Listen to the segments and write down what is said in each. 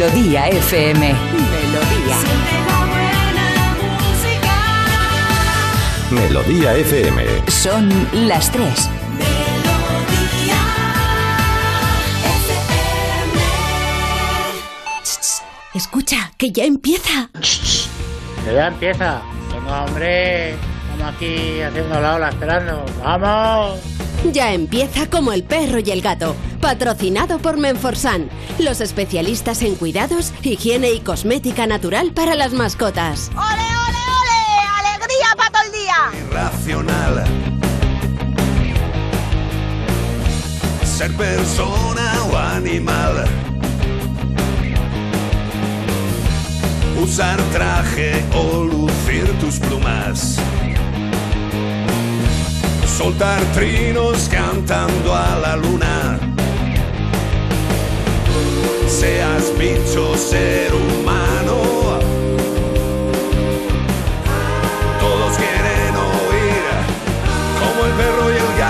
Melodía FM. Melodía. Melodía FM. Son las tres. Escucha, que ya empieza. Que ya empieza. Venga, hombre. Estamos aquí haciendo la ola esperando. ¡Vamos! Ya empieza como el perro y el gato. Patrocinado por Menforsan, los especialistas en cuidados, higiene y cosmética natural para las mascotas. ¡Ole, ole, ole! ¡Alegría para todo el día! Irracional. Ser persona o animal. Usar traje o lucir tus plumas. Soltar trinos cantando a la luna. Seas bicho, ser humano. Todos quieren oír como el perro y el gato.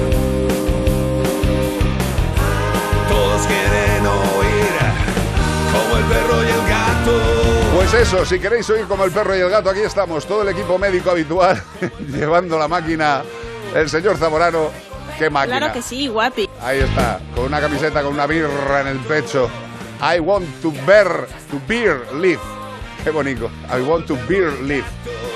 Quieren oír como el perro y el gato. Pues eso, si queréis oír como el perro y el gato, aquí estamos, todo el equipo médico habitual, llevando la máquina, el señor Zamorano, qué máquina. Claro que sí, guapi. Ahí está, con una camiseta con una birra en el pecho. I want to bear, to beer live. Qué bonito. I want to beer live.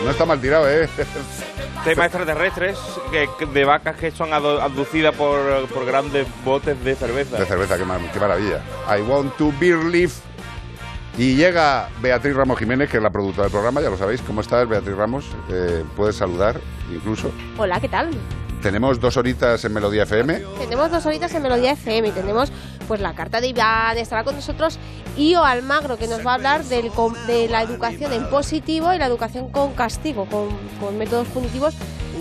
No está mal tirado, ¿eh? Temas extraterrestres que, que- de vacas que son abducidas por, por grandes botes de cerveza. De cerveza, qué, mar- qué maravilla. I want to beer live. Y llega Beatriz Ramos Jiménez, que es la productora del programa, ya lo sabéis. ¿Cómo estás, Beatriz Ramos? Eh, puedes saludar, incluso. Hola, ¿qué tal? Tenemos dos horitas en Melodía FM. Tenemos dos horitas en Melodía FM tenemos pues la carta de Iván, estará con nosotros Io Almagro, que nos va a hablar del, de la educación en positivo y la educación con castigo, con métodos punitivos,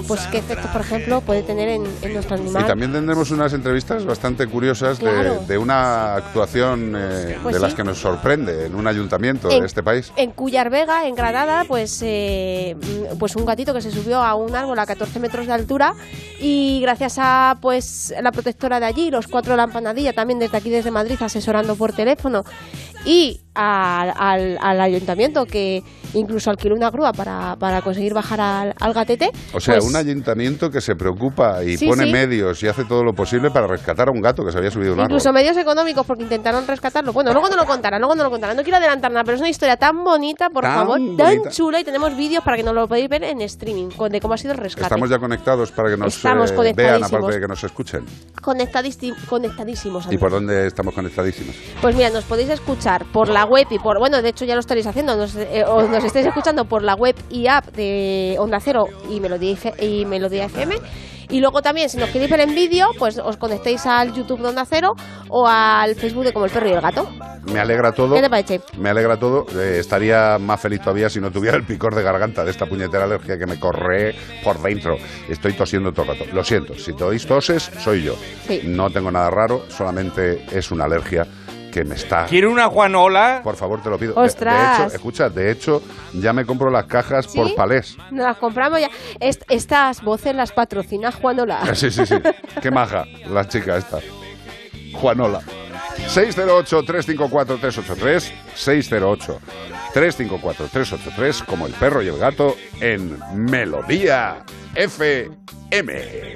pues qué efectos, por ejemplo, puede tener en, en nuestro Y animal. también tendremos unas entrevistas bastante curiosas de- Claro. de, una actuación eh, Pues de las que nos sorprende en un ayuntamiento En- de este país. En Cuyar Vega, en Granada, pues, eh, mm, pues un gatito que se subió a un árbol a 14 metros de altura y gracias a pues la protectora de allí, los cuatro de la empanadilla, también desde aquí, desde Madrid, asesorando por teléfono y al, al- al ayuntamiento que incluso alquiló una grúa para, para conseguir bajar al, al gatete. O sea, pues, un ayuntamiento que se preocupa y Sí, pone sí. medios y hace todo lo posible para rescatar a un gato que se había subido a un Incluso árbol. medios económicos porque intentaron rescatarlo. Bueno, luego no lo contarán, luego no lo contarán. No quiero adelantar nada, pero es una historia tan bonita, por Tan favor, bonita. tan chula y tenemos vídeos para que nos lo podéis ver en streaming de cómo ha sido el rescate. Estamos ya conectados para que nos eh, vean, aparte de que nos escuchen. Conectadísi- conectadísimos. ¿Y por dónde estamos conectadísimos? Pues mira, nos podéis escuchar por la web y por, bueno, de hecho ya lo estaréis haciendo, nos, eh, o nos estáis escuchando por la web y app de Onda Cero y Melodía, F- y Melodía FM. Y luego también, si nos queréis ver en vídeo, pues os conectéis al YouTube de Onda Cero o al Facebook de Como el Perro y el Gato. Me alegra todo. ¿Qué te parece? Me alegra todo. Eh, estaría más feliz todavía si no tuviera el picor de garganta de esta puñetera alergia que me corre por dentro. Estoy tosiendo todo el rato. Lo siento, si te oís toses, soy yo. Sí. No tengo nada raro, solamente es una alergia que me está... ¿Quiere una Juanola? Por favor, te lo pido. ¡Ostras! De, hecho, escucha, de hecho, ya me compro las cajas ¿Sí? por palés. Nos las compramos ya. Est- estas voces las patrocina Juanola. Eh, Sí, sí, sí. Qué maja la chica esta. Juanola. 608-354-383. 608-354-383. Como el perro y el gato en Melodía FM.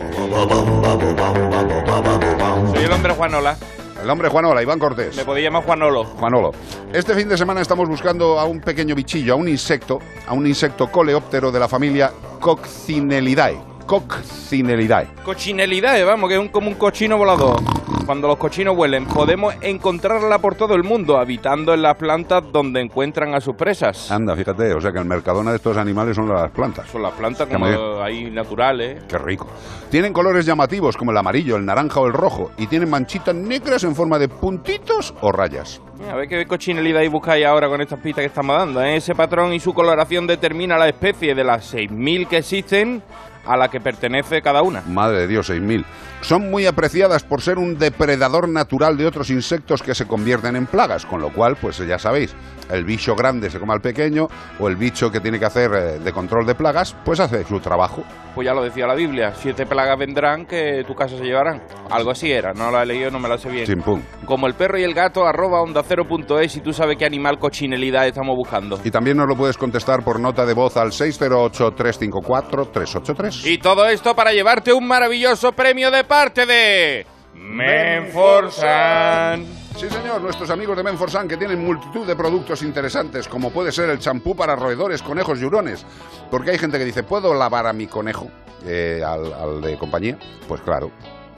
Soy el hombre Juanola. El hombre Juanola, Iván Cortés. Me podía llamar Juanolo. Juanolo. Este fin de semana estamos buscando a un pequeño bichillo, a un insecto, a un insecto coleóptero de la familia Coccinellidae. Coccinellidae. Cochinelidad, vamos, que es un, como un cochino volador. Cuando los cochinos huelen, podemos encontrarla por todo el mundo, habitando en las plantas donde encuentran a sus presas. Anda, fíjate, o sea que el mercadona de estos animales son las plantas. Son las plantas como ahí naturales. Qué rico. Tienen colores llamativos como el amarillo, el naranja o el rojo y tienen manchitas negras en forma de puntitos o rayas. A ver qué cochinelidad ahí buscáis ahora con estas pistas que estamos dando. ¿eh? Ese patrón y su coloración determina la especie de las 6.000 que existen a la que pertenece cada una. Madre de Dios, 6.000. Son muy apreciadas por ser un depredador natural de otros insectos que se convierten en plagas, con lo cual, pues ya sabéis, el bicho grande se come al pequeño o el bicho que tiene que hacer eh, de control de plagas, pues hace su trabajo. Pues ya lo decía la Biblia, siete plagas vendrán que tu casa se llevarán. Algo así era, no la he leído, no me la sé bien. Chimpum. Como el perro y el gato, arroba onda cero punto es y tú sabes qué animal cochinelidad estamos buscando. Y también nos lo puedes contestar por nota de voz al 608-354-383. Y todo esto para llevarte un maravilloso premio de parte de... Menforsan. Sí, señor, nuestros amigos de Menforsan que tienen multitud de productos interesantes, como puede ser el champú para roedores, conejos y hurones. Porque hay gente que dice, ¿puedo lavar a mi conejo eh, al, al de compañía? Pues claro.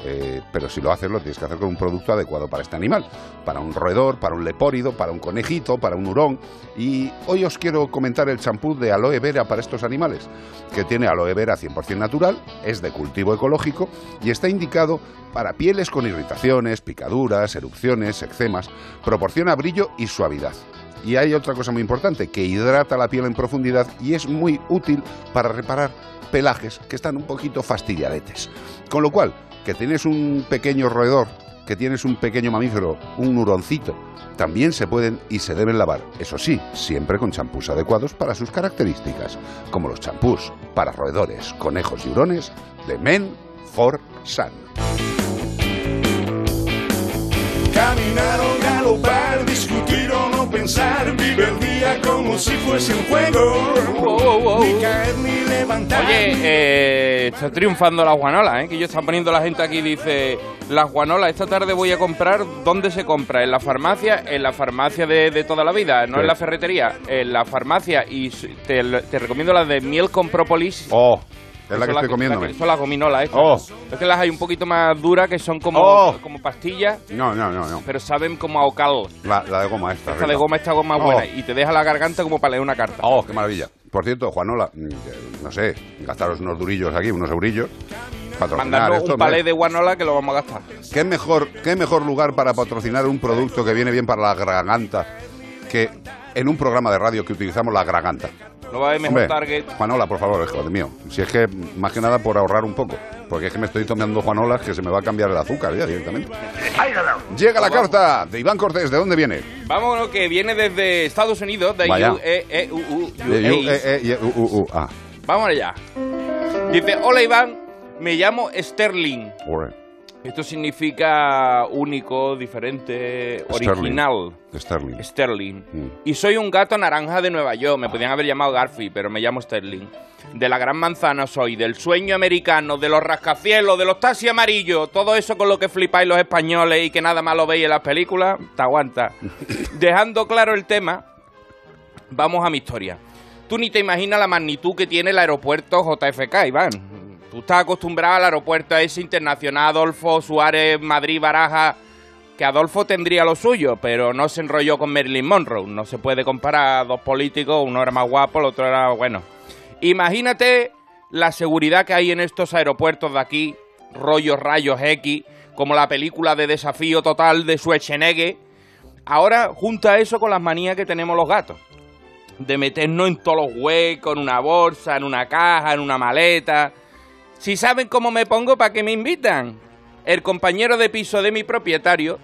Eh, pero si lo haces, lo tienes que hacer con un producto adecuado para este animal. Para un roedor, para un lepórido, para un conejito, para un hurón. Y hoy os quiero comentar el champú de aloe vera para estos animales, que tiene aloe vera 100% natural, es de cultivo ecológico y está indicado para pieles con irritaciones, picaduras, erupciones, eczemas. Proporciona brillo y suavidad. Y hay otra cosa muy importante, que hidrata la piel en profundidad y es muy útil para reparar pelajes que están un poquito fastidiadetes. Con lo cual, que tienes un pequeño roedor, que tienes un pequeño mamífero, un huroncito, también se pueden y se deben lavar. Eso sí, siempre con champús adecuados para sus características, como los champús para roedores, conejos y hurones de Men for Sun. Como si fuese un juego. Ni caer ni levantar. Oye, eh, está triunfando la guanola, ¿eh? Que yo está poniendo la gente aquí, dice, las guanolas, esta tarde voy a comprar, ¿dónde se compra? ¿En la farmacia? En la farmacia de, de toda la vida, no Sí. en la ferretería, en la farmacia. Y te, te recomiendo las de miel con própolis. Oh, es la que estoy la Son las gominolas, estas. Oh. Es que las hay un poquito más duras, que son como, Oh. como pastillas, No, no, no, no. pero saben como a ocal. La, la de goma esta. Esta de goma está goma Oh. buena y te deja la garganta como para leer una carta. Oh, qué maravilla. Por cierto, Juanola, mm, eh, no sé, gastaros unos durillos aquí, unos eurillos. Mandarnos esto, un palé de guanola que lo vamos a gastar. ¿Qué mejor, ¿Qué mejor lugar para patrocinar un producto que viene bien para la garganta que en un programa de radio que utilizamos la garganta? No va a haber mejor Hombre, target. Juanola, por favor, hijo de mío. Si es que, más que nada, por ahorrar un poco. Porque es que me estoy tomando Juanolas que se me va a cambiar el azúcar ya directamente. Llega la carta de Iván Cortés. ¿De dónde viene? Vámonos, que viene desde Estados Unidos, de Vaya. UEEUU. De U, E, E. Vamos allá. Dice, hola Iván, me llamo Sterling. Ore. Esto significa único, diferente, Sterling. original. Sterling. Sterling. Mm. Y soy un gato naranja de Nueva York. Me podían haber llamado Garfield, pero me llamo Sterling. De la gran manzana soy, del sueño americano, de los rascacielos, de los taxis amarillos, todo eso con lo que flipáis los españoles y que nada más lo veis en las películas, te aguanta. Dejando claro el tema, vamos a mi historia. Tú ni te imaginas la magnitud que tiene el aeropuerto JFK, Iván. Tú estás acostumbrado al aeropuerto ese internacional Adolfo Suárez, Madrid, Baraja, que Adolfo tendría lo suyo, pero no se enrolló con Marilyn Monroe. No se puede comparar a dos políticos, uno era más guapo, el otro era bueno. Imagínate la seguridad que hay en estos aeropuertos de aquí, rollos rayos X, como la película de desafío total de Schwarzenegger. Ahora junta eso con las manías que tenemos los gatos. De meternos en todos los huecos, en una bolsa, en una caja, en una maleta. Si saben cómo me pongo, ¿para qué me invitan? El compañero de piso de mi propietario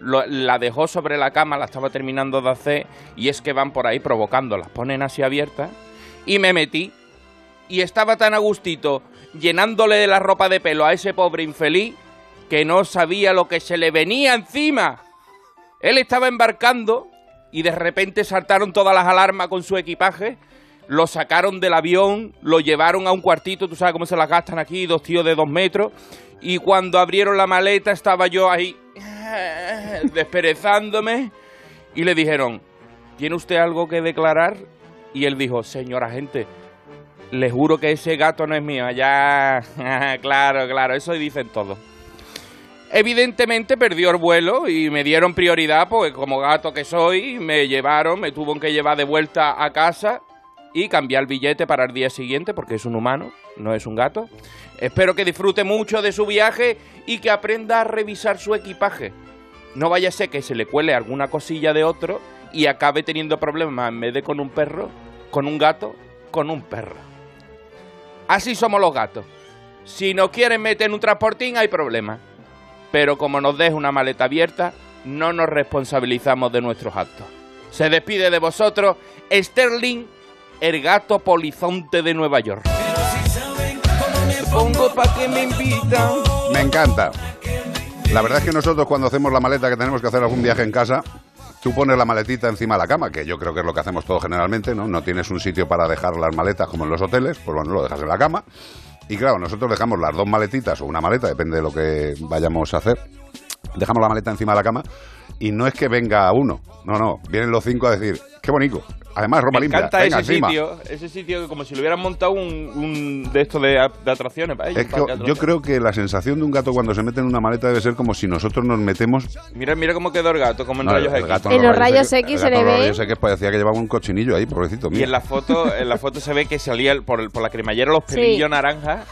lo- la dejó sobre la cama, la estaba terminando de hacer, y es que van por ahí provocando, las ponen así abiertas, y me metí, y estaba tan a gustito, llenándole de la ropa de pelo a ese pobre infeliz, que no sabía lo que se le venía encima. Él estaba embarcando, y de repente saltaron todas las alarmas con su equipaje, lo sacaron del avión, lo llevaron a un cuartito, tú sabes cómo se las gastan aquí, dos tíos de dos metros, y cuando abrieron la maleta estaba yo ahí desperezándome y le dijeron, ¿tiene usted algo que declarar? Y él dijo, señora gente, le juro que ese gato no es mío, ya, claro, claro, eso dicen todos. Evidentemente perdió el vuelo y me dieron prioridad, porque como gato que soy, me llevaron, me tuvo que llevar de vuelta a casa y cambiar el billete para el día siguiente, porque es un humano, no es un gato. Espero que disfrute mucho de su viaje y que aprenda a revisar su equipaje. No vaya a ser que se le cuele alguna cosilla de otro y acabe teniendo problemas en vez de con un perro, con un gato, con un perro. Así somos los gatos. Si nos quieren meter en un transportín hay problema. Pero como nos deja una maleta abierta, no nos responsabilizamos de nuestros actos. Se despide de vosotros Sterling, el gato polizonte de Nueva York. Pongo pa' que me invitan. Me encanta. La verdad es que nosotros cuando hacemos la maleta que tenemos que hacer algún viaje en casa, tú pones la maletita encima de la cama, que yo creo que es lo que hacemos todos generalmente, ¿no? No tienes un sitio para dejar las maletas como en los hoteles, pues bueno, lo dejas en la cama. Y claro, nosotros dejamos las dos maletitas o una maleta, depende de lo que vayamos a hacer. Dejamos la maleta encima de la cama y no es que venga uno, no, no, vienen los cinco a decir, qué bonito. Además, ropa Me limpia. encanta venga, ese encima. sitio, ese sitio como si le hubieran montado un, un de estos de, de atracciones para ellos. Es que para que yo creo que la sensación de un gato cuando se mete en una maleta debe ser como si nosotros nos metemos Mira, mira cómo quedó el gato, como en No, rayos el X. gato En los rayos X se gato le en los ve- rayos X parecía que llevaba un cochinillo ahí, pobrecito mío. Y en la foto, en la foto se ve que salía el- por, el- por la cremallera los Sí. pelillos naranjas.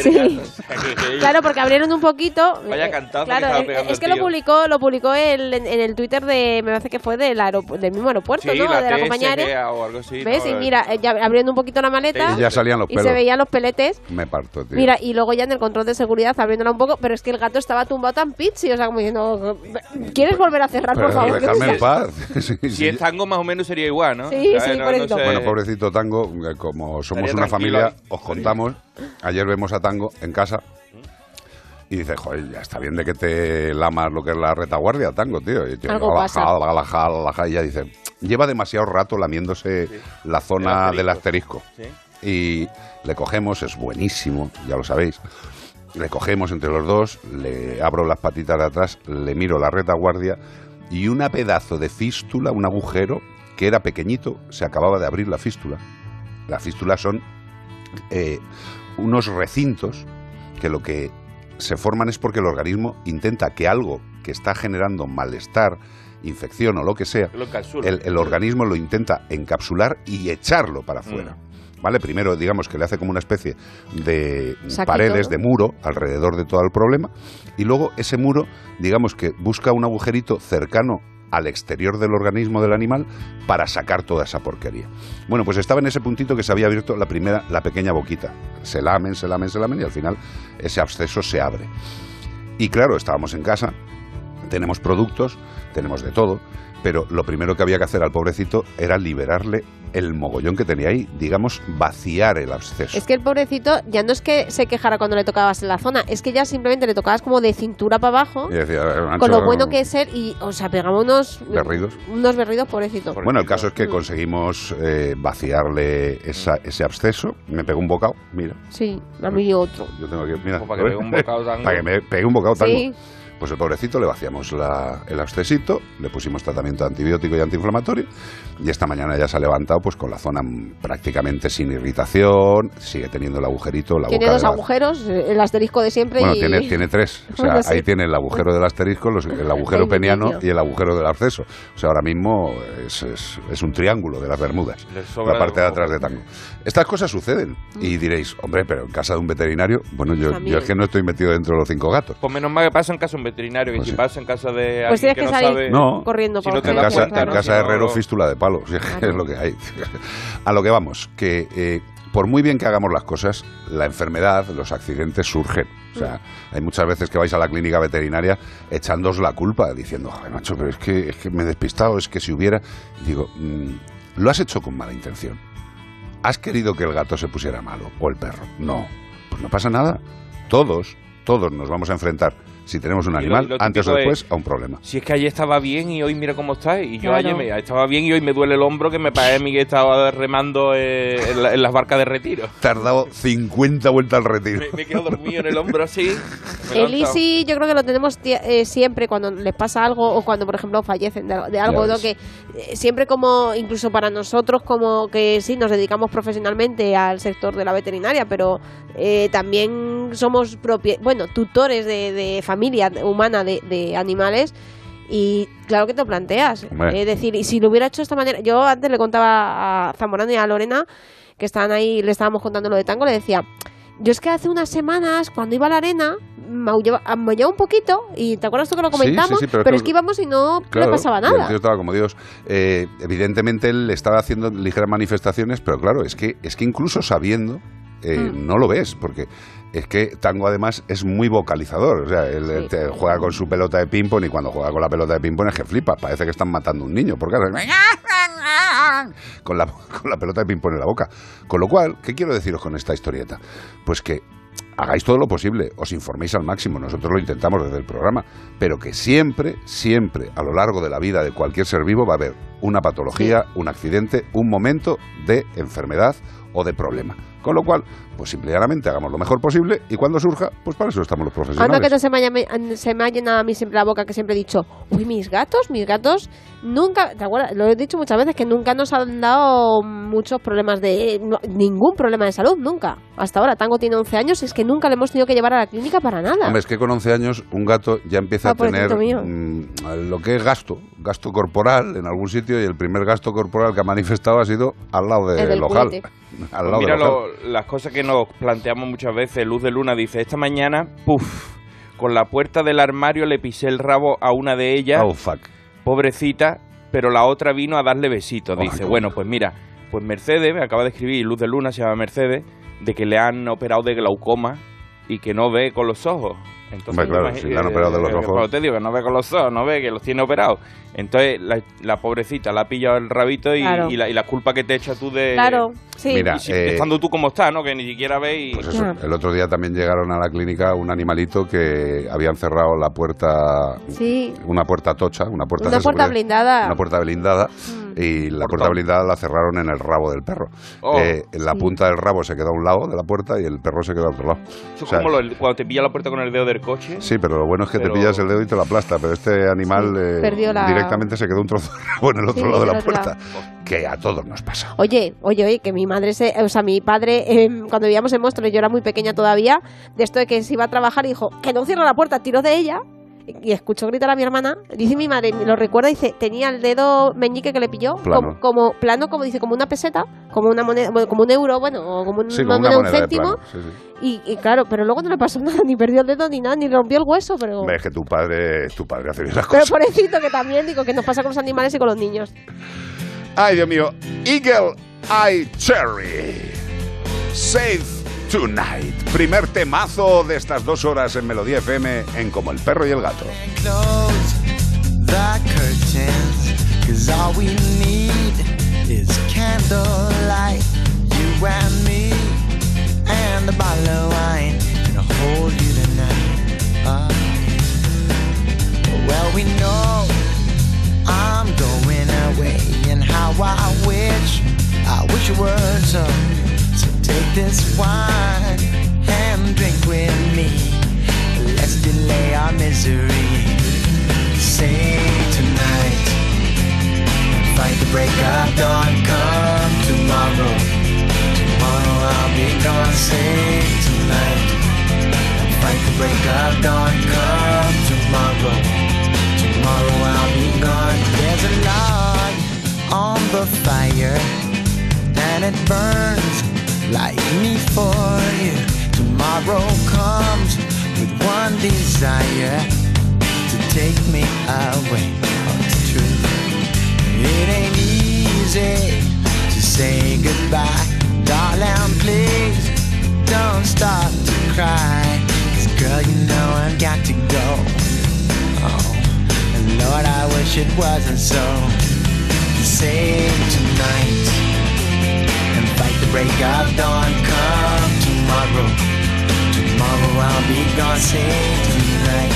Sí. O que- que- Claro, porque abrieron un poquito. Vaya eh, cantazo que Claro, estaba es- que lo publicó, lo publicó el- en, en el Twitter de, me parece que fue del, aeropu- del mismo aeropuerto, Sí, ¿no? la de la compañía o algo así. ¿Ves? ¿no? Y mira, eh, ya abriendo un poquito la maleta Y ya salían los y pelos. se veían los peletes. Me parto, tío. Mira, y luego ya en el control de seguridad abriéndola un poco, pero es que el gato estaba tumbado tan pizzi, o sea, como diciendo, ¿quieres volver a cerrar, por Pero favor? dejadme en paz. Sí, Si es tango, más o menos sería igual, ¿no? Sí, ¿Sabes? sí, pobrecito. sé. Bueno, pobrecito Tango, eh, como somos Estaría una familia, os contamos, ayer vemos a Tango en casa y dice, joder, ya está bien de que te lamas lo que es la retaguardia, Tango, tío. Y, tío, Algo la pasa. jala, la jala, la jala, y ella dice, lleva demasiado rato lamiéndose la zona El del asterisco. asterisco. Sí. Y le cogemos, es buenísimo, ya lo sabéis. Le cogemos entre los dos, le abro las patitas de atrás, le miro la retaguardia y una pedazo de fístula, un agujero que era pequeñito, se acababa de abrir la fístula. Las fístulas son eh, unos recintos que lo que se forman es porque el organismo intenta que algo que está generando malestar, infección o lo que sea, Lo el, el organismo lo intenta encapsular y echarlo para afuera. ¿Vale? Primero, digamos que le hace como una especie de Saquito, paredes, de muro alrededor de todo el problema. Y luego ese muro, digamos que busca un agujerito cercano al exterior del organismo del animal para sacar toda esa porquería. Bueno, pues estaba en ese puntito que se había abierto la primera, la pequeña boquita. Se lamen, se lamen, se lamen y al final ese absceso se abre. Y claro, estábamos en casa, tenemos productos, tenemos de todo, pero lo primero que había que hacer al pobrecito era liberarle el mogollón que tenía ahí, digamos, vaciar el absceso. Es que el pobrecito ya no es que se quejara cuando le tocabas en la zona, es que ya simplemente le tocabas como de cintura para abajo, Y decía, "Eh, con lo bueno que es ser, y, o sea, pegamos unos Berridos. Unos berridos, pobrecito. Bueno, el caso es que conseguimos eh, vaciarle esa- ese absceso. Me pegó un bocado, mira. Sí, a mí otro. Yo tengo aquí, mira. Para que pegue un bocado tango. Para que me pegue un bocado tango. Sí. Pues el pobrecito le vaciamos la- el abscesito, le pusimos tratamiento antibiótico y antiinflamatorio y esta mañana ya se ha levantado pues con la zona mm, prácticamente sin irritación, sigue teniendo el agujerito, la Tiene boca dos agujeros, el asterisco de siempre Bueno, y... tiene, tiene tres. O sea, ahí tiene el agujero del asterisco, los- el agujero El peniano y el agujero del absceso. O sea, ahora mismo es, es- es un triángulo de las Bermudas, la parte de atrás de tango. Estas cosas suceden y diréis, hombre, pero en casa de un veterinario, bueno, yo, También. yo es que no estoy metido dentro de los cinco gatos. Pues menos mal que pasa en casa de un veterinario, que Pues si sí. pasa en casa de Pues alguien tienes que, que no salir sabe... No. corriendo Si por no te casa, cuenta, en ¿no? casa de herrero, fístula de palo, si es que Claro. es lo que hay. A lo que vamos, que eh, por muy bien que hagamos las cosas, la enfermedad, los accidentes surgen. O sea, hay muchas veces que vais a la clínica veterinaria echándoos la culpa, diciendo, joder, macho, pero es que, es que me he despistado, es que si hubiera... Digo, mm, lo has hecho con mala intención. ¿Has querido que el gato se pusiera malo o el perro? No. Pues no pasa nada. Todos, todos nos vamos a enfrentar, si tenemos un lo- animal, y lo antes o después, es- a un problema. Si es que ayer estaba bien y hoy mira cómo está. Y yo Claro. ayer me, estaba bien y hoy me duele el hombro que me parece a mí que estaba remando eh, en, la- en las barcas de retiro. Te has dado 50 vueltas al retiro. Me, me quedo dormido en el hombro así. El. Easy yo creo que lo tenemos eh, siempre cuando les pasa algo o cuando por ejemplo fallecen de, de algo, ¿no? que eh, siempre como incluso para nosotros como que sí nos dedicamos profesionalmente al sector de la veterinaria, pero eh, también somos bueno tutores de, de familia humana de, de animales. Y claro que te lo planteas. Es decir, y si lo hubiera hecho de esta manera. Yo antes le contaba a Zamorano y a Lorena, que estaban ahí, le estábamos contando lo de tango, le decía. Yo es que hace unas semanas, cuando iba a la arena, maullaba, maullaba un poquito, y ¿te acuerdas tú que lo Sí, sí, comentamos? sí, pero pero, es que- íbamos y no Claro, le pasaba nada. tío estaba como Dios. Eh, evidentemente él estaba haciendo ligeras manifestaciones, pero claro, es que, es que incluso sabiendo, eh, Mm. no lo ves, porque es que Tango además es muy vocalizador. O sea, él, juega con su pelota de ping-pong y cuando juega con la pelota de ping-pong es que flipa. Parece que están matando a un niño, porque con la, con la pelota de ping-pong en la boca. Con lo cual, ¿qué quiero deciros con esta historieta? Pues que hagáis todo lo posible, os informéis al máximo, nosotros lo intentamos desde el programa, pero que siempre, siempre, a lo largo de la vida de cualquier ser vivo va a haber una patología, un accidente, un momento de enfermedad o de problema. Con lo cual, pues simplemente hagamos lo mejor posible y cuando surja, pues para eso estamos los profesionales. Anda que no se me, haya, se me ha llenado a mí siempre la boca que siempre he dicho, uy, mis gatos, mis gatos, nunca, ¿te acuerdas? Lo he dicho muchas veces, que nunca nos han dado muchos problemas de, no- ningún problema de salud, nunca. Hasta ahora, Tango tiene 11 años, es que nunca le hemos tenido que llevar a la clínica para nada. Hombre, es que con 11 años un gato ya empieza Ah, a tener mm, lo que es gasto, gasto corporal en algún sitio y el primer gasto corporal que ha manifestado ha sido al lado El del ojal. culete. Al Pues lado mira lo- las cosas que nos planteamos muchas veces. Luz de Luna dice, esta mañana, puff, con la puerta del armario le pisé el rabo a una de ellas, Oh, fuck. pobrecita, pero la otra vino a darle besitos. Ay, Dice, bueno, pues mira, pues Mercedes, me acaba de escribir, Luz de Luna se llama Mercedes, de que le han operado de glaucoma y que no ve con los ojos. Entonces, Hombre, claro, si le han operado de los eh, ojos. te digo que no ve con los ojos, no ve que los tiene operados. Entonces, la, la pobrecita la ha pillado el rabito y, Claro. y la, y la culpa que te echas tú de... Claro, sí. Mira, si- eh, estando tú como estás, ¿no? Que ni siquiera ves y... Pues eso, Ya. el otro día también llegaron a la clínica un animalito que habían cerrado la puerta, Sí, una puerta tocha, una puerta una puerta blindada. una puerta blindada Mm. y la puerta blindada la cerraron en el rabo del perro. Oh. Eh, la Sí. punta del rabo se quedó a un lado de la puerta y el perro se quedó al otro lado. Eso O sea, es como lo- cuando te pilla la puerta con el dedo del coche. Sí, pero lo bueno es que Pero- te pillas el dedo y te lo aplasta, pero este animal Sí, eh, perdió la- directamente se quedó un trozo de rabo en el otro Sí, lado de la puerta, que a todos nos pasa. Oye, oye, oye, que mi madre, se, o sea, mi padre, eh, cuando vivíamos en Móstoles, yo era muy pequeña todavía, de esto de que se iba a trabajar dijo, que no cierre la puerta, tiró de ella. Y escuchó gritar a mi hermana, dice mi madre, lo recuerda, dice, tenía el dedo meñique que le pilló, Plano. Como, como plano, como dice, como una peseta, como una moneda, como un euro, bueno, o como un, Sí, como una moneda, un moneda céntimo. Sí, sí. Y, y claro, pero luego no le pasó nada, ni perdió el dedo ni nada, ni rompió el hueso, pero... Es que tu padre, tu padre hace bien las Pero cosas. pobrecito que también, digo, que nos pasa con los animales y con los niños. Ay, Dios mío. Eagle Eye Cherry. Save Tonight. Primer temazo de estas dos horas en Melodía FM en Como el perro y el gato. Well, we know I'm going away And how I wish I wish it so So take this wine And drink with me Let's delay our misery. Sing tonight. Fight the break of dawn. Come tomorrow. Tomorrow I'll be gone. Sing tonight. Fight the break of dawn. Come desire to take me away. Oh, it's true. It ain't easy to say goodbye, darling. Please don't start to cry. 'Cause girl, you know I've got to go. Oh, and Lord, I wish it wasn't so. Save tonight and fight the break of dawn. Come tomorrow. Tomorrow I'll be gone. Save tonight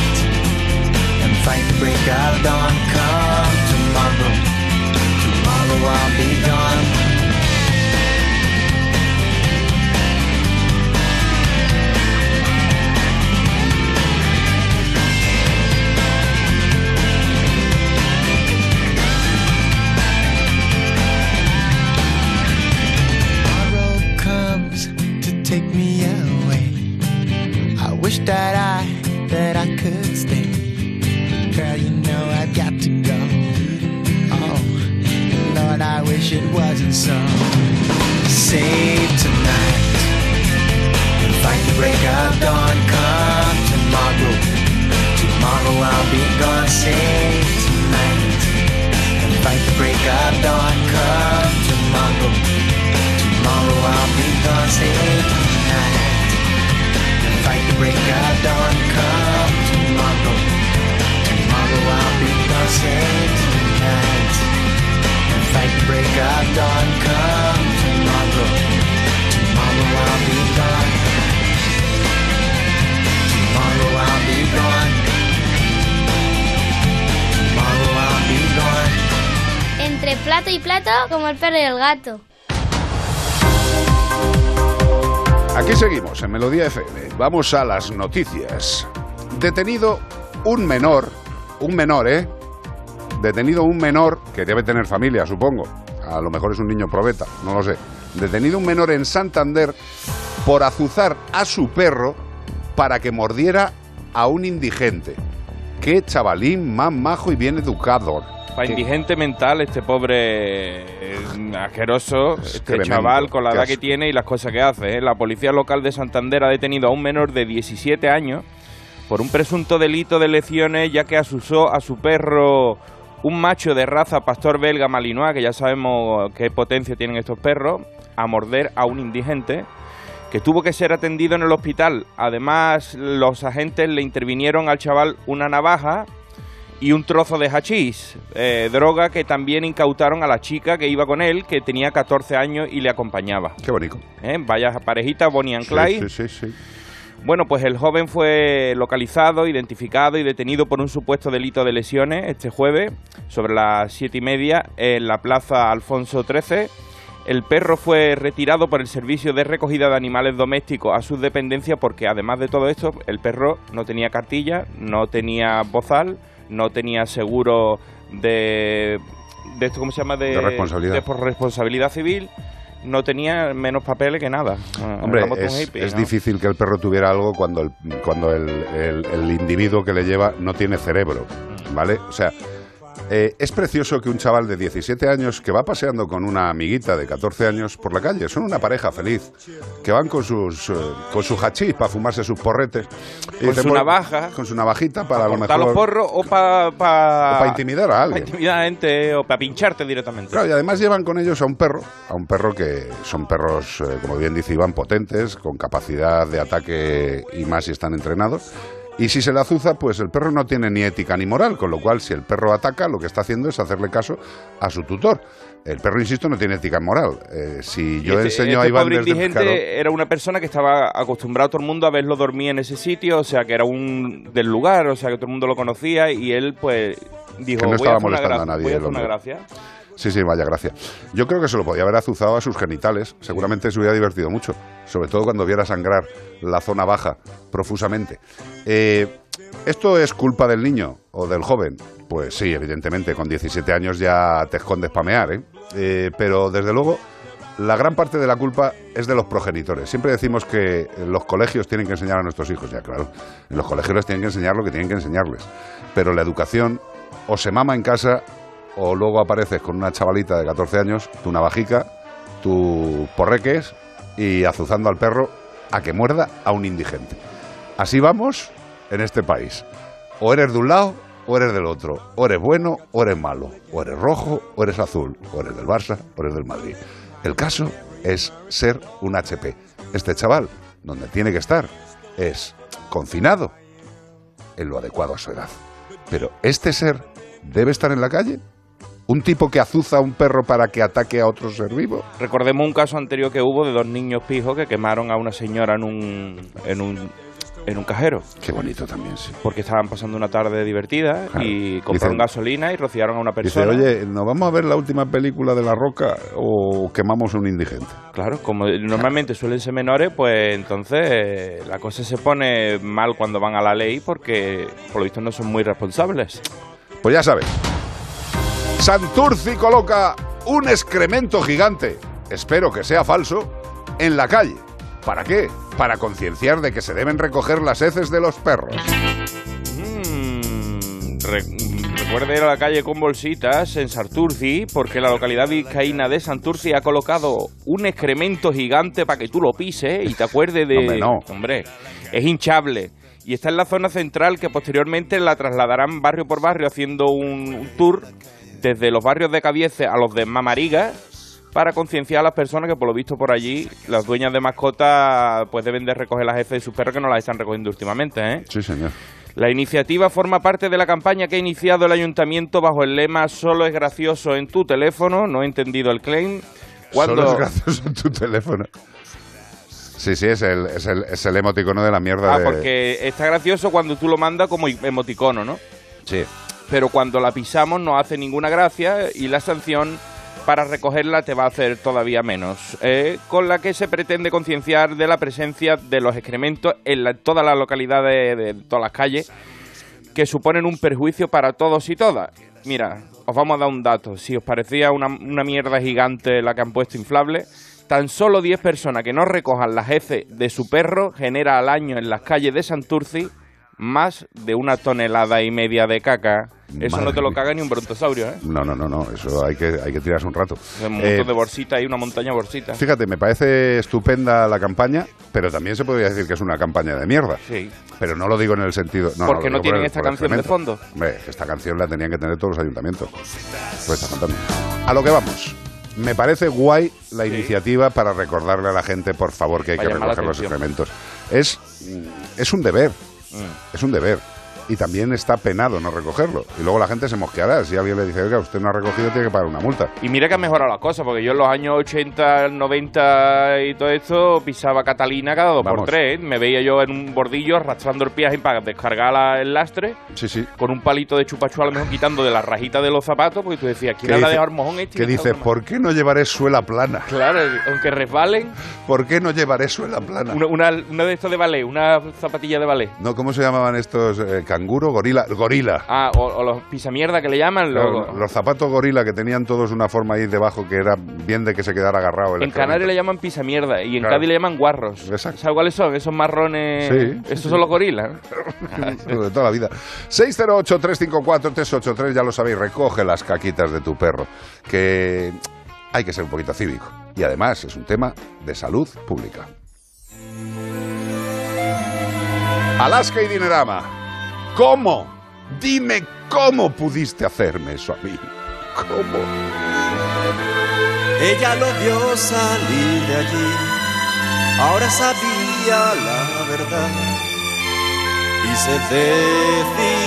and fight the break of dawn. Come tomorrow. Tomorrow I'll be gone. Tomorrow comes to take me away. I wish that I, that I could stay. Girl, you know I've got to go. Oh, Lord, I wish it wasn't so. Save tonight fight the break of dawn. Come tomorrow. Tomorrow I'll be gone. Save tonight and fight the break of dawn. Come tomorrow. Tomorrow I'll be gone. Save tonight and fight the break of dawn. Come Entre plato y plato, como el perro y el gato. Aquí seguimos en Melodía FM. Vamos a las noticias. Detenido un menor, un menor, ¿eh? Detenido un menor que debe tener familia, supongo. A lo mejor es un niño probeta, no lo sé. Detenido un menor en Santander por azuzar a su perro para que mordiera a un indigente. Qué chavalín más majo y bien educado. Para indigente mental, este pobre eh, asqueroso, este tremendo, chaval con la edad que tiene y las cosas que hace. ¿eh? La policía local de Santander ha detenido a un menor de 17 años por un presunto delito de lesiones, ya que asusó a su perro, un macho de raza pastor belga malinois, que ya sabemos qué potencia tienen estos perros, a morder a un indigente que tuvo que ser atendido en el hospital. Además, los agentes le intervinieron al chaval una navaja y un trozo de hachís, eh, droga que también incautaron a la chica que iba con él, que tenía 14 años y le acompañaba. Qué bonito. ¿Eh? Vaya parejita, Bonnie and Sí, Clyde. sí, sí, sí. Bueno, pues el joven fue localizado, identificado y detenido por un supuesto delito de lesiones este jueves sobre las siete y media en la plaza Alfonso XIII. El perro fue retirado por el servicio de recogida de animales domésticos a sus dependencias porque además de todo esto el perro no tenía cartilla, no tenía bozal, no tenía seguro de, de esto cómo se llama de, De responsabilidad. de por responsabilidad civil. No tenía menos papeles que nada. Ah, Hombre, es, hippie, es ¿no? difícil que el perro tuviera algo cuando el, cuando el, el- el individuo que le lleva no tiene cerebro, ¿vale? O sea, eh, es precioso que un chaval de 17 años que va paseando con una amiguita de 14 años por la calle, son una pareja feliz, que van con sus eh, con su hachís para fumarse sus porretes. Y Con su "Bueno, navaja. Con su navajita para a lo mejor... los porros o para para intimidar a alguien. Para intimidar a gente o para pincharte directamente. Claro, y además llevan con ellos a un perro, a un perro que son perros, eh, como bien dice Iván, potentes, con capacidad de ataque y más si están entrenados. Y si se le azuza, pues el perro no tiene ni ética ni moral, con lo cual si el perro ataca, lo que está haciendo es hacerle caso a su tutor. El perro, insisto, no tiene ética ni moral. Eh, si yo este- enseño este a Iván pobre desde indigente claro, era una persona que estaba acostumbrado a todo el mundo a verlo dormir en ese sitio, o sea que era un del lugar, o sea que todo el mundo lo conocía y él pues dijo, Que no voy a estaba hacer una, molestando a nadie, voy a hacer una gracia. Sí, sí, vaya gracia. Yo creo que se lo podía haber azuzado a sus genitales. Seguramente se hubiera divertido mucho. Sobre todo cuando viera sangrar la zona baja profusamente. Eh, ¿Esto es culpa del niño o del joven? Pues sí, evidentemente. Con 17 años ya te escondes pamear, ¿eh? Eh, Pero desde luego, la gran parte de la culpa es de los progenitores. Siempre decimos que los colegios tienen que enseñar a nuestros hijos. Ya, claro. En los colegios les tienen que enseñar lo que tienen que enseñarles. Pero la educación o se mama en casa o luego apareces con una chavalita de 14 años, tu navajica, tu porreques y azuzando al perro a que muerda a un indigente. Así vamos en este país. O eres de un lado o eres del otro. O eres bueno o eres malo. O eres rojo o eres azul. O eres del Barça o eres del Madrid. El caso es ser un HP. Este chaval, donde tiene que estar, es confinado en lo adecuado a su edad. Pero este ser debe estar en la calle. ¿Un tipo que azuza a un perro para que ataque a otro ser vivo? Recordemos un caso anterior que hubo de dos niños pijos que quemaron a una señora en un, en un, en un cajero. Qué bonito también, sí. Porque estaban pasando una tarde divertida Claro. y compraron Dicen- gasolina y rociaron a una Dice, persona. oye, ¿nos vamos a ver la última película de La Roca o quemamos a un indigente? Claro, como normalmente suelen ser menores, pues entonces eh, la cosa se pone mal cuando van a la ley porque por lo visto no son muy responsables. Pues ya sabes. Santurci coloca un excremento gigante, espero que sea falso, en la calle. ¿Para qué? Para concienciar de que se deben recoger las heces de los perros. Re- mm, recuerde ir a la calle con bolsitas en Santurci, porque la localidad vizcaína de Santurci ha colocado un excremento gigante para que tú lo pises y te acuerdes de... Hombre, no. Hombre, es hinchable. Y está en la zona central que posteriormente la trasladarán barrio por barrio haciendo un, un tour desde los barrios de Cabiece a los de Mamariga para concienciar a las personas que por lo visto por allí las dueñas de mascotas pues deben de recoger las heces de sus perros que no las están recogiendo últimamente, ¿eh? Sí, señor. La iniciativa forma parte de la campaña que ha iniciado el ayuntamiento bajo el lema Solo es gracioso en tu teléfono. No he entendido el claim. Cuando... Solo es gracioso en tu teléfono. Sí, sí, es el, es el, es el emoticono de la mierda. Ah, de- porque está gracioso cuando tú lo mandas como emoticono, ¿no? Sí. Pero cuando la pisamos no hace ninguna gracia y la sanción para recogerla te va a hacer todavía menos. eh, con la que se pretende concienciar de la presencia de los excrementos en la- todas las localidades de todas las calles que suponen un perjuicio para todos y todas. Mira, os vamos a dar un dato. Si os parecía una, una mierda gigante la que han puesto inflable, tan solo 10 personas que no recojan las heces de su perro genera al año en las calles de Santurci más de una tonelada y media de caca. Eso no te lo caga ni un brontosaurio, ¿eh? No, no, no, no, eso hay que, hay que tirarse un rato. Un montón Eh, de bolsitas y una montaña de bolsitas. Fíjate, me parece estupenda la campaña, pero también se podría decir que es una campaña de mierda. Sí. Pero no lo digo en el sentido... No, Porque no tienen por el- esta por canción de fondo. Hombre, esta canción la tenían que tener todos los ayuntamientos. Pues está contando. A lo que vamos. Me parece guay la iniciativa para recordarle a la gente, por favor, que hay que recoger los excrementos. Es, es un deber. Mm. Es un deber. Y también está penado no recogerlo. Y luego la gente se mosqueará. Si alguien le dice, oiga, usted no ha recogido, tiene que pagar una multa. Y mira que ha mejorado las cosas, porque yo en los años 80, 90 y todo esto pisaba Catalina cada dos Vamos. por tres. ¿eh? Me veía yo en un bordillo arrastrando el pie para descargar la- el lastre, Sí, sí. con un palito de chupachú a lo mejor quitando de la rajita de los zapatos, porque tú decías, ¿quién Que habla dice- de armojón este? Que dice, ¿por qué no llevaré suela plana? Claro, aunque resbalen, ¿Por qué no llevaré suela plana? una, una, una de estos de ballet, una zapatilla de ballet. No, ¿cómo se llamaban estos? Eh, ¿Canguro? ¿Gorila? Gorila. Ah, o, o los pisamierda que le llaman. Los- los zapatos gorila que tenían todos una forma ahí debajo que era bien de que se quedara agarrado. el en Canarias le llaman pisamierda y en Claro. Cádiz le llaman guarros. Exacto. ¿Sabes cuáles son? Esos marrones. Sí, sí. son los gorilas. de toda la vida. 608-354-383, ya lo sabéis, recoge las caquitas de tu perro. Que hay que ser un poquito cívico. Y además es un tema de salud pública. Alaska y Dinerama. ¿Cómo? Dime cómo pudiste hacerme eso a mí. ¿Cómo? Ella lo vio salir de allí, ahora sabía la verdad y se decidió.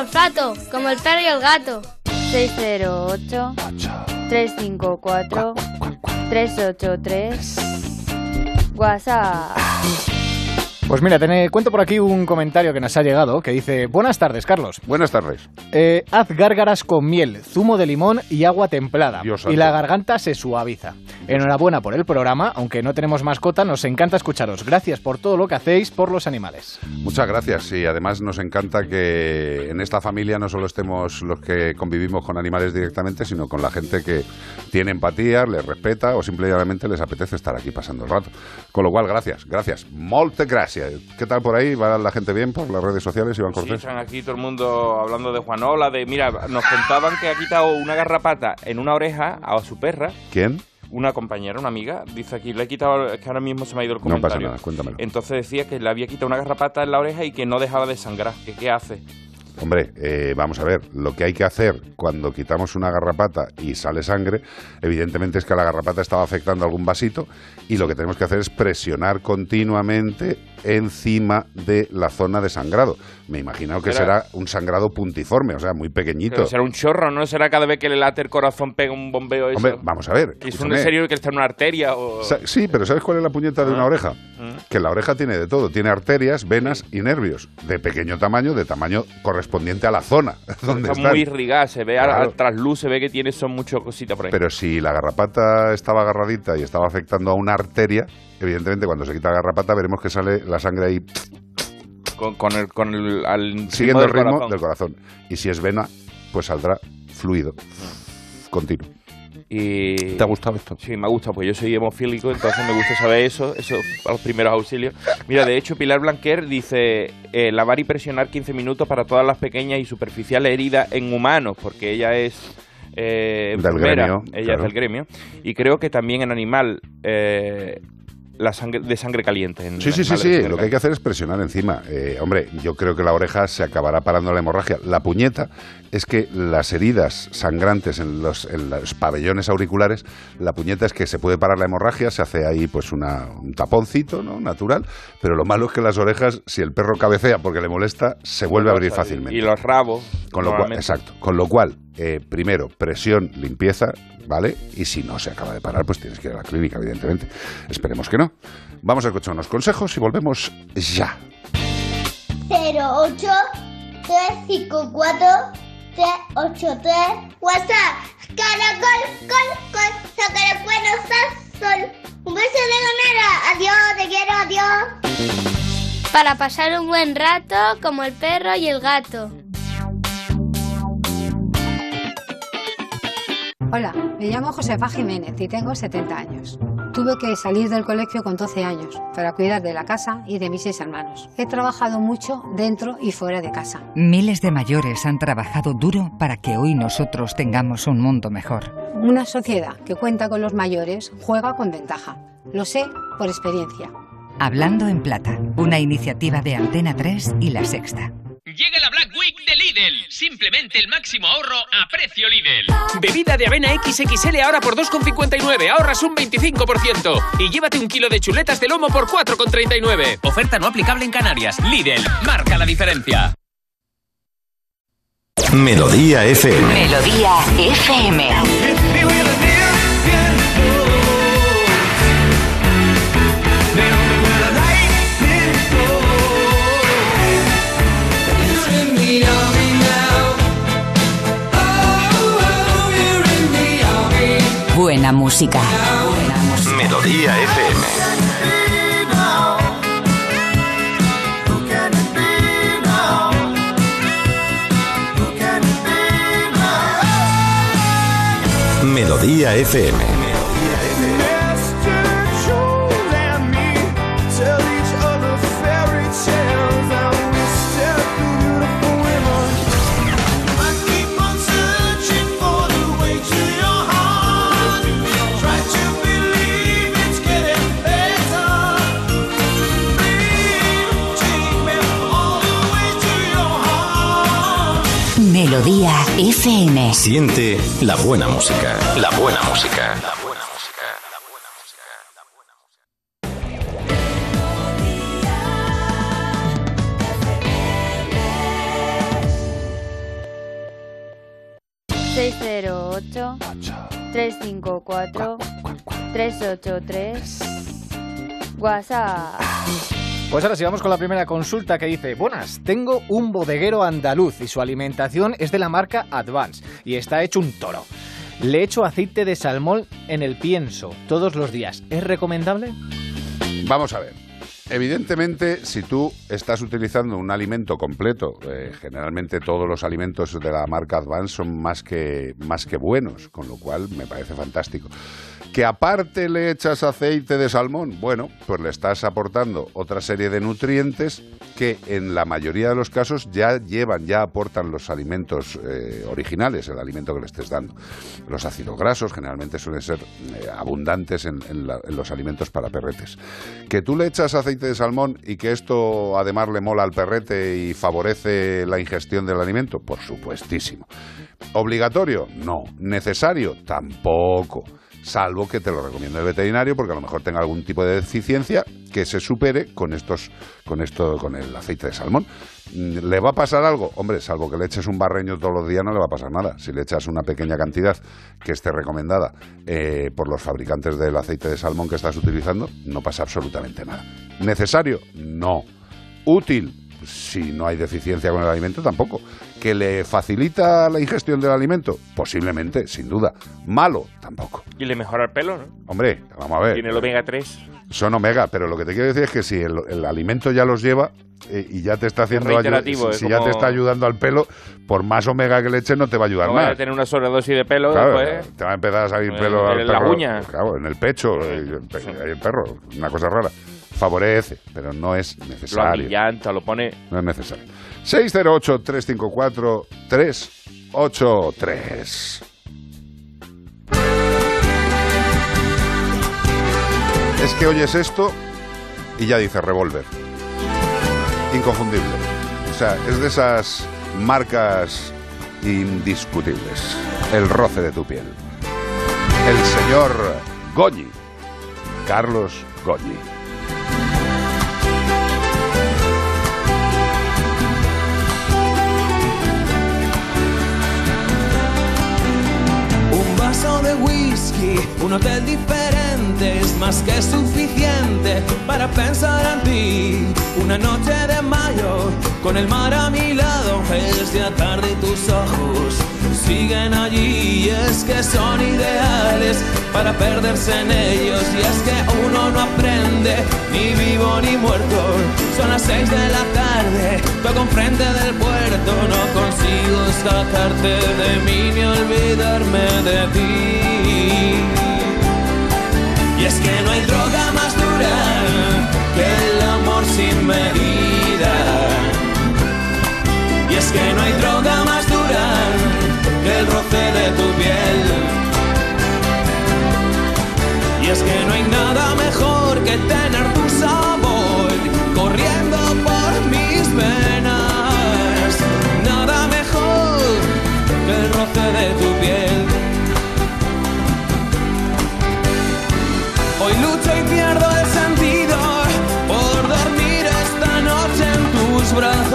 olfato, como el perro y el gato. 608 354 383 WhatsApp Pues mira, te cuento por aquí un comentario que nos ha llegado que dice: Buenas tardes, Carlos. Buenas tardes. Eh, haz gárgaras con miel, zumo de limón y agua templada. Dios y santo. la garganta se suaviza. Enhorabuena por el programa, aunque no tenemos mascota, nos encanta escucharos. Gracias por todo lo que hacéis por los animales. Muchas gracias y además nos encanta que en esta familia no solo estemos los que convivimos con animales directamente, sino con la gente que tiene empatía, les respeta o simplemente les apetece estar aquí pasando el rato. Con lo cual, gracias, gracias. Molte gracias. ¿Qué tal por ahí? ¿Va la gente bien por las redes sociales, Iván Sí, Cortés? están aquí todo el mundo hablando de Juanola, de mira, nos contaban que ha quitado una garrapata en una oreja a su perra. ¿Quién? Una compañera, una amiga, dice aquí, le he quitado, es que ahora mismo se me ha ido el No comentario. pasa nada, cuéntamelo. Entonces decía que le había quitado una garrapata en la oreja y que no dejaba de sangrar. ¿Qué, qué hace? Hombre, eh, vamos a ver, lo que hay que hacer cuando quitamos una garrapata y sale sangre, evidentemente es que la garrapata estaba afectando algún vasito y lo que tenemos que hacer es presionar continuamente encima de la zona de sangrado. Me imagino que Será- será un sangrado puntiforme, o sea, muy pequeñito. Será un chorro, ¿no? Será cada vez que le late el corazón pega un bombeo eso. Hombre, vamos a ver. ¿Es un serio que está en una arteria o...? Sí, pero ¿sabes cuál es la puñeta de una Ah. oreja? Mm. Que la oreja tiene de todo. Tiene arterias, venas y nervios. De pequeño tamaño, de tamaño correspondiente a la zona donde Está muy irrigada, se ve al- Claro. al trasluz, se ve que tiene son muchas cositas por ahí. Pero si la garrapata estaba agarradita y estaba afectando a una arteria, evidentemente cuando se quita la garrapata veremos que sale la sangre ahí con, con el, con el al siguiendo el ritmo corazón. del corazón. Y si es vena, pues saldrá fluido, continuo. Y... ¿Te ha gustado esto? Sí, me ha gustado, pues yo soy hemofílico, entonces me gusta saber eso, eso los primeros auxilios. Mira, de hecho, Pilar Blanquer dice eh, lavar y presionar 15 minutos para todas las pequeñas y superficiales heridas en humanos, porque ella es eh, Del gremio, ella claro. es del gremio, y creo que también en animal eh, la sangre de sangre caliente. en Sí, sí, sí, sí. Lo que hay que hacer es presionar encima. Eh, hombre, yo creo que la oreja se acabará parando la hemorragia. La puñeta es que las heridas sangrantes en los, en los pabellones auriculares, la puñeta es que se puede parar la hemorragia, se hace ahí pues una, un taponcito, ¿no? Natural. Pero lo malo es que las orejas, si el perro cabecea porque le molesta, se vuelve a abrir fácilmente. Y los rabos. Con lo cual, exacto. Con lo cual, eh, primero, presión, limpieza, ¿vale? Y si no se acaba de parar, pues tienes que ir a la clínica, evidentemente. Esperemos que no. Vamos a escuchar unos consejos y volvemos ya. 08 354 383 WhatsApp Caracol, col, col, sacar sol Un beso de ganera, adiós, te quiero, adiós Para pasar un buen rato como el perro y el gato. Hola, me llamo Josefa Jiménez y tengo 70 años. Tuve que salir del colegio con 12 años para cuidar de la casa y de mis seis hermanos. He trabajado mucho dentro y fuera de casa. Miles de mayores han trabajado duro para que hoy nosotros tengamos un mundo mejor. Una sociedad que cuenta con los mayores juega con ventaja. Lo sé por experiencia. Hablando en Plata, una iniciativa de Antena 3 y La Sexta. Llega la Black Week de Lidl. Simplemente el máximo ahorro a precio Lidl. Bebida de avena XXL ahora por 2,59. Ahorras un 25%. Y llévate un kilo de chuletas de lomo por 4,39. Oferta no aplicable en Canarias. Lidl. Marca la diferencia. Melodía FM. Melodía FM. Buena música. Melodía FM. Melodía FM. Melodía FM. Siente la buena música. La buena música. ocho 354 383 WhatsApp Pues ahora sí, vamos con la primera consulta que dice, buenas, tengo un bodeguero andaluz y su alimentación es de la marca Advance y está hecho un toro. Le echo aceite de salmón en el pienso todos los días. ¿Es recomendable? Vamos a ver. Evidentemente, si tú estás utilizando un alimento completo, eh, generalmente todos los alimentos de la marca Advance son más que, más que buenos, con lo cual me parece fantástico. Que aparte le echas aceite de salmón, bueno, pues le estás aportando otra serie de nutrientes que en la mayoría de los casos ya llevan, ya aportan los alimentos eh, originales, el alimento que le estés dando. Los ácidos grasos generalmente suelen ser eh, abundantes en, en los alimentos para perretes. Que tú le echas aceite de salmón y que esto además le mola al perrete y favorece la ingestión del alimento, por supuestísimo. ¿Obligatorio? No. ¿Necesario? Tampoco. Salvo que te lo recomiende el veterinario porque a lo mejor tenga algún tipo de deficiencia que se supere con estos, con esto, con el aceite de salmón. Mm, ¿Le va a pasar algo? Hombre, salvo que le eches un barreño todos los días, no le va a pasar nada. Si le echas una pequeña cantidad que esté recomendada eh, por los fabricantes del aceite de salmón que estás utilizando, no pasa absolutamente nada. ¿Necesario? No. ¿Útil? Si no hay deficiencia con el alimento, tampoco. ¿Que le facilita la ingestión del alimento? Posiblemente, sin duda. ¿Malo? Tampoco. Y le mejora el pelo, ¿no? Hombre, vamos a ver. Tiene el omega 3. Son omega, pero lo que te quiero decir es que si el, el alimento ya los lleva eh, y ya te está haciendo ayu- reiterativo, si, es si ya te está ayudando al pelo, por más omega que le eches no te va a ayudar No vaya a tener una sobredosis de pelo Claro, después. te va a empezar a salir Eh, pelo al en la uña. claro, en el pecho, eh, ahí el perro, una cosa rara. Favorece, pero no es Lo necesario. amillanta, lo pone. No es necesario. 608-354-383. Es que oyes esto y ya dice revólver. Inconfundible. O sea, es de esas marcas indiscutibles. El roce de tu piel. El señor Goñi. Carlos Goñi. Vaso de whisky, un hotel diferente es más que suficiente para pensar en ti. Una noche de mayo con el mar a mi lado es ya tarde y tus ojos siguen allí y es que son ideales para perderse en ellos y es que uno no aprende ni vivo ni muerto. Son las seis de la tarde, toco enfrente del puerto, no consigo sacarte de mí ni olvidarme de ti. Y es que no hay droga más dura que el amor sin medida. Y es que no hay droga más dura que el roce de tu piel. Y es que no hay nada mejor que tener tu sabor corriendo por mis venas. Nada mejor que el roce de tu piel. Hoy lucho y pierdo el sentido por dormir esta noche en tus brazos.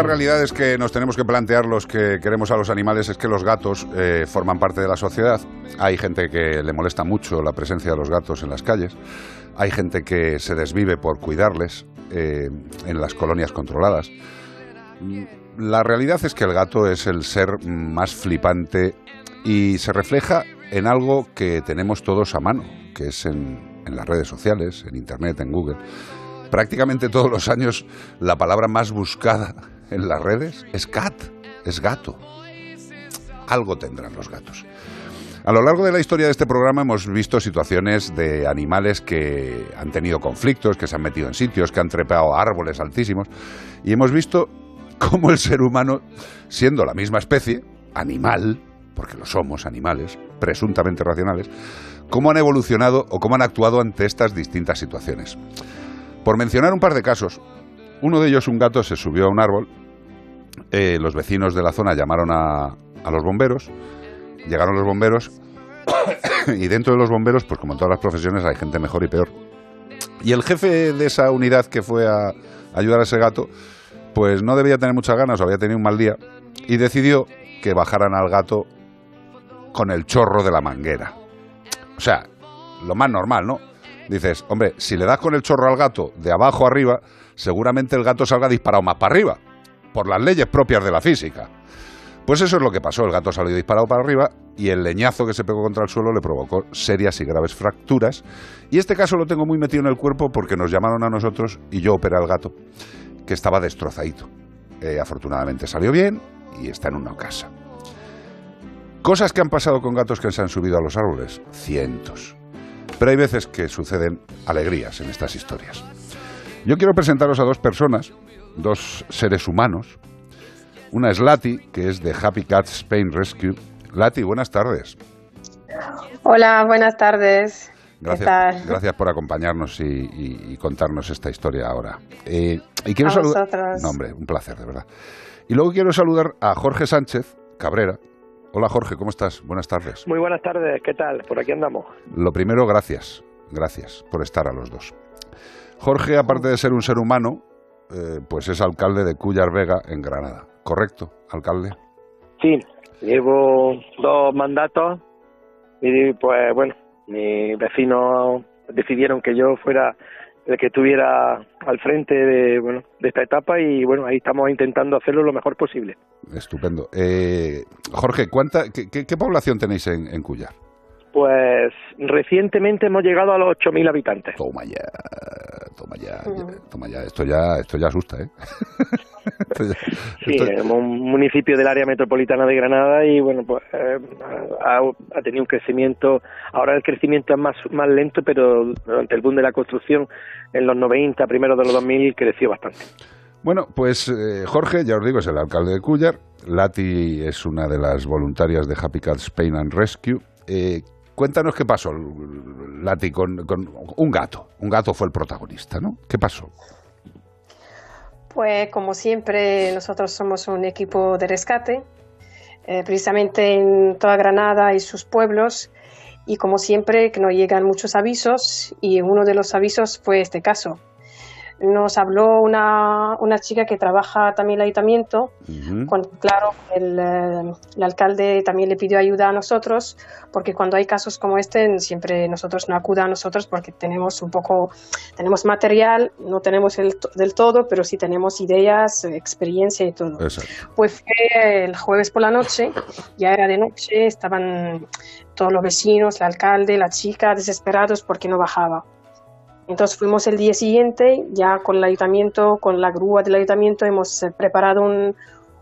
Las realidades que nos tenemos que plantear los que queremos a los animales es que los gatos eh, forman parte de la sociedad. Hay gente que le molesta mucho la presencia de los gatos en las calles. Hay gente que se desvive por cuidarles eh, en las colonias controladas. Mm, La realidad es que el gato es el ser más flipante y se refleja en algo que tenemos todos a mano, que es en, en las redes sociales, en Internet, en Google. Prácticamente todos los años la palabra más buscada en las redes es cat, es gato. Algo tendrán los gatos. A lo largo de la historia de este programa hemos visto situaciones de animales que han tenido conflictos, que se han metido en sitios, que han trepado árboles altísimos, y hemos visto cómo el ser humano, siendo la misma especie, animal, porque lo somos animales, presuntamente racionales, cómo han evolucionado o cómo han actuado ante estas distintas situaciones. Por mencionar un par de casos, uno de ellos, un gato, se subió a un árbol, eh, los vecinos de la zona llamaron a, a los bomberos, llegaron los bomberos y dentro de los bomberos, pues como en todas las profesiones, hay gente mejor y peor. Y el jefe de esa unidad que fue a ayudar a ese gato, pues no debía tener muchas ganas o había tenido un mal día y decidió que bajaran al gato con el chorro de la manguera. O sea, lo más normal, ¿no? Dices, hombre, si le das con el chorro al gato de abajo arriba, seguramente el gato salga disparado más para arriba, por las leyes propias de la física. Pues eso es lo que pasó, el gato salió disparado para arriba y el leñazo que se pegó contra el suelo le provocó serias y graves fracturas. Y este caso lo tengo muy metido en el cuerpo porque nos llamaron a nosotros y yo operé al gato, que estaba destrozadito. Eh, afortunadamente salió bien y está en una casa. Cosas que han pasado con gatos que se han subido a los árboles, cientos. Pero hay veces que suceden alegrías en estas historias. Yo quiero presentaros a dos personas, dos seres humanos. Una es Lati, que es de Happy Cat Spain Rescue. Lati, buenas tardes. Hola, buenas tardes. Gracias, ¿Qué tal? gracias por acompañarnos y, y- y contarnos esta historia ahora. Eh, y quiero A saludar. No, hombre, un placer, de verdad. Y luego quiero saludar a Jorge Sánchez Cabrera. Hola Jorge, ¿cómo estás? Buenas tardes. Muy buenas tardes, ¿qué tal? Por aquí andamos. Lo primero, gracias. Gracias por estar a los dos. Jorge, aparte de ser un ser humano, eh, pues es alcalde de Cuyar Vega, en Granada. ¿Correcto, alcalde? Sí, llevo dos mandatos y pues bueno, mis vecinos decidieron que yo fuera el que estuviera al frente de, bueno, de esta etapa y bueno, ahí estamos intentando hacerlo lo mejor posible. Estupendo. Eh, Jorge, ¿cuánta, qué, qué- qué población tenéis en, en Cuyar? Pues recientemente hemos llegado a los 8.000 habitantes. Toma ya, toma ya, ya, toma ya. Esto ya, esto ya asusta, ¿eh? Esto ya- Sí, esto- un municipio del área metropolitana de Granada y bueno, pues eh, ha, ha tenido un crecimiento. Ahora el crecimiento es más, más lento, pero durante el boom de la construcción en los 90, primeros de los 2000, creció bastante. Bueno, pues eh, Jorge, ya os digo, es el alcalde de Cuyar. Lati es una de las voluntarias de Happy Cat Spain and Rescue. Eh, cuéntanos qué pasó, Lati, con, con un gato. Un gato fue el protagonista, ¿no? ¿Qué pasó? Pues como siempre, nosotros somos un equipo de rescate, eh, precisamente en toda Granada y sus pueblos, y como siempre que nos llegan muchos avisos, y uno de los avisos fue este caso. Nos habló una, una chica que trabaja también en el ayuntamiento, cuando, claro, el, eh, el alcalde también le pidió ayuda a nosotros, porque cuando hay casos como este, siempre nosotros no acuda a nosotros porque tenemos un poco, tenemos material, no tenemos el, del todo, pero sí tenemos ideas, experiencia y todo. Exacto. Pues fue el jueves por la noche, ya era de noche, estaban todos los vecinos, el alcalde, la chica, desesperados porque no bajaba. Entonces fuimos el día siguiente, ya con el ayuntamiento, con la grúa del ayuntamiento, hemos eh, preparado un,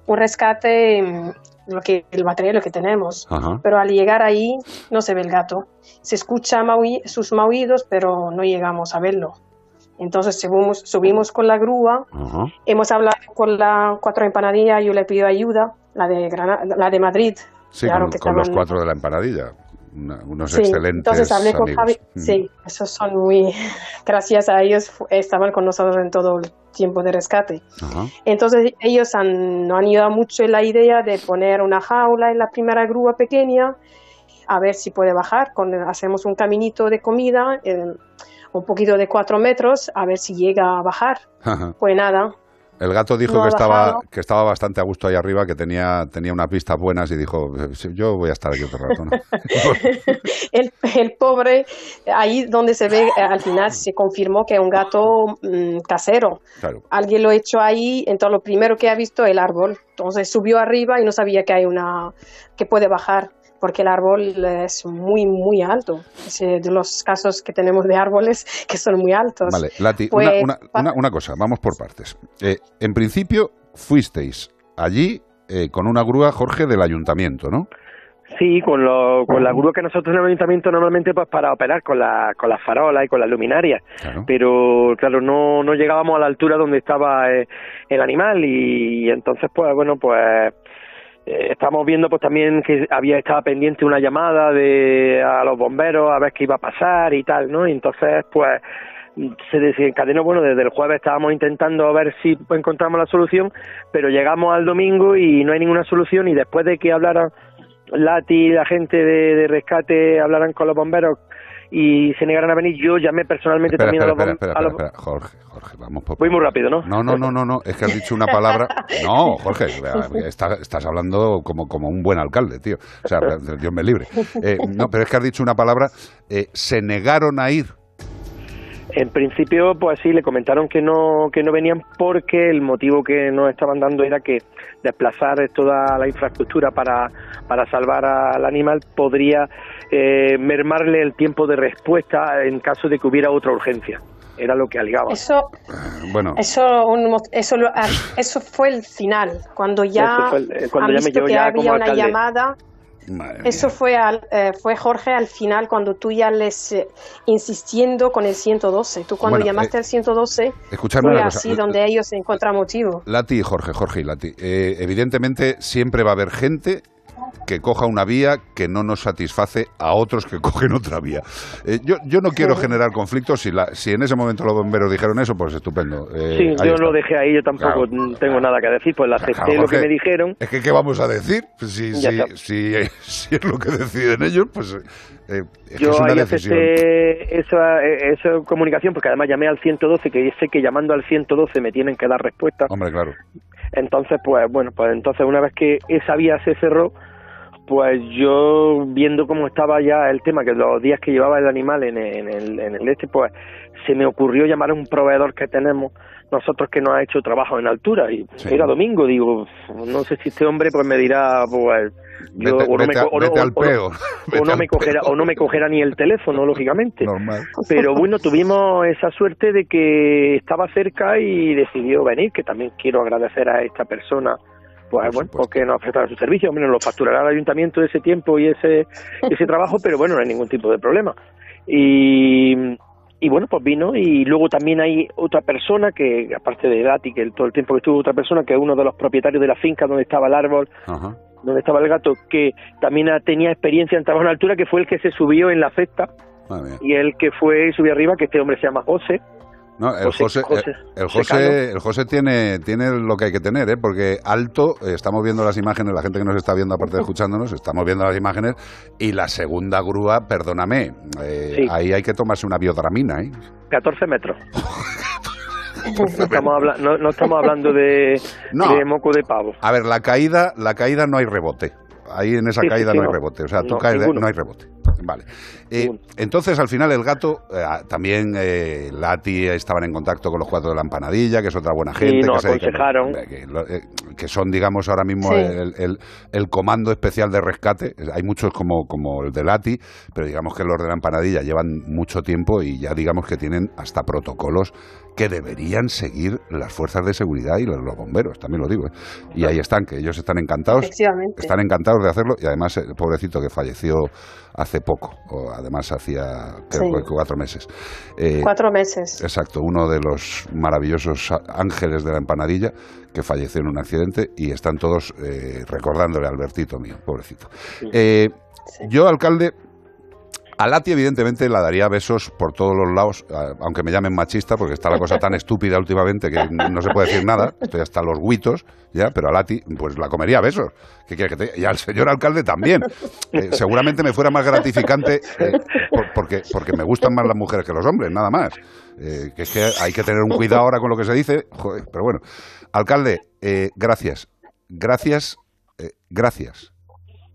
un rescate, mm, lo que, el material que tenemos. Ajá. Pero al llegar ahí no se ve el gato. Se escucha maui- sus maullidos, pero no llegamos a verlo. Entonces subimos, subimos con la grúa, Ajá. hemos hablado con la cuatro empanadillas, yo le pido ayuda, la de Granada, la de Madrid. Sí, claro con, que con los cuatro de la empanadilla. Una- unos Sí, excelentes entonces hablé con amigos. Javi. Mm. Sí, esos son muy. Gracias a ellos estaban con nosotros en todo el tiempo de rescate. Ajá. Entonces ellos han, no han ayudado mucho en la idea de poner una jaula en la primera grúa pequeña, a ver si puede bajar. Con, hacemos un caminito de comida, eh, un poquito de cuatro metros, a ver si llega a bajar. Ajá. Pues nada, El gato dijo No que estaba, que estaba bastante a gusto ahí arriba, que tenía, tenía unas vistas buenas y dijo, "Sí, yo voy a estar aquí otro rato. ¿no?". el, el pobre, ahí donde se ve, eh, al final se confirmó que es un gato mm, casero. Claro. Alguien lo echó ahí, entonces lo primero que ha visto es el árbol. Entonces subió arriba y no sabía que hay una, que puede bajar, porque el árbol es muy, muy alto. Es eh, de los casos que tenemos de árboles que son muy altos. Vale, Lati, Pues, una, una- una- una cosa, vamos por partes. Eh, en principio, fuisteis allí eh, con una grúa, Jorge, del ayuntamiento, ¿no? Sí, con, lo, con la grúa que nosotros en el ayuntamiento normalmente pues para operar con, la, con las farolas y con las luminarias. Pero claro, no, no llegábamos a la altura donde estaba eh, el animal y, entonces pues bueno, pues estamos viendo pues también que había estaba pendiente una llamada de a los bomberos a ver qué iba a pasar y tal, ¿no? Y entonces pues se desencadenó, bueno, desde el jueves estábamos intentando ver si encontramos la solución, pero llegamos al domingo y no hay ninguna solución y después de que hablaran Lati y la gente de, de rescate hablaran con los bomberos y se negaran a venir, yo llamé personalmente Espera, también espera, a los bomberos. espera, espera, Jorge, Jorge, vamos por Voy muy rápido, ¿no? No, no, no, no, no, es que has dicho una palabra. No, Jorge, estás, estás hablando como, como un buen alcalde, tío. O sea, Dios me libre. Eh, no, pero es que has dicho una palabra. eh, se negaron a ir. En principio, pues sí, le comentaron que no, que no venían porque el motivo que nos estaban dando era que desplazar toda la infraestructura para, para salvar al animal podría eh, mermarle el tiempo de respuesta en caso de que hubiera otra urgencia. Era lo que alegaba. Eso, Bueno, eso, un mo- eso, lo- ah, eso fue el final, cuando ya, el- eh, cuando visto yo que ya había como una alcalde. llamada. Eso fue, al, eh, fue Jorge al final cuando tú ya les eh, insistiendo con el 112. Tú cuando Bueno, llamaste eh, al 112 escuchadme fue una cosa. así donde ellos se encuentran motivo. Lati y Jorge, Jorge y Lati. eh, evidentemente, siempre va a haber gente que coja una vía que no nos satisface a otros que cogen otra vía. Eh, yo, yo no quiero generar conflictos. Si, la, si en ese momento los bomberos dijeron eso, pues estupendo. Eh, Sí, yo está. lo dejé ahí, yo tampoco Claro. tengo nada que decir, pues le acepté Claro, lo que me dijeron. Es que, ¿qué vamos a decir? Pues Si, si, está. si, si es lo que deciden ellos, pues eh, es Yo es una ahí decisión. acepté esa, eh, esa comunicación porque además llamé al 112, que sé que llamando al 112 me tienen que dar respuesta. Hombre, claro. Entonces, pues bueno, pues entonces una vez que esa vía se cerró, pues yo viendo cómo estaba ya el tema, que los días que llevaba el animal en, el- en el, en el este, pues se me ocurrió llamar a un proveedor que tenemos nosotros que nos ha hecho trabajo en altura y era domingo, digo, no sé si este hombre pues me dirá, pues yo Vete- o no me o no- o no- o no cogerá o no me cogerá ni el teléfono lógicamente. Normal. pero bueno tuvimos esa suerte de que estaba cerca y decidió venir que también quiero agradecer a esta persona pues bueno porque nos prestaron su servicio hombre nos lo facturará el ayuntamiento ese tiempo y ese ese trabajo pero bueno no hay ningún tipo de problema y y bueno, pues vino y luego también hay otra persona que, aparte de Gatti, que todo el tiempo que estuvo otra persona, que es uno de los propietarios de la finca donde estaba el árbol, Ajá. donde estaba el gato, que también tenía experiencia en trabajo en altura, que fue el que se subió en la cesta y el que fue y subió arriba, que este hombre se llama José. No, el José- José, José- el José el José tiene, tiene lo que hay que tener, ¿eh? porque alto, eh, estamos viendo las imágenes, la gente que nos está viendo, aparte de escuchándonos, estamos viendo las imágenes, y la segunda grúa, perdóname, eh, Sí. ahí hay que tomarse una biodramina, ¿eh? 14 metros. no, estamos habla- no, no estamos hablando de, No. de moco de pavo. A ver, la caída, la caída no hay rebote. Ahí en esa Sí, sí, caída sí, no hay rebote. O sea, tú No, caes, de- no hay rebote. Vale. Eh, entonces, al final, el gato, eh, también eh, Lati estaban en contacto con los cuatro de la empanadilla, que es otra buena Sí, gente. nos que, se dedican- aconsejaron. que, eh, que son, digamos, ahora mismo Sí. el, el- el comando especial de rescate. Hay muchos como, como el de Lati, pero digamos que los de la empanadilla llevan mucho tiempo y ya digamos que tienen hasta protocolos que deberían seguir las fuerzas de seguridad y los, los bomberos, también lo digo. ¿eh? Y ahí están, que ellos están encantados. Están encantados de hacerlo y además el pobrecito que falleció hace poco, o además hacía creo Sí. cuatro meses. Eh, Cuatro meses. Exacto, uno de los maravillosos ángeles de la empanadilla que falleció en un accidente y están todos eh, recordándole a Albertito mío, pobrecito. Eh, Yo, alcalde, a Lati evidentemente la daría besos por todos los lados, aunque me llamen machista, porque está la cosa tan estúpida últimamente que no se puede decir nada, estoy hasta los guitos, ya, pero a Lati pues la comería besos. ¿Qué que te- Y al señor alcalde también. Eh, seguramente me fuera más gratificante eh, por- porque, porque me gustan más las mujeres que los hombres, nada más. Eh, que es que hay que tener un cuidado ahora con lo que se dice, pero bueno. Alcalde, gracias. Gracias, gracias.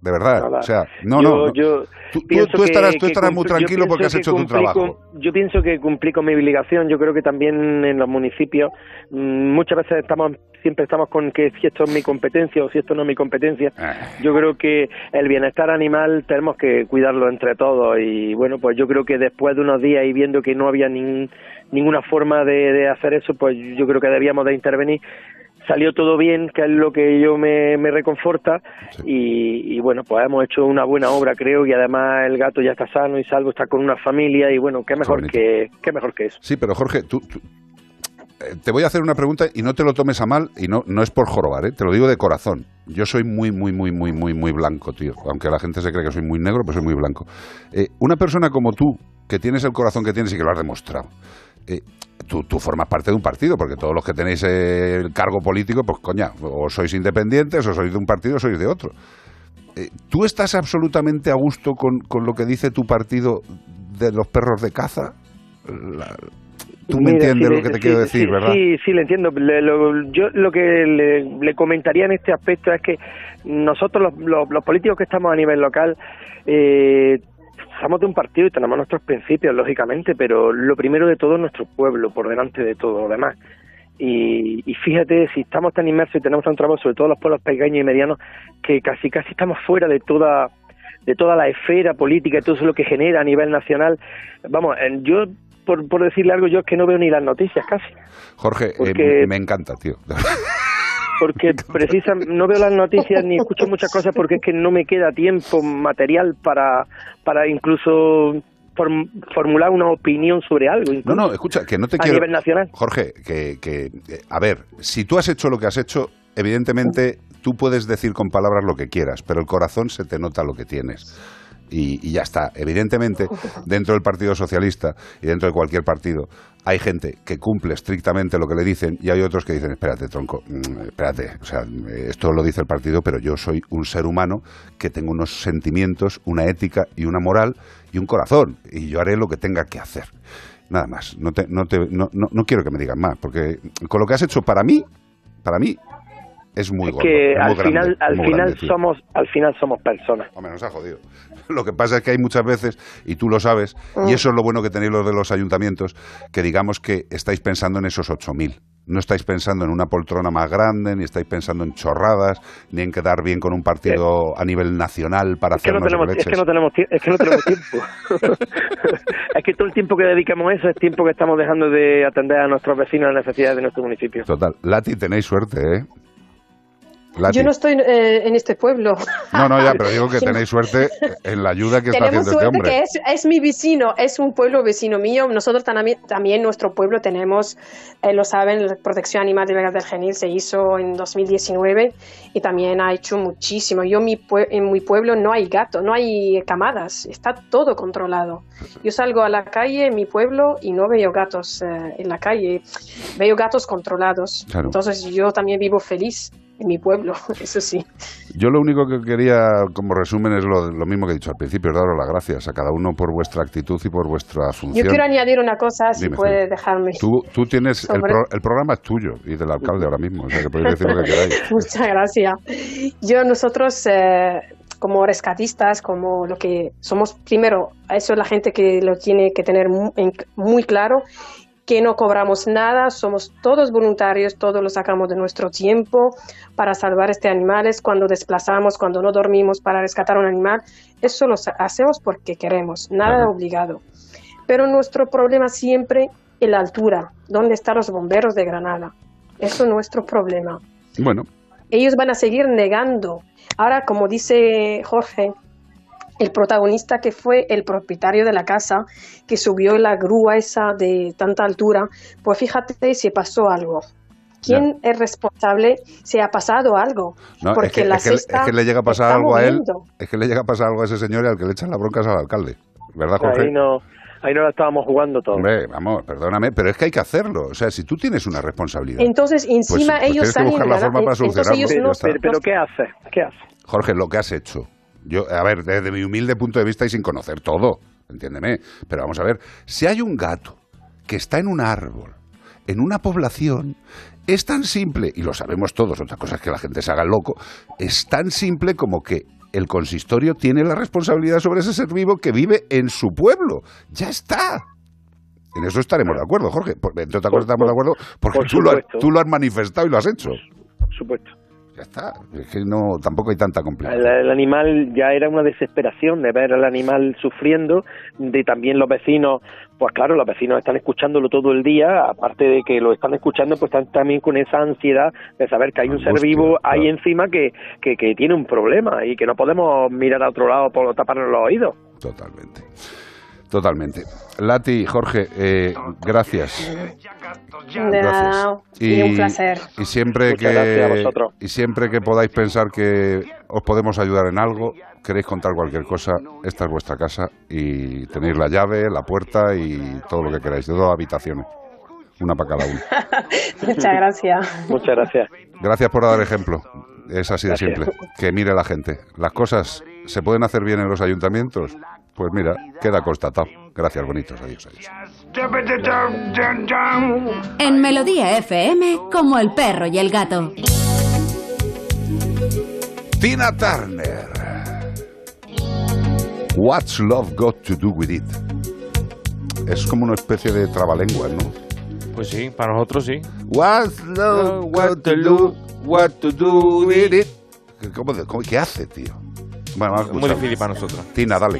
De verdad, Nada. o sea, no, Yo- no. yo tú, tú- estarás, que- tú que estarás muy tranquilo porque has hecho tu trabajo. con- yo pienso que cumplí con mi obligación. Yo creo que también en los municipios mm, muchas veces estamos siempre estamos con que si esto es mi competencia o si esto no es mi competencia. Ah. Yo creo que el bienestar animal tenemos que cuidarlo entre todos y bueno, pues yo creo que después de unos días y viendo que no había nin- ninguna forma de, de hacer eso, pues yo creo que debíamos de intervenir. Salió todo bien, que es lo que yo me, me reconforta y, y bueno, pues hemos hecho una buena obra creo y además el gato ya está sano y salvo, está con una familia y bueno, qué mejor que qué mejor que eso. Sí, pero Jorge, tú, tú- eh, te voy a hacer una pregunta y no te lo tomes a mal y no, no es por jorobar, ¿eh? te lo digo de corazón. Yo soy muy, muy, muy, muy, muy, muy blanco, tío. Aunque la gente se cree que soy muy negro, pues soy muy blanco. Eh, una persona como tú, que tienes el corazón que tienes y que lo has demostrado, eh, tú, tú formas parte de un partido, porque todos los que tenéis eh, el cargo político, pues coña, o sois independientes, o sois de un partido, o sois de otro. Eh, ¿Tú estás absolutamente a gusto con, con lo que dice tu partido de los perros de caza? La- Tú me Mira, entiendes sí, lo que te sí, quiero sí, decir, ¿verdad? Sí, sí, le entiendo. Le- lo- yo lo que le, le comentaría en este aspecto es que nosotros los, los- los políticos que estamos a nivel local eh, somos de un partido y tenemos nuestros principios, lógicamente, pero lo primero de todo es nuestro pueblo, por delante de todo lo demás. Y, y fíjate, si estamos tan inmersos y tenemos tan trabajo, sobre todo los pueblos pequeños y medianos, que casi casi estamos fuera de toda de toda la esfera política y todo eso lo que genera a nivel nacional. Vamos, yo, por, por decirle algo, yo es que no veo ni las noticias casi. Jorge, eh, Porque- me encanta, tío. porque precisa no veo las noticias ni escucho muchas cosas porque es que no me queda tiempo material para para incluso form- formular una opinión sobre algo No, incluso, no, escucha, que no te a quiero... nivel nacional Jorge, que, que, a ver, si tú has hecho lo que has hecho, evidentemente tú puedes decir con palabras lo que quieras, pero el corazón se te nota lo que tienes. Y, y ya está. Evidentemente, dentro del Partido Socialista y dentro de cualquier partido, hay gente que cumple estrictamente lo que le dicen y hay otros que dicen, espérate, tronco, mm, espérate, o sea, esto lo dice el partido, pero yo soy un ser humano que tengo unos sentimientos, una ética y una moral y un corazón, y yo haré lo que tenga que hacer. Nada más, no, te, no, te, no, no, no quiero que me digan más, porque con lo que has hecho para mí, para mí, es muy gordo, que es muy al grande, final al final grande, somos al final somos personas Hombre, nos ha jodido. Lo que pasa es que hay muchas veces, y tú lo sabes, Mm. y eso es lo bueno que tenéis los de los ayuntamientos, que digamos que estáis pensando en esos 8.000. No estáis pensando en una poltrona más grande, ni estáis pensando en chorradas, ni en quedar bien con un partido a nivel nacional para es que no hacernos tenemos es que no tenemos es que no tenemos tiempo es que todo el tiempo que dedicamos a eso es tiempo que estamos dejando de atender a nuestros vecinos las necesidades de nuestro municipio Total. Lati, tenéis suerte, ¿eh? Yo no estoy eh, en este pueblo. No, no, ya, pero digo que tenéis suerte en la ayuda que está haciendo este suerte hombre. que es, es mi vecino, es un pueblo vecino mío. Nosotros también, también nuestro pueblo tenemos, eh, lo saben, la protección animal de Vegas del Genil se hizo en 2019 y también ha hecho muchísimo. Yo mi pue- en mi pueblo no hay gato, no hay camadas, está todo controlado. Yo salgo a la calle en mi pueblo y no veo gatos eh, en la calle, veo gatos controlados. Claro. Entonces yo también vivo feliz en mi pueblo, eso sí. Yo lo único que quería, como resumen, es lo, lo mismo que he dicho al principio, daros las gracias a cada uno por vuestra actitud y por vuestra función. Yo quiero añadir una cosa, si Dime, puede Gil. dejarme. Tú, tú tienes, el, Sobre- pro- el programa es tuyo y del alcalde ahora mismo, o sea que podéis decir lo que queráis. Muchas gracias. Yo, nosotros, eh, como rescatistas, como lo que somos, primero, eso es la gente que lo tiene que tener mu- en- muy claro, que no cobramos nada, somos todos voluntarios, todos lo sacamos de nuestro tiempo para salvar este animales, cuando desplazamos, cuando no dormimos para rescatar un animal, eso lo hacemos porque queremos, nada obligado. Pero nuestro problema siempre es la altura, ¿dónde están los bomberos de Granada? Eso es nuestro problema Bueno, ellos van a seguir negando. Ahora, como dice Jorge, el protagonista que fue el propietario de la casa, que subió la grúa esa de tanta altura, pues fíjate si pasó algo. ¿Quién es responsable si ha pasado algo? no, Porque es, que, la es, que, cesta es que le llega a pasar algo a él, moviendo. es que le llega a pasar algo a ese señor y al que le echan las broncas al alcalde. ¿Verdad, Jorge? ahí no ahí no la estábamos jugando todo Hombre, vamos, perdóname, pero es que hay que hacerlo. O sea, si tú tienes una responsabilidad. Entonces, encima pues ellos tienes que buscar salen la forma para entonces solucionarlo, no- pero, pero qué hace qué hace Jorge, lo que has hecho. Yo, a ver, desde mi humilde punto de vista y sin conocer todo, entiéndeme, pero vamos a ver, si hay un gato que está en un árbol, en una población, Es tan simple, y lo sabemos todos, otra cosa es que la gente se haga loco, es tan simple como que el consistorio tiene la responsabilidad sobre ese ser vivo que vive en su pueblo. Ya está. En eso estaremos de acuerdo, Jorge. Entre otras cosas estamos de acuerdo porque por tú lo, has, tú lo has manifestado y lo has hecho. Por supuesto. Ya está. Es que no, tampoco hay tanta complicación. El, el animal ya era una desesperación de ver al animal sufriendo, de también los vecinos, pues claro, los vecinos están escuchándolo todo el día, aparte de que lo están escuchando, pues están también con esa ansiedad de saber que hay un ser Angustia, vivo ahí claro. encima que, que, que tiene un problema y que no podemos mirar a otro lado por taparnos los oídos. Totalmente. Totalmente. Lati, Jorge, eh, gracias. De nada. Y, un placer. Y siempre Muchas gracias que y siempre que podáis pensar que os podemos ayudar en algo, queréis contar cualquier cosa, esta es vuestra casa y tenéis la llave, la puerta y todo lo que queráis, de dos habitaciones, una para cada uno. Muchas gracias. Muchas gracias. Gracias por dar ejemplo. Es así de Gracias. simple. Que mire la gente. Las cosas se pueden hacer bien en los ayuntamientos. Pues mira, queda constatado. Gracias, bonitos. Adiós, adiós. En Melodía FM, como el perro y el gato. Tina Turner. What's Love Got to Do With It? Es como una especie de trabalenguas, ¿no? Pues sí, para nosotros sí. What's Love Got to Do, what to do with it? ¿Cómo de- cómo- ¿Qué hace, tío? Bueno, vamos a Muy difícil para nosotros. Tina, dale.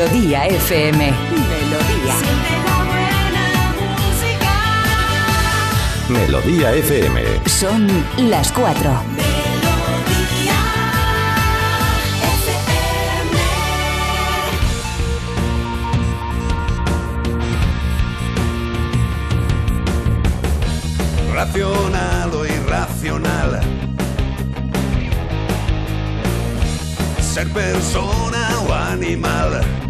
Melodía FM. Melodía. Melodía FM. Son las cuatro. Racional o irracional. Ser persona o animal.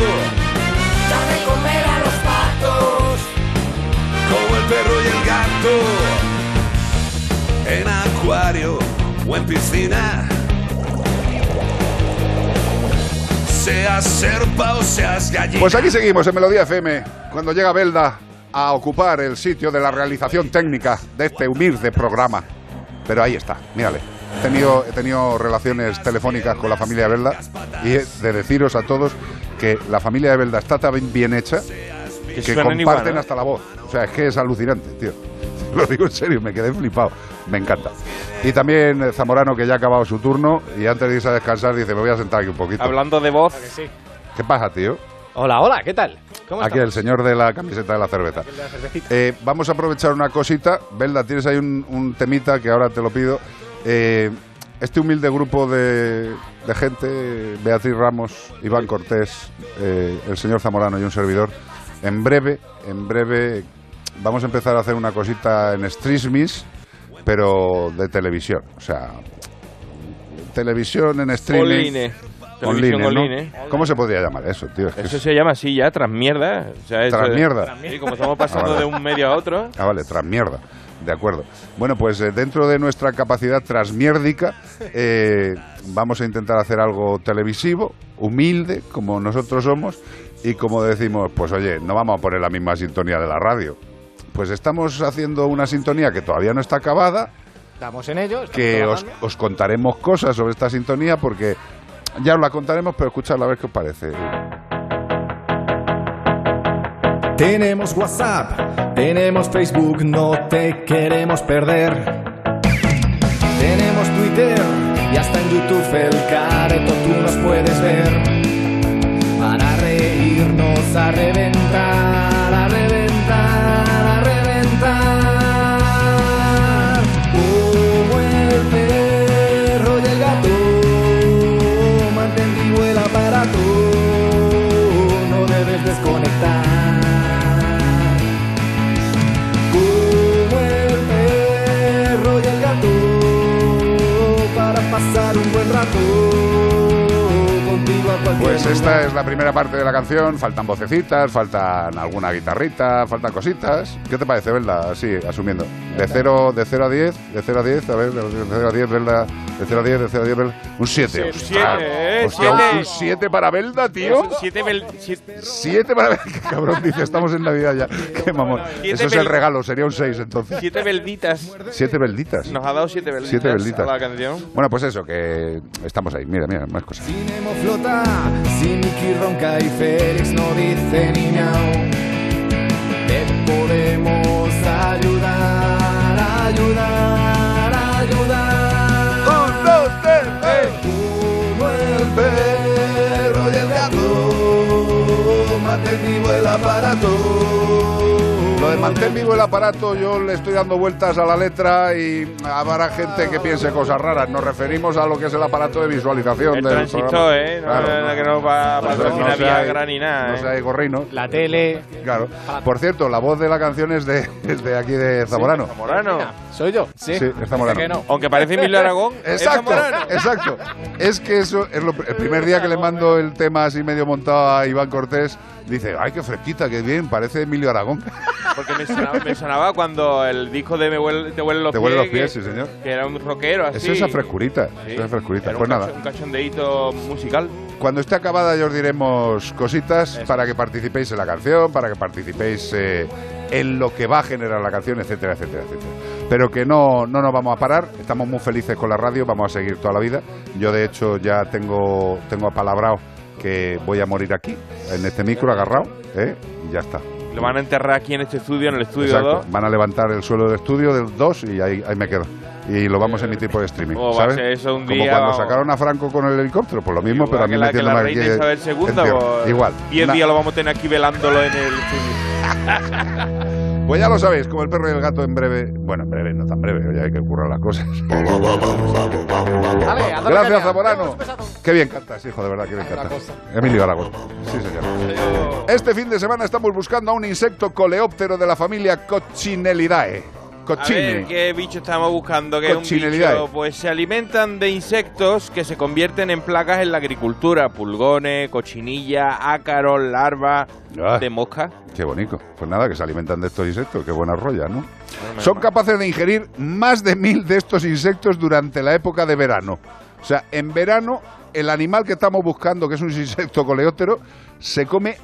Perro y el gato. En acuario o en piscina. Seas serpa o seas gallina. Pues aquí seguimos en Melodía FM, cuando llega Belda a ocupar el sitio de la realización técnica de este humilde programa. Pero ahí está, mírale. He tenido, he tenido relaciones telefónicas con la familia Belda y he de deciros a todos que la familia de Belda está tan bien hecha que, comparten igual, ¿no? hasta la voz. O sea, es que es alucinante, tío. Lo digo en serio, me quedé flipado. Me encanta. Y también eh, Zamorano, que ya ha acabado su turno y antes de irse a descansar dice, me voy a sentar aquí un poquito. Hablando de voz. ¿Qué pasa, tío? Hola, hola, ¿qué tal? ¿Cómo Aquí el señor de la camiseta de la cerveza. Eh, vamos a aprovechar una cosita. Belda, tienes ahí un, un temita que ahora te lo pido. Eh, este humilde grupo de, de gente, Beatriz Ramos, Iván Cortés, eh, el señor Zamorano y un servidor, en breve, en breve vamos a empezar a hacer una cosita en Streammis, pero de televisión. O sea, televisión en streaming. Online. Televisión Online, ¿no? online. ¿Cómo se podría llamar eso, tío? Es Eso es- se llama así ya, transmierda. O sea, Transmierda. Sí, como estamos pasando Ah, vale. de un medio a otro. Ah, vale, transmierda. De acuerdo. Bueno, pues eh, dentro de nuestra capacidad transmiérdica, eh, vamos a intentar hacer algo televisivo, humilde, como nosotros somos, y como decimos, pues oye, no vamos a poner la misma sintonía de la radio. Pues estamos haciendo una sintonía que todavía no está acabada, Estamos en ello. estamos que os, os contaremos cosas sobre esta sintonía, porque ya os la contaremos, pero escuchadla a ver qué os parece. Tenemos WhatsApp, tenemos Facebook, no te queremos perder. Tenemos Twitter y hasta en YouTube el careto tú nos puedes ver. Reírnos a Pues esta es la primera parte de la canción, faltan vocecitas, faltan alguna guitarrita, faltan cositas. ¿Qué te parece, Belda? Así, asumiendo. De 0 de cero a 10, de 0 a 10, a ver, de 0 a 10, Belda, de 0 a 10, de 0 a 10, Belda. Un 7. Un siete, eh, siete. Un 7 para Belda, tío. Siete bel- siete- 7 para Belda. Qué cabrón, dice, estamos en Navidad ya. Qué mamón. Siete Eso es el regalo, sería un 6 entonces. Siete belditas. 7 belditas. Nos ha dado siete belditas. Siete belditas. a la canción. Bueno, pues eso, que estamos ahí. Mira, mira, más cosas. Nemo flota, si Nicky ronca y Félix no dice ni miau. Te podemos ayudar, ayudar, vivo el aparato. Lo de mantén vivo el aparato, yo le estoy dando vueltas a la letra y habrá gente que piense cosas raras. Nos referimos a lo que es el aparato de visualización El del transistor, programa. ¿eh? No, Claro, no, no, que no va a patrocinar Viagra ni nada, No ¿eh? sé, hay gorrino. La tele. Claro. Por cierto, la voz de la canción es de, es de aquí de Zamorano. Zamorano. ¿Soy yo? Sí. Sí, es Zamorano. ¿Por qué no? Aunque parece Emilio Aragón. es Exacto, Zamorano. exacto. Es que eso es lo, el primer día que le mando el tema así medio montado a Iván Cortés, dice, ay, qué fresquita, qué bien, parece Emilio Aragón. Porque me sonaba, me sonaba cuando el disco de Me huele, Te huelen los Te pies. huelen los que- pies, sí, señor. Que era un rockero así. Eso es esa frescurita, Sí. esa frescurita. Era Pues un, nada. cacho- un cachondeíto musical. Cuando esté acabada ya os diremos cositas para que participéis en la canción, para que participéis eh, en lo que va a generar la canción, etcétera, etcétera, etcétera. Pero que no, no nos vamos a parar, estamos muy felices con la radio, vamos a seguir toda la vida. Yo de hecho ya tengo, tengo apalabrado que voy a morir aquí, en este micro agarrado, ¿eh? y ya está. Lo van a enterrar aquí en este estudio, en el estudio Exacto. 2. Van a levantar el suelo del estudio del 2 y ahí, ahí me quedo. Y lo vamos a emitir por streaming. Oh, ¿sabes? eso un Como día, cuando vamos. sacaron a Franco con el helicóptero, pues lo mismo, pero a mí la, que la reina Isabel II, pues, Igual. 10 Na- días lo vamos a tener aquí velándolo en el estudio. Pues ya lo sabéis, como el perro y el gato en breve. Bueno, en breve, no tan breve, ya hay que currar las cosas. Gracias, Zamorano. Qué bien cantas, hijo, de verdad, qué bien cantas. Emilio Aragón. Sí, señor. Este fin de semana estamos buscando a un insecto coleóptero de la familia Coccinellidae. A ver, ¿qué bicho estamos buscando? Que es un bicho, pues se alimentan de insectos que se convierten en plagas en la agricultura. Pulgones, cochinilla, ácaros, larvas Ah. de mosca. Qué bonito. Pues nada, que se alimentan de estos insectos, qué buenas rollas, ¿no? Son capaces de ingerir más de mil de estos insectos durante la época de verano. O sea, en verano, el animal que estamos buscando, que es un insecto coleóptero, se come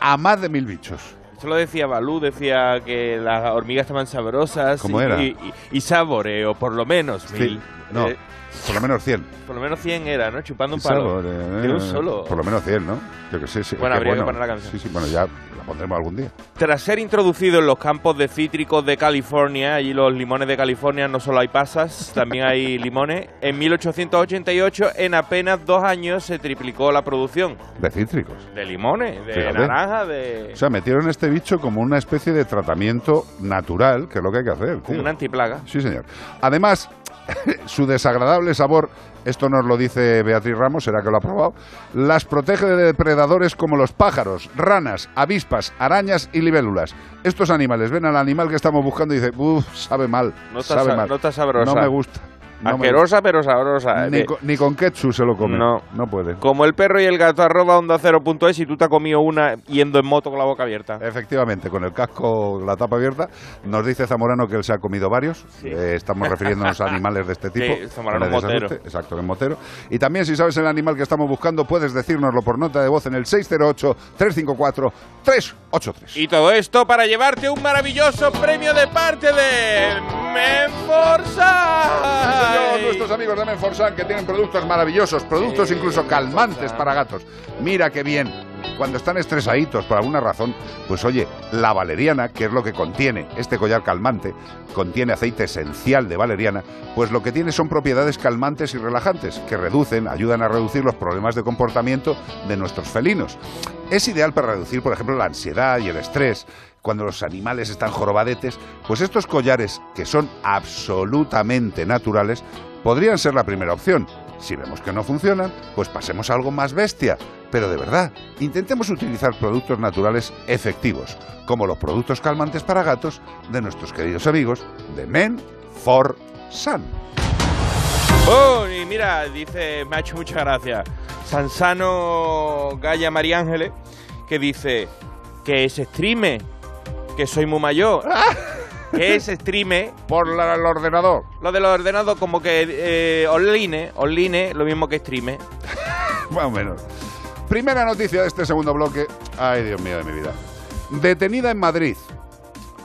a más de mil bichos. Esto lo decía Balú, decía que las hormigas estaban sabrosas. ¿Cómo y, era? Y, y- y saboreo, por lo menos mil. No, Eh, por lo menos 100. por lo menos 100 era, ¿no? Chupando un palo. De un solo. Por lo menos 100, ¿no? Yo que sé, sí. Bueno, habría que poner la canción. Sí, sí, bueno, ya la pondremos algún día. Tras ser introducido en los campos de cítricos de California, allí los limones de California no solo hay pasas, también hay limones, en 1888 en apenas dos años se triplicó la producción De cítricos. de limones, de Fíjate. naranja, de... O sea, metieron este bicho como una especie de tratamiento natural, que es lo que hay que hacer. como tío. una antiplaga. Sí, señor. Además, su desagradable sabor, esto nos lo dice Beatriz Ramos, será que lo ha probado, las protege de depredadores como los pájaros, ranas, avispas, arañas y libélulas. Estos animales ven al animal que estamos buscando y dicen, uff, sabe mal, No sabe sa- mal. no está sabrosa. No me gusta. No Asquerosa pero sabrosa. gusta. Ni, con, ni con ketchup se lo come. No. No puede. Como el perro y el gato arroba onda cero punto es y tú te has comido una yendo en moto con la boca abierta. Efectivamente, con el casco, la tapa abierta, nos dice Zamorano que él se ha comido varios. Eh, estamos refiriéndonos a animales de este tipo. Sí, Zamorano motero. Exacto, en motero. Y también, si sabes el animal que estamos buscando, puedes decírnoslo por nota de voz en el 608-354-383. Y todo esto para llevarte un maravilloso premio de parte de Menforza. Nuestros amigos de Menforsan que tienen productos maravillosos, productos incluso calmantes para gatos. Mira qué bien. Cuando están estresaditos por alguna razón, pues oye, la valeriana, que es lo que contiene este collar calmante, contiene aceite esencial de valeriana, pues lo que tiene son propiedades calmantes y relajantes, que reducen, ayudan a reducir los problemas de comportamiento de nuestros felinos. Es ideal para reducir, por ejemplo, la ansiedad y el estrés, cuando los animales están jorobadetes, pues estos collares, que son absolutamente naturales, podrían ser la primera opción. Si vemos que no funcionan, pues pasemos a algo más bestia. Pero de verdad, intentemos utilizar productos naturales efectivos, como los productos calmantes para gatos de nuestros queridos amigos de Men for Sun. Oh, y mira, dice, me ha hecho. Sansano Gaya María Ángeles, que dice que es streame, que soy muy mayor. que es streame. Por la- el ordenador. Lo del ordenador, como que eh, online, online, lo mismo que streame. Más o menos. Primera noticia de este segundo bloque. Ay, Dios mío de mi vida. Detenida en Madrid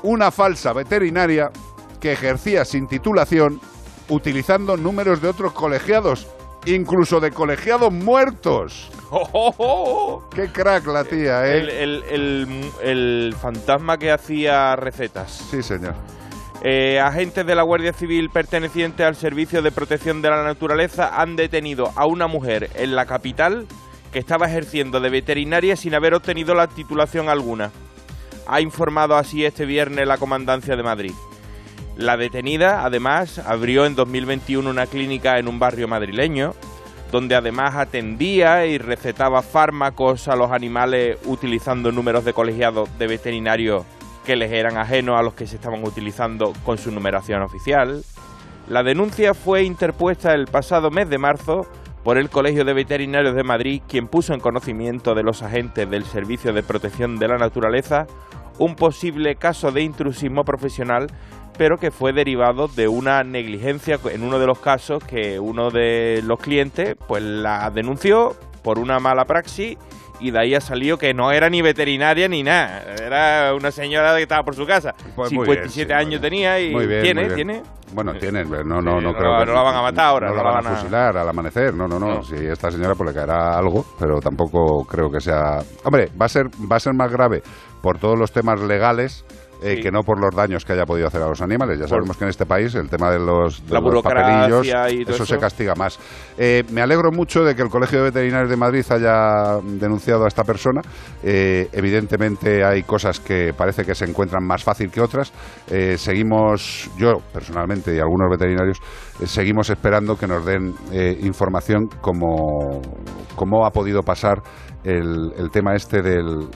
una falsa veterinaria que ejercía sin titulación utilizando números de otros colegiados, incluso de colegiados muertos. ¡Qué crack la tía, eh! El, el- el- el fantasma que hacía recetas. Sí, señor. Eh, agentes de la Guardia Civil pertenecientes al Servicio de Protección de la Naturaleza han detenido a una mujer en la capital que estaba ejerciendo de veterinaria sin haber obtenido la titulación alguna. Ha informado así este viernes la Comandancia de Madrid. La detenida, además, abrió en 2021 una clínica en un barrio madrileño, donde además atendía y recetaba fármacos a los animales utilizando números de colegiados de veterinarios que les eran ajenos a los que se estaban utilizando con su numeración oficial. La denuncia fue interpuesta el pasado mes de marzo por el Colegio de Veterinarios de Madrid, quien puso en conocimiento de los agentes del Servicio de Protección de la Naturaleza un posible caso de intrusismo profesional, pero que fue derivado de una negligencia en uno de los casos que uno de los clientes pues la denunció por una mala praxis y de ahí ha salido que no era ni veterinaria ni nada. Era una señora que estaba por su casa. Pues muy 57 bien, sí, años tenía y Muy bien, tiene, muy bien. tiene. Bueno, tiene, no, no, no, no creo la- que... no la van a matar ahora, No, la la van a van a- fusilar al amanecer, no, no, no. Si esta señora pues le caerá algo, pero tampoco creo que sea... Hombre, va a ser, va a ser más grave por todos los temas legales eh, Sí. que no por los daños que haya podido hacer a los animales. Ya Por- sabemos que en este país el tema de los, de La los papelillos, y todo eso, eso. se castiga más. Eh, me alegro mucho de que el Colegio de Veterinarios de Madrid haya denunciado a esta persona. Eh, evidentemente hay cosas que parece que se encuentran más fácil que otras. Eh, seguimos, yo personalmente y algunos veterinarios, seguimos esperando que nos den información como, como ha podido pasar el, el tema este del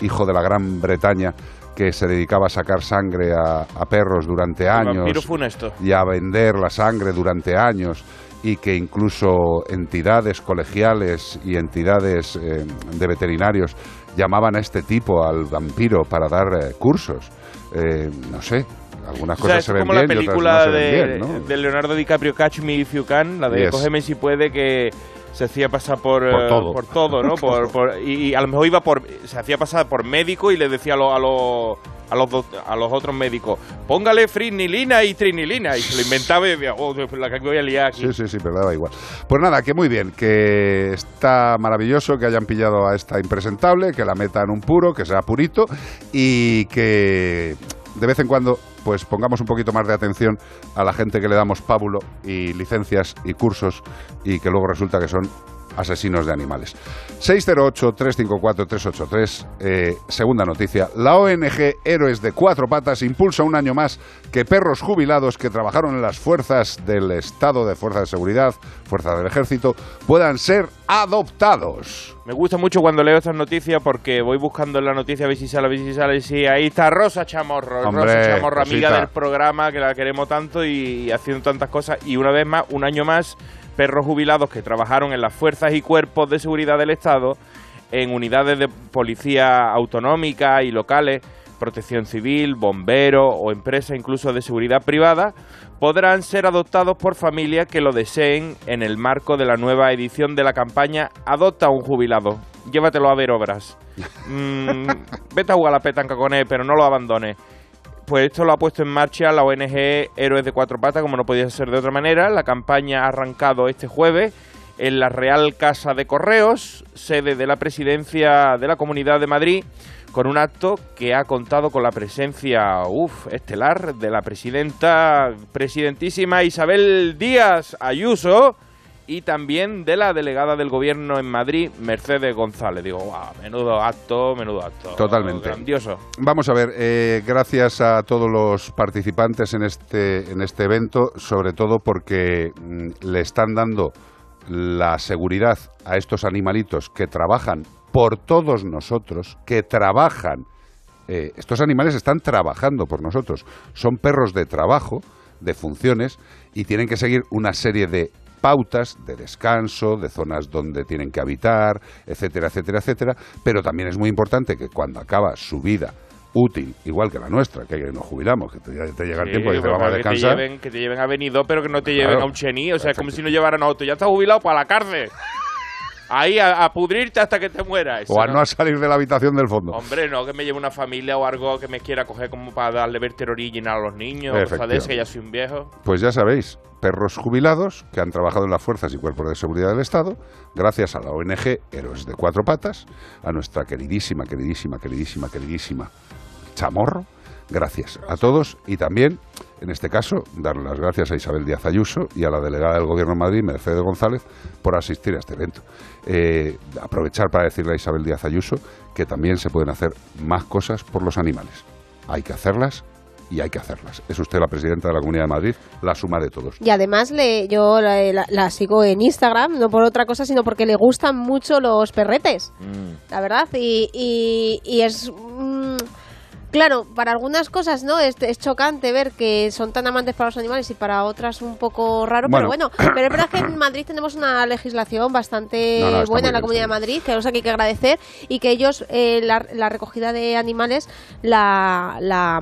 hijo de la Gran Bretaña que se dedicaba a sacar sangre a, a perros durante años y a vender la sangre durante años y que incluso entidades colegiales y entidades eh, de veterinarios llamaban a este tipo, al vampiro, para dar eh, cursos. Eh, no sé, algunas O sea, cosas se ven como bien la y otras película no se ven de, bien, ¿no? de Leonardo DiCaprio, Catch Me If You Can, la de Yes. Cógeme si puede, que se hacía pasar por, Por eh, todo. por todo, ¿no? Por, por- y, y a lo mejor iba por, se hacía pasar por médico y le decía a, los a, los a, los a los otros médicos, póngale frinilina y trinilina. Y se lo inventaba y decía, oh, la que voy a liar aquí. Sí, sí, sí, pero daba igual. Pues nada, que muy bien, que está maravilloso que hayan pillado a esta impresentable, que la metan un puro, que sea purito y que de vez en cuando pues pongamos un poquito más de atención a la gente que le damos pábulo y licencias y cursos y que luego resulta que son asesinos de animales. 608-354-383, eh, segunda noticia. La ONG Héroes de Cuatro Patas impulsa un año más que perros jubilados que trabajaron en las fuerzas del Estado, de Fuerzas de Seguridad, Fuerzas del Ejército, puedan ser adoptados. Me gusta mucho cuando leo estas noticias porque voy buscando en la noticia a ver si sale, a ver si sale. Y ahí está Rosa Chamorro. Hombre, Rosa Chamorro, amiga cosita. del programa, que la queremos tanto y haciendo tantas cosas. Y una vez más, un año más, perros jubilados que trabajaron en las fuerzas y cuerpos de seguridad del Estado, en unidades de policía autonómica y locales, protección civil, bomberos o empresas incluso de seguridad privada, podrán ser adoptados por familias que lo deseen en el marco de la nueva edición de la campaña Adopta a un jubilado. Llévatelo a ver obras. Mm, vete a jugar a la petanca con él, pero no lo abandones. Pues esto lo ha puesto en marcha la ONG Héroes de Cuatro Patas, como no podía ser de otra manera. La campaña ha arrancado este jueves en la Real Casa de Correos, sede de la presidencia de la Comunidad de Madrid, con un acto que ha contado con la presencia, uf, estelar de la presidenta, presidentísima Isabel Díaz Ayuso y también de la delegada del gobierno en Madrid, Mercedes González. Digo, wow, menudo acto, menudo acto. Totalmente. Grandioso. Vamos a ver, eh, gracias a todos los participantes en este, en este evento, sobre todo porque mm, le están dando la seguridad a estos animalitos que trabajan por todos nosotros, que trabajan. eh, estos animales están trabajando por nosotros. Son perros de trabajo, de funciones, y tienen que seguir una serie de pautas de descanso, de zonas donde tienen que habitar, etcétera, etcétera, etcétera. Pero también es muy importante que cuando acaba su vida útil, igual que la nuestra, que nos jubilamos, que te, te llega el Sí, tiempo y te vamos a que descansar. Te lleven, que te lleven a Benidorm, pero que no te lleven a un chení. O sea, es como si no llevaran a otro. Ya estás jubilado para la cárcel. Ahí a, a pudrirte hasta que te mueras. O a no salir de la habitación del fondo. Hombre, no que me lleve una familia o algo que me quiera coger como para darle verte original a los niños. Cosas de eso, que ya soy un viejo. Pues ya sabéis, perros jubilados que han trabajado en las fuerzas y cuerpos de seguridad del Estado, gracias a la ONG Héroes de Cuatro Patas, a nuestra queridísima, queridísima, queridísima, queridísima Chamorro. Gracias a todos y también, en este caso, dar las gracias a Isabel Díaz Ayuso y a la delegada del Gobierno de Madrid, Mercedes González, por asistir a este evento. Eh, aprovechar para decirle a Isabel Díaz Ayuso que también se pueden hacer más cosas por los animales. Hay que hacerlas y hay que hacerlas. Es usted la presidenta de la Comunidad de Madrid, la suma de todos. Y además le, yo la, la- la sigo en Instagram, no por otra cosa, sino porque le gustan mucho los perretes, la verdad. Y, y, y es... mm, claro, para algunas cosas no es, es chocante ver que son tan amantes para los animales y para otras un poco raro, Bueno. pero bueno, pero es verdad que en Madrid tenemos una legislación bastante No, no, está buena en la bien, Comunidad de Madrid, que que hay que agradecer y que ellos eh, la, la recogida de animales la... la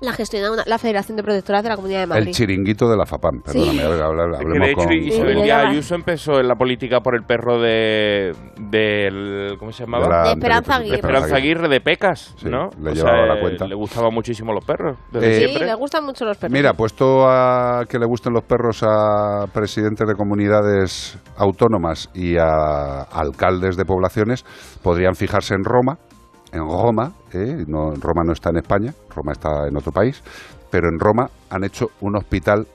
La gestiona una- la Federación de Protectoras de la Comunidad de Madrid. El chiringuito de la FAPAM. Perdóname, que hablemos de hecho con... Isabel Díaz Ayuso empezó en la política por el perro de del ¿cómo se llamaba? De la- De Esperanza de Aguirre. De Esperanza Aguirre de Pecas, Sí, ¿no? le O llevaba sea, la cuenta. Le gustaban muchísimo los perros. Desde Eh, Sí, siempre. le gustan mucho los perros. Mira, puesto a que le gusten los perros a presidentes de comunidades autónomas y a alcaldes de poblaciones, podrían fijarse en Roma, en Roma, ¿eh? no, Roma no está en España, Roma está en otro país, pero en Roma han hecho un hospital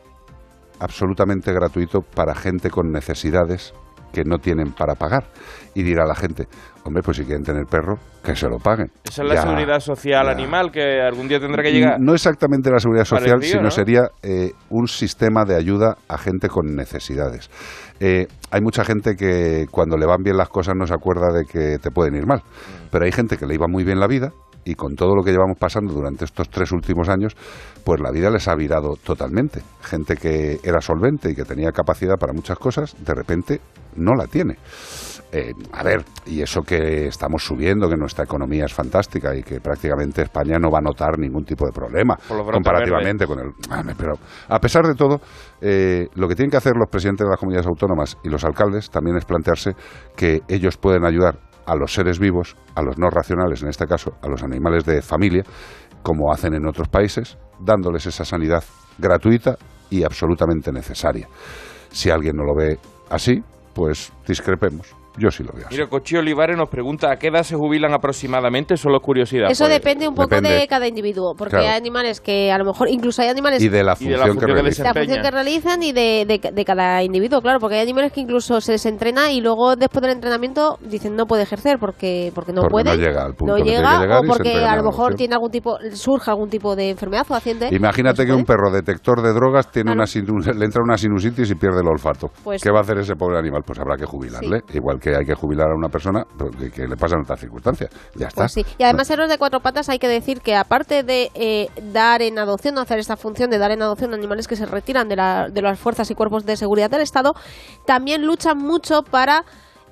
absolutamente gratuito para gente con necesidades que no tienen para pagar. Y dirá la gente, hombre, pues si quieren tener perro, que se lo paguen. Esa es la seguridad social animal que algún día tendrá que llegar. No exactamente la seguridad social, Parecido, sino ¿no? sería eh, un sistema de ayuda a gente con necesidades. Eh, hay mucha gente que cuando le van bien las cosas no se acuerda de que te pueden ir mal, Mm. pero hay gente que le iba muy bien la vida y con todo lo que llevamos pasando durante estos tres últimos años, pues la vida les ha virado totalmente. Gente que era solvente y que tenía capacidad para muchas cosas, de repente no la tiene. Eh, a ver, y eso que estamos subiendo, que nuestra economía es fantástica y que prácticamente España no va a notar ningún tipo de problema comparativamente con el... Ah, Pero a pesar de todo, eh, lo que tienen que hacer los presidentes de las comunidades autónomas y los alcaldes también es plantearse que ellos pueden ayudar a los seres vivos, a los no racionales, en este caso a los animales de familia, como hacen en otros países, dándoles esa sanidad gratuita y absolutamente necesaria. Si alguien no lo ve así, pues discrepemos. Yo sí lo veo así. Mira, Cochi Olivares nos pregunta a qué edad se jubilan aproximadamente, solo curiosidad. Eso pues. depende un poco depende. de cada individuo, porque Claro. hay animales que a lo mejor, incluso hay animales Y de la Y de función la que función que realizan. la función que realizan y de, de- de cada individuo, claro, porque hay animales que incluso se les entrena y luego después del entrenamiento dicen no puede ejercer porque porque no Porque puede, no llega al punto no que llega que llegar o porque a lo mejor tiene algún tipo surge algún tipo de enfermedad o accidente. Imagínate que un perro detector de drogas tiene Claro. una le entra una sinusitis y pierde el olfato. Pues- ¿Qué va a hacer ese pobre animal? Pues habrá que jubilarle. Igual que hay que jubilar a una persona pues, que, que le pasan otras circunstancias. Ya está. Pues sí. Y además, en los de cuatro patas hay que decir que aparte de eh, dar en adopción, hacer esta función de dar en adopción animales que se retiran de, la- de las fuerzas y cuerpos de seguridad del Estado, también luchan mucho para...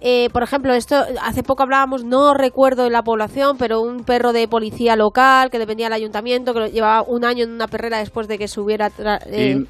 eh, por ejemplo, esto hace poco hablábamos, no recuerdo en la población, pero un perro de policía local que dependía del ayuntamiento, que lo llevaba un año en una perrera después de que se hubiera... tra- eh,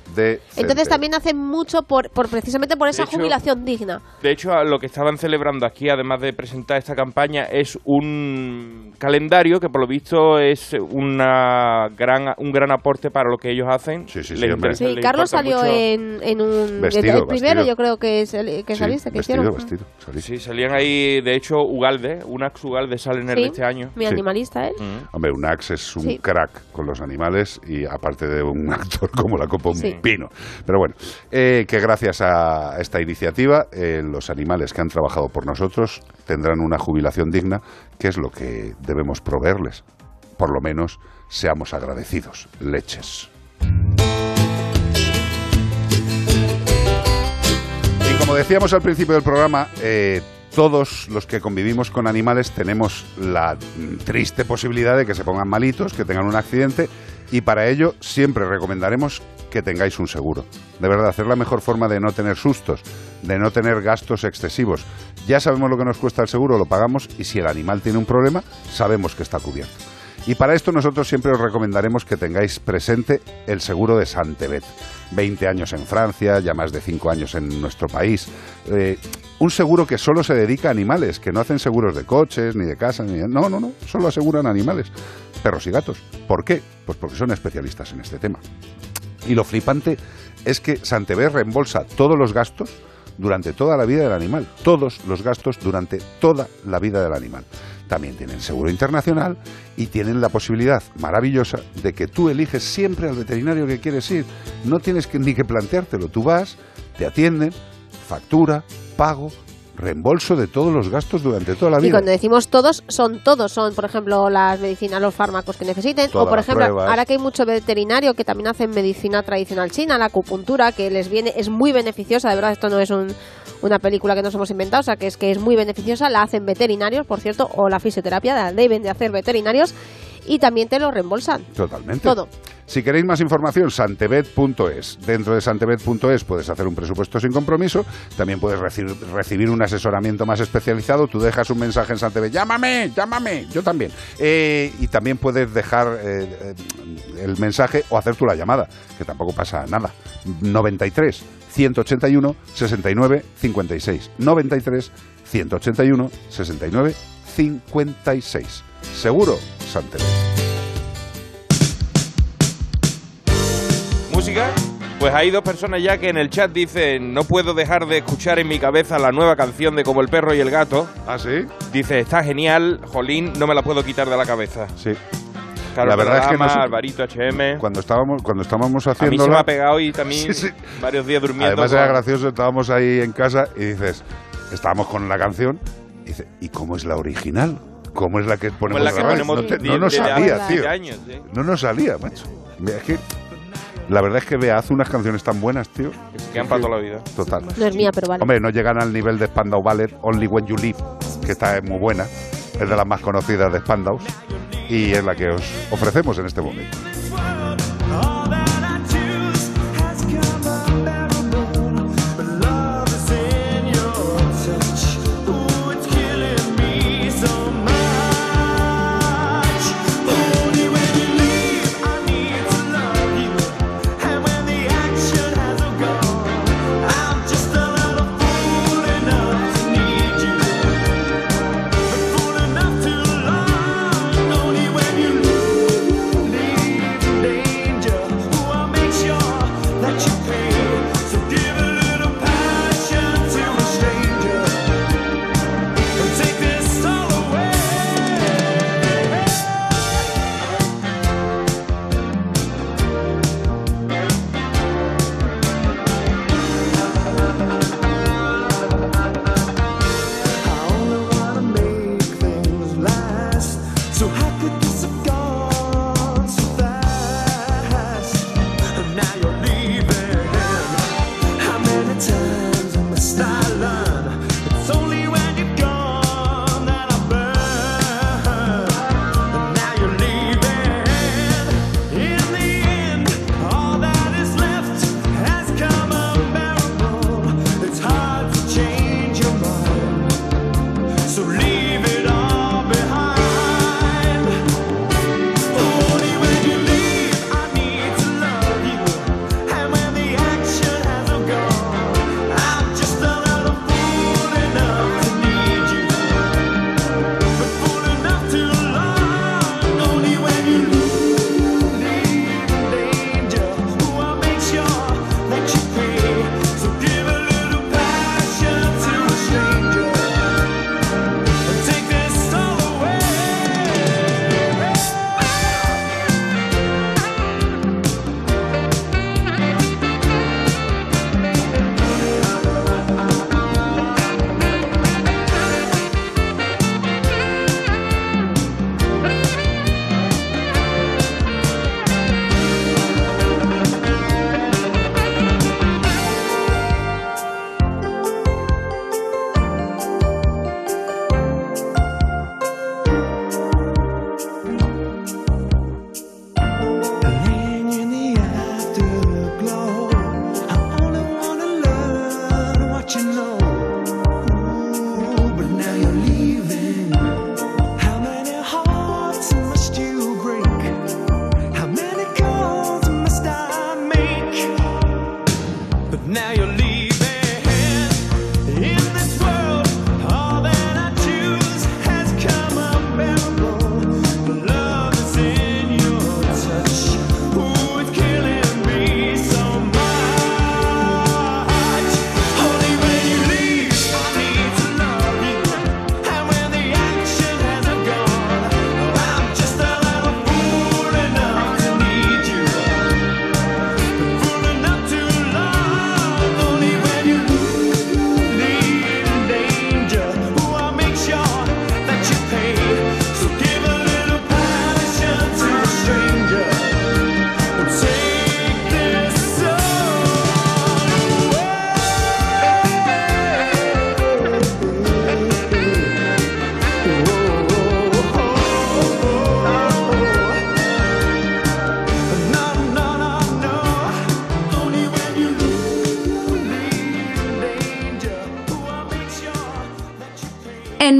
entonces también hacen mucho por, por precisamente por esa hecho- jubilación digna. De hecho, a lo que estaban celebrando aquí, además de presentar esta campaña, es un calendario que por lo visto es una gran, un gran aporte para lo que ellos hacen. Sí, sí, sí, interesa- Carlos salió en, en un... Vestido, el primero vestido. yo creo que, es el- que Sí, saliste, que vestido, hicieron. vestido. salí. Sí, salían ahí, de hecho, Ugalde, Unax Ugalde sale en el Sí, de este año. Mi Sí. animalista, ¿eh? Mm. Hombre, un Axe es un Sí. crack con los animales y aparte de un actor como la copa un Sí. pino. Pero bueno, eh, que gracias a esta iniciativa eh, los animales que han trabajado por nosotros tendrán una jubilación digna, que es lo que debemos proveerles. Por lo menos seamos agradecidos. Leches. Como decíamos al principio del programa, eh, todos los que convivimos con animales tenemos la triste posibilidad de que se pongan malitos, que tengan un accidente, y para ello siempre recomendaremos que tengáis un seguro. De verdad, es la mejor forma de no tener sustos, de no tener gastos excesivos. Ya sabemos lo que nos cuesta el seguro, lo pagamos, y si el animal tiene un problema, sabemos que está cubierto. Y para esto nosotros siempre os recomendaremos que tengáis presente el seguro de Santebet. 20 años en Francia, ya más de 5 años en nuestro país. Eh, un seguro que solo se dedica a animales, que no hacen seguros de coches, ni de casa, ni de... No, no, no, solo aseguran animales, perros y gatos. ¿Por qué? Pues porque son especialistas en este tema. Y lo flipante es que Santebet reembolsa todos los gastos durante toda la vida del animal. Todos los gastos durante toda la vida del animal. También tienen seguro internacional y tienen la posibilidad maravillosa de que tú eliges siempre al veterinario que quieres ir. No tienes que, ni que planteártelo. Tú vas, te atienden, factura, pago, reembolso de todos los gastos durante toda la Y vida. cuando decimos todos, son todos. Son, por ejemplo, las medicinas, los fármacos que necesiten. Todas o, por ejemplo, pruebas. ahora que hay mucho veterinario que también hacen medicina tradicional china, la acupuntura, que les viene, es muy beneficiosa. De verdad, esto no es un- una película que nos hemos inventado, o sea, que es que es muy beneficiosa. La hacen veterinarios, por cierto, o la fisioterapia la deben de hacer veterinarios. Y también te lo reembolsan. Totalmente. Todo. Si queréis más información, santebet.es. Dentro de santebet.es puedes hacer un presupuesto sin compromiso, también puedes recibir, recibir un asesoramiento más especializado, tú dejas un mensaje en Santebet, llámame, llámame, yo también. Eh, y también puedes dejar eh, eh, el mensaje o hacer tú la llamada, que tampoco pasa nada. 93 181 69 56. 93 181 69 56. Seguro, Santebet. ¿Música? Pues hay dos personas ya que en el chat dicen no puedo dejar de escuchar en mi cabeza la nueva canción de Como el perro y el gato. ¿Ah, sí? Dice, está genial, Jolín, no me la puedo quitar de la cabeza. Sí. Carlos La verdad es que nos- Alvarito HM. Cuando estábamos, cuando estábamos A mí haciendo se me ha pegado y también Sí, sí. varios días durmiendo. Además era gracioso, estábamos ahí en casa y dices, estábamos con la canción y dice, ¿y cómo es la original? ¿Cómo es la que ponemos la que ponemos no, te- de- no nos salía, tío. años, sí. No nos salía, macho. Mira, Es que la verdad es que Bea hace unas canciones tan buenas, tío. Que quedan para toda la vida. Total. No es mía, pero vale. Hombre, no llegan al nivel de Spandau Ballet, Only When You Live, que está muy buena. Es de las más conocidas de Spandau y es la que os ofrecemos en este momento.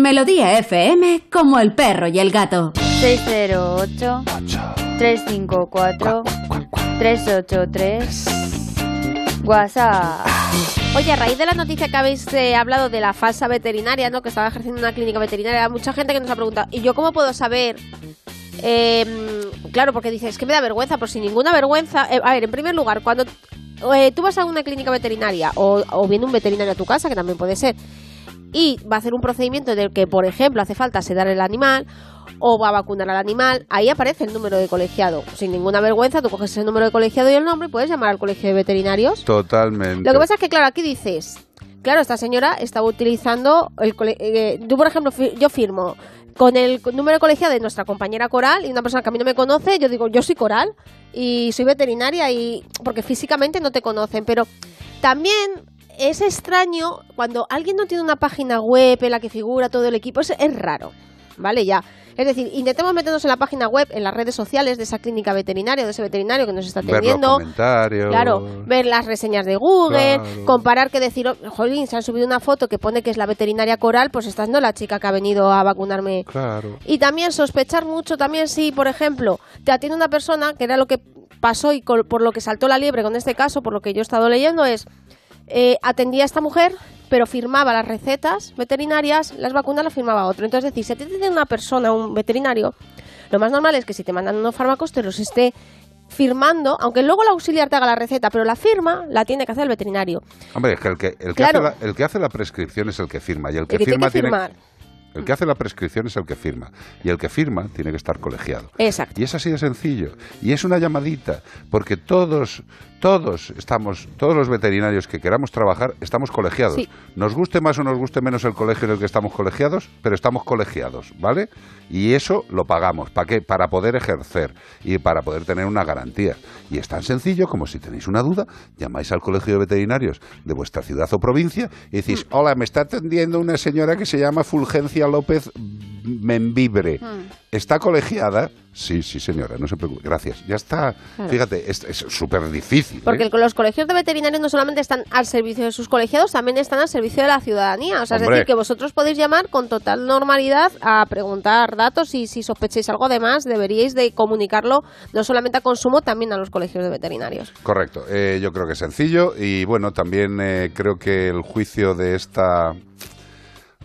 En Melodía FM, como el perro y el gato. 608 354 383 WhatsApp. Oye, a raíz de la noticia que habéis eh, hablado de la falsa veterinaria, ¿no? Que estaba ejerciendo una clínica veterinaria, mucha gente que nos ha preguntado, ¿y yo cómo puedo saber? Eh, claro, porque dices, es que me da vergüenza, por sin ninguna vergüenza. Eh, a ver, en primer lugar, cuando eh, tú vas a una clínica veterinaria o, o viene un veterinario a tu casa, que también puede ser, y va a hacer un procedimiento en el que, por ejemplo, hace falta sedar el animal o va a vacunar al animal, ahí aparece el número de colegiado. Sin ninguna vergüenza, tú coges ese número de colegiado y el nombre y puedes llamar al colegio de veterinarios. Totalmente. Lo que pasa es que, claro, aquí dices, claro, esta señora estaba utilizando el eh, tú, por ejemplo, fi- yo firmo con el número de colegiado de nuestra compañera Coral y una persona que a mí no me conoce, yo digo, yo soy Coral y soy veterinaria y porque físicamente no te conocen, pero también es extraño cuando alguien no tiene una página web en la que figura todo el equipo, es, es raro, ¿vale? Ya. Es decir, intentemos meternos en la página web, en las redes sociales de esa clínica veterinaria, de ese veterinario que nos está Ver los atendiendo. comentarios. Claro, ver las reseñas de Google, Claro. comparar que decir, jolín, se han subido una foto que pone que es la veterinaria coral, pues esta no la chica que ha venido a vacunarme. Claro. Y también sospechar mucho, también si, por ejemplo, te atiende una persona, que era lo que pasó y por lo que saltó la liebre con este caso, por lo que yo he estado leyendo, es, eh, atendía a esta mujer, pero firmaba las recetas veterinarias, las vacunas las firmaba otro. Entonces, es decir, si a ti te una persona, un veterinario, lo más normal es que si te mandan unos fármacos te los esté firmando, aunque luego el auxiliar te haga la receta, pero la firma la tiene que hacer el veterinario. Hombre, es que el que, el, que Claro. hace la, el que hace la prescripción es el que firma. Y el que, El que tiene firma que firmar. El que hace la prescripción es el que firma. Y el que firma tiene que estar colegiado. Exacto. Y es así de sencillo. Y es una llamadita, porque todos, todos estamos, todos los veterinarios que queramos trabajar, estamos colegiados. Sí. Nos guste más o nos guste menos el colegio en el que estamos colegiados, pero estamos colegiados, ¿vale? Y eso lo pagamos. ¿Para qué? Para poder ejercer y para poder tener una garantía. Y es tan sencillo como si tenéis una duda, llamáis al colegio de veterinarios de vuestra ciudad o provincia y decís, hola, me está atendiendo una señora que se llama Fulgencia López Membibre. ¿Está colegiada? Sí, sí, señora, no se preocupe. Gracias. Ya está. Claro. Fíjate, es súper difícil. ¿eh? Porque los colegios de veterinarios no solamente están al servicio de sus colegiados, también están al servicio de la ciudadanía. O sea, es decir, que vosotros podéis llamar con total normalidad a preguntar datos y si sospecháis algo además deberíais de comunicarlo no solamente a consumo, también a los colegios de veterinarios. Correcto, eh, yo creo que es sencillo y bueno, también eh, creo que el juicio de esta...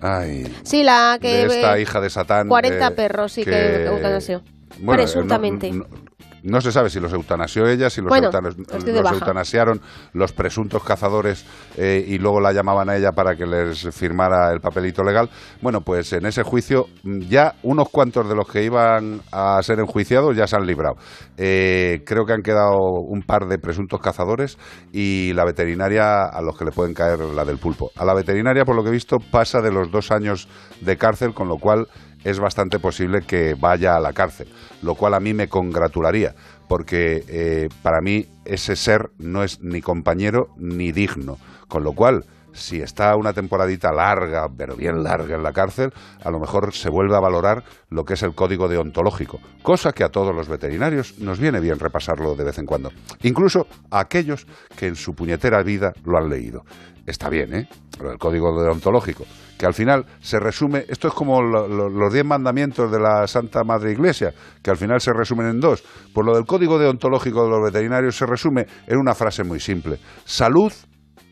Ay, Sí, la que... de esta hija de Satán... 40 eh, perros, sí, que, que- bueno, eh, Presuntamente. No, no- no se sabe si los eutanasió ella, si los, Bueno, eutanas- los eutanasiaron los presuntos cazadores eh, y luego la llamaban a ella para que les firmara el papelito legal. Bueno, pues en ese juicio mm, ya unos cuantos de los que iban a ser enjuiciados ya se han librado. Eh, creo que han quedado un par de presuntos cazadores y la veterinaria a los que le pueden caer la del pulpo. A la veterinaria, por lo que he visto, pasa de los dos años de cárcel, con lo cual es bastante posible que vaya a la cárcel, lo cual a mí me congratularía, porque eh, para mí ese ser no es ni compañero ni digno, con lo cual si está una temporadita larga, pero bien larga en la cárcel, a lo mejor se vuelve a valorar lo que es el código deontológico, cosa que a todos los veterinarios nos viene bien repasarlo de vez en cuando, incluso a aquellos que en su puñetera vida lo han leído. Está bien, ¿eh? Lo del código deontológico, que al final se resume, esto es como lo- lo- los diez mandamientos de la Santa Madre Iglesia, que al final se resumen en dos. Pues lo del código deontológico de los veterinarios se resume en una frase muy simple, salud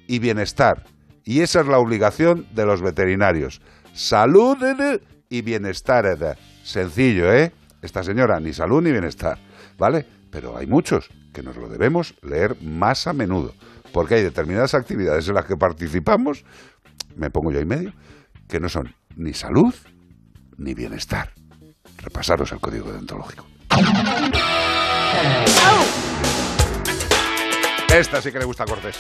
y bienestar. Y esa es la obligación de los veterinarios. Salud y bienestar. Sencillo, ¿eh? Esta señora, ni salud ni bienestar, ¿vale? Pero hay muchos que nos lo debemos leer más a menudo, porque hay determinadas actividades en las que participamos, me pongo yo ahí medio, que no son ni salud ni bienestar. Repasaros el código deontológico. Esta sí que le gusta a Cortés.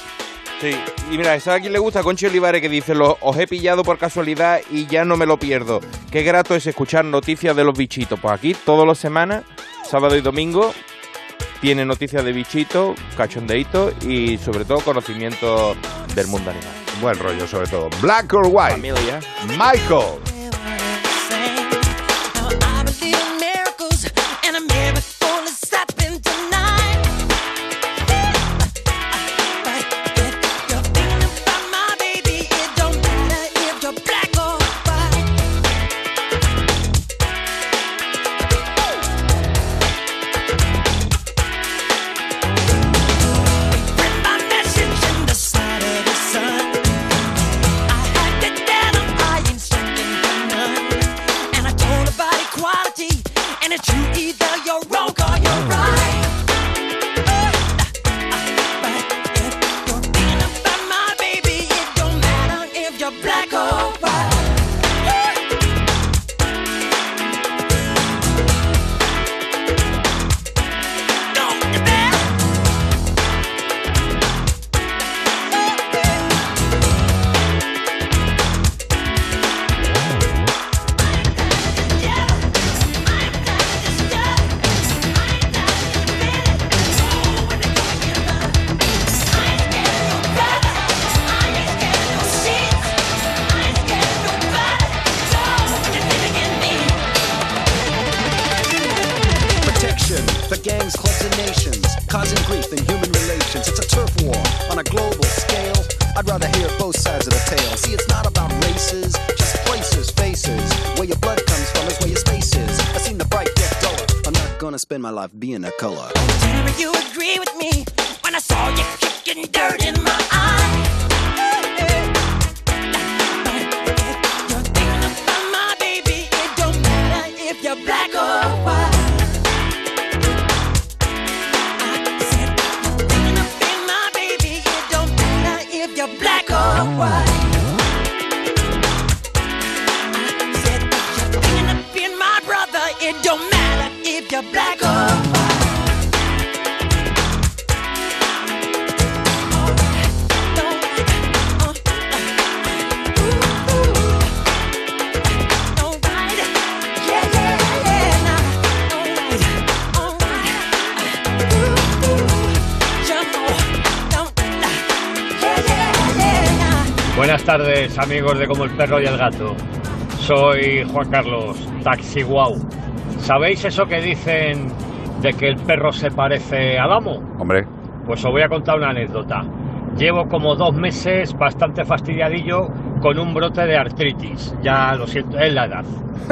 Sí, y mira, esa a quien le gusta, Conchi Olivares, que dice, "Lo- os he pillado por casualidad y ya no me lo pierdo. Qué grato es escuchar noticias de los bichitos. Pues aquí, todas las semanas, sábado y domingo, tiene noticias de bichitos, cachondeitos y sobre todo conocimiento del mundo animal. Buen rollo, sobre todo. Black or white. Familia. Michael. Tardes, amigos de Como el Perro y el Gato. Soy Juan Carlos, Taxi Wow. ¿Sabéis eso que dicen de que el perro se parece al amo? Hombre, Pues os voy a contar una anécdota. Llevo como dos meses bastante fastidiadillo con un brote de artritis. Ya lo siento, es la edad.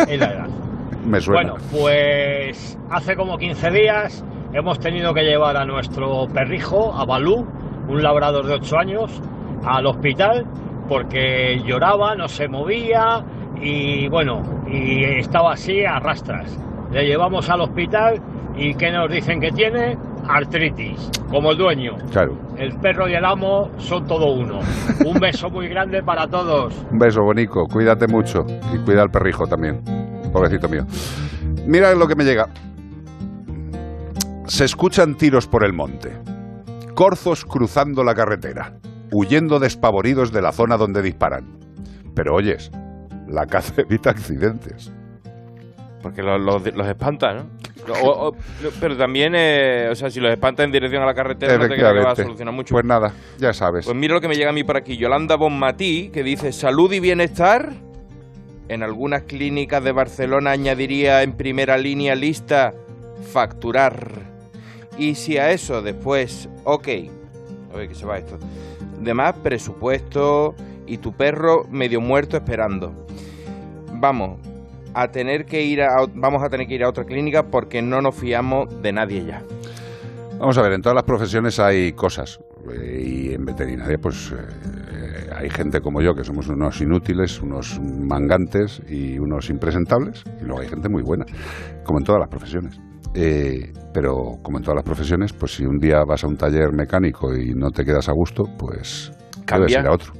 Es la edad. me suena. Bueno, pues hace como 15 días hemos tenido que llevar a nuestro perrijo, a Balú, un labrador de 8 años, al hospital porque lloraba, no se movía y bueno, y estaba así a rastras. Le llevamos al hospital y ¿qué nos dicen que tiene? Artritis, como el dueño. Claro. El perro y el amo son todo uno. Un beso muy grande para todos. Un beso, Bonico. Cuídate mucho. Y cuida al perrijo también. Pobrecito mío. Mira lo que me llega. Se escuchan tiros por el monte. Corzos cruzando la carretera. Huyendo despavoridos de la zona donde disparan. Pero oyes, la caza evita accidentes. Porque los, los- los espanta, ¿no? O- o- pero también, eh, o sea, si los espanta en dirección a la carretera, no te creas que va a solucionar mucho. Pues nada, ya sabes. Pues mira lo que me llega a mí por aquí. Yolanda Bonmatí, que dice salud y bienestar. En algunas clínicas de Barcelona añadiría en primera línea lista facturar. Y si a eso después, ok, a ver que se va esto. Demás presupuesto y tu perro medio muerto esperando. Vamos a tener que ir a, vamos a tener que ir a otra clínica porque no nos fiamos de nadie ya. Vamos a ver, en todas las profesiones hay cosas. eh, Y en veterinaria, pues eh, hay gente como yo que somos unos inútiles, unos mangantes y unos impresentables. Y luego hay gente muy buena, como en todas las profesiones. Eh, pero como en todas las profesiones, pues si un día vas a un taller mecánico y no te quedas a gusto, pues debes ir a otro.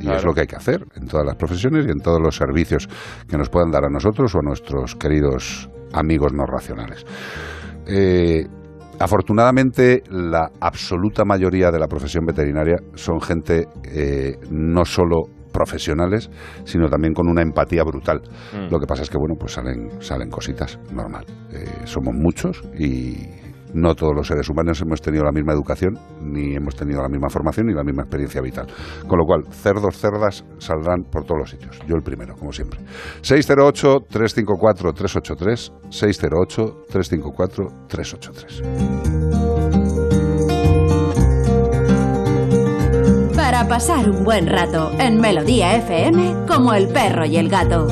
Y Claro. es lo que hay que hacer en todas las profesiones y en todos los servicios que nos puedan dar a nosotros o a nuestros queridos amigos no racionales. Eh, afortunadamente, la absoluta mayoría de la profesión veterinaria son gente eh, no solo profesionales, sino también con una empatía brutal. Mm. Lo que pasa es que, bueno, pues salen, salen cositas, normal. Eh, somos muchos y no todos los seres humanos hemos tenido la misma educación, ni hemos tenido la misma formación, ni la misma experiencia vital. Con lo cual, cerdos, cerdas saldrán por todos los sitios. Yo el primero, como siempre. 608-354-383, 608-354-383. Pasar un buen rato en Melodía FM como el perro y el gato.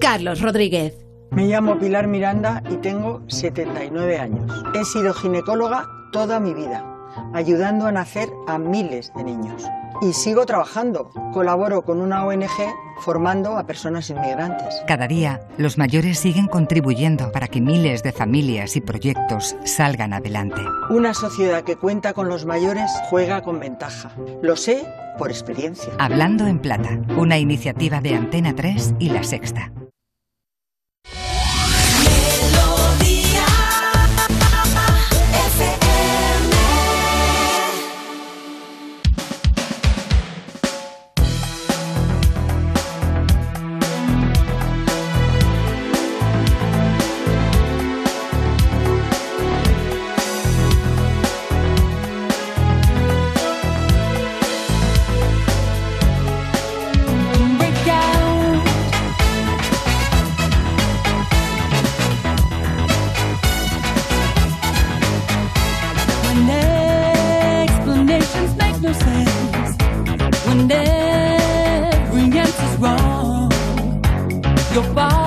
Carlos Rodríguez. Me llamo Pilar Miranda y tengo 79 años. He sido ginecóloga toda mi vida, ayudando a nacer a miles de niños. Y sigo trabajando. Colaboro con una ONG formando a personas inmigrantes. Cada día, los mayores siguen contribuyendo para que miles de familias y proyectos salgan adelante. Una sociedad que cuenta con los mayores juega con ventaja. Lo sé por experiencia. Hablando en Plata, una iniciativa de Antena 3 y La Sexta. your body.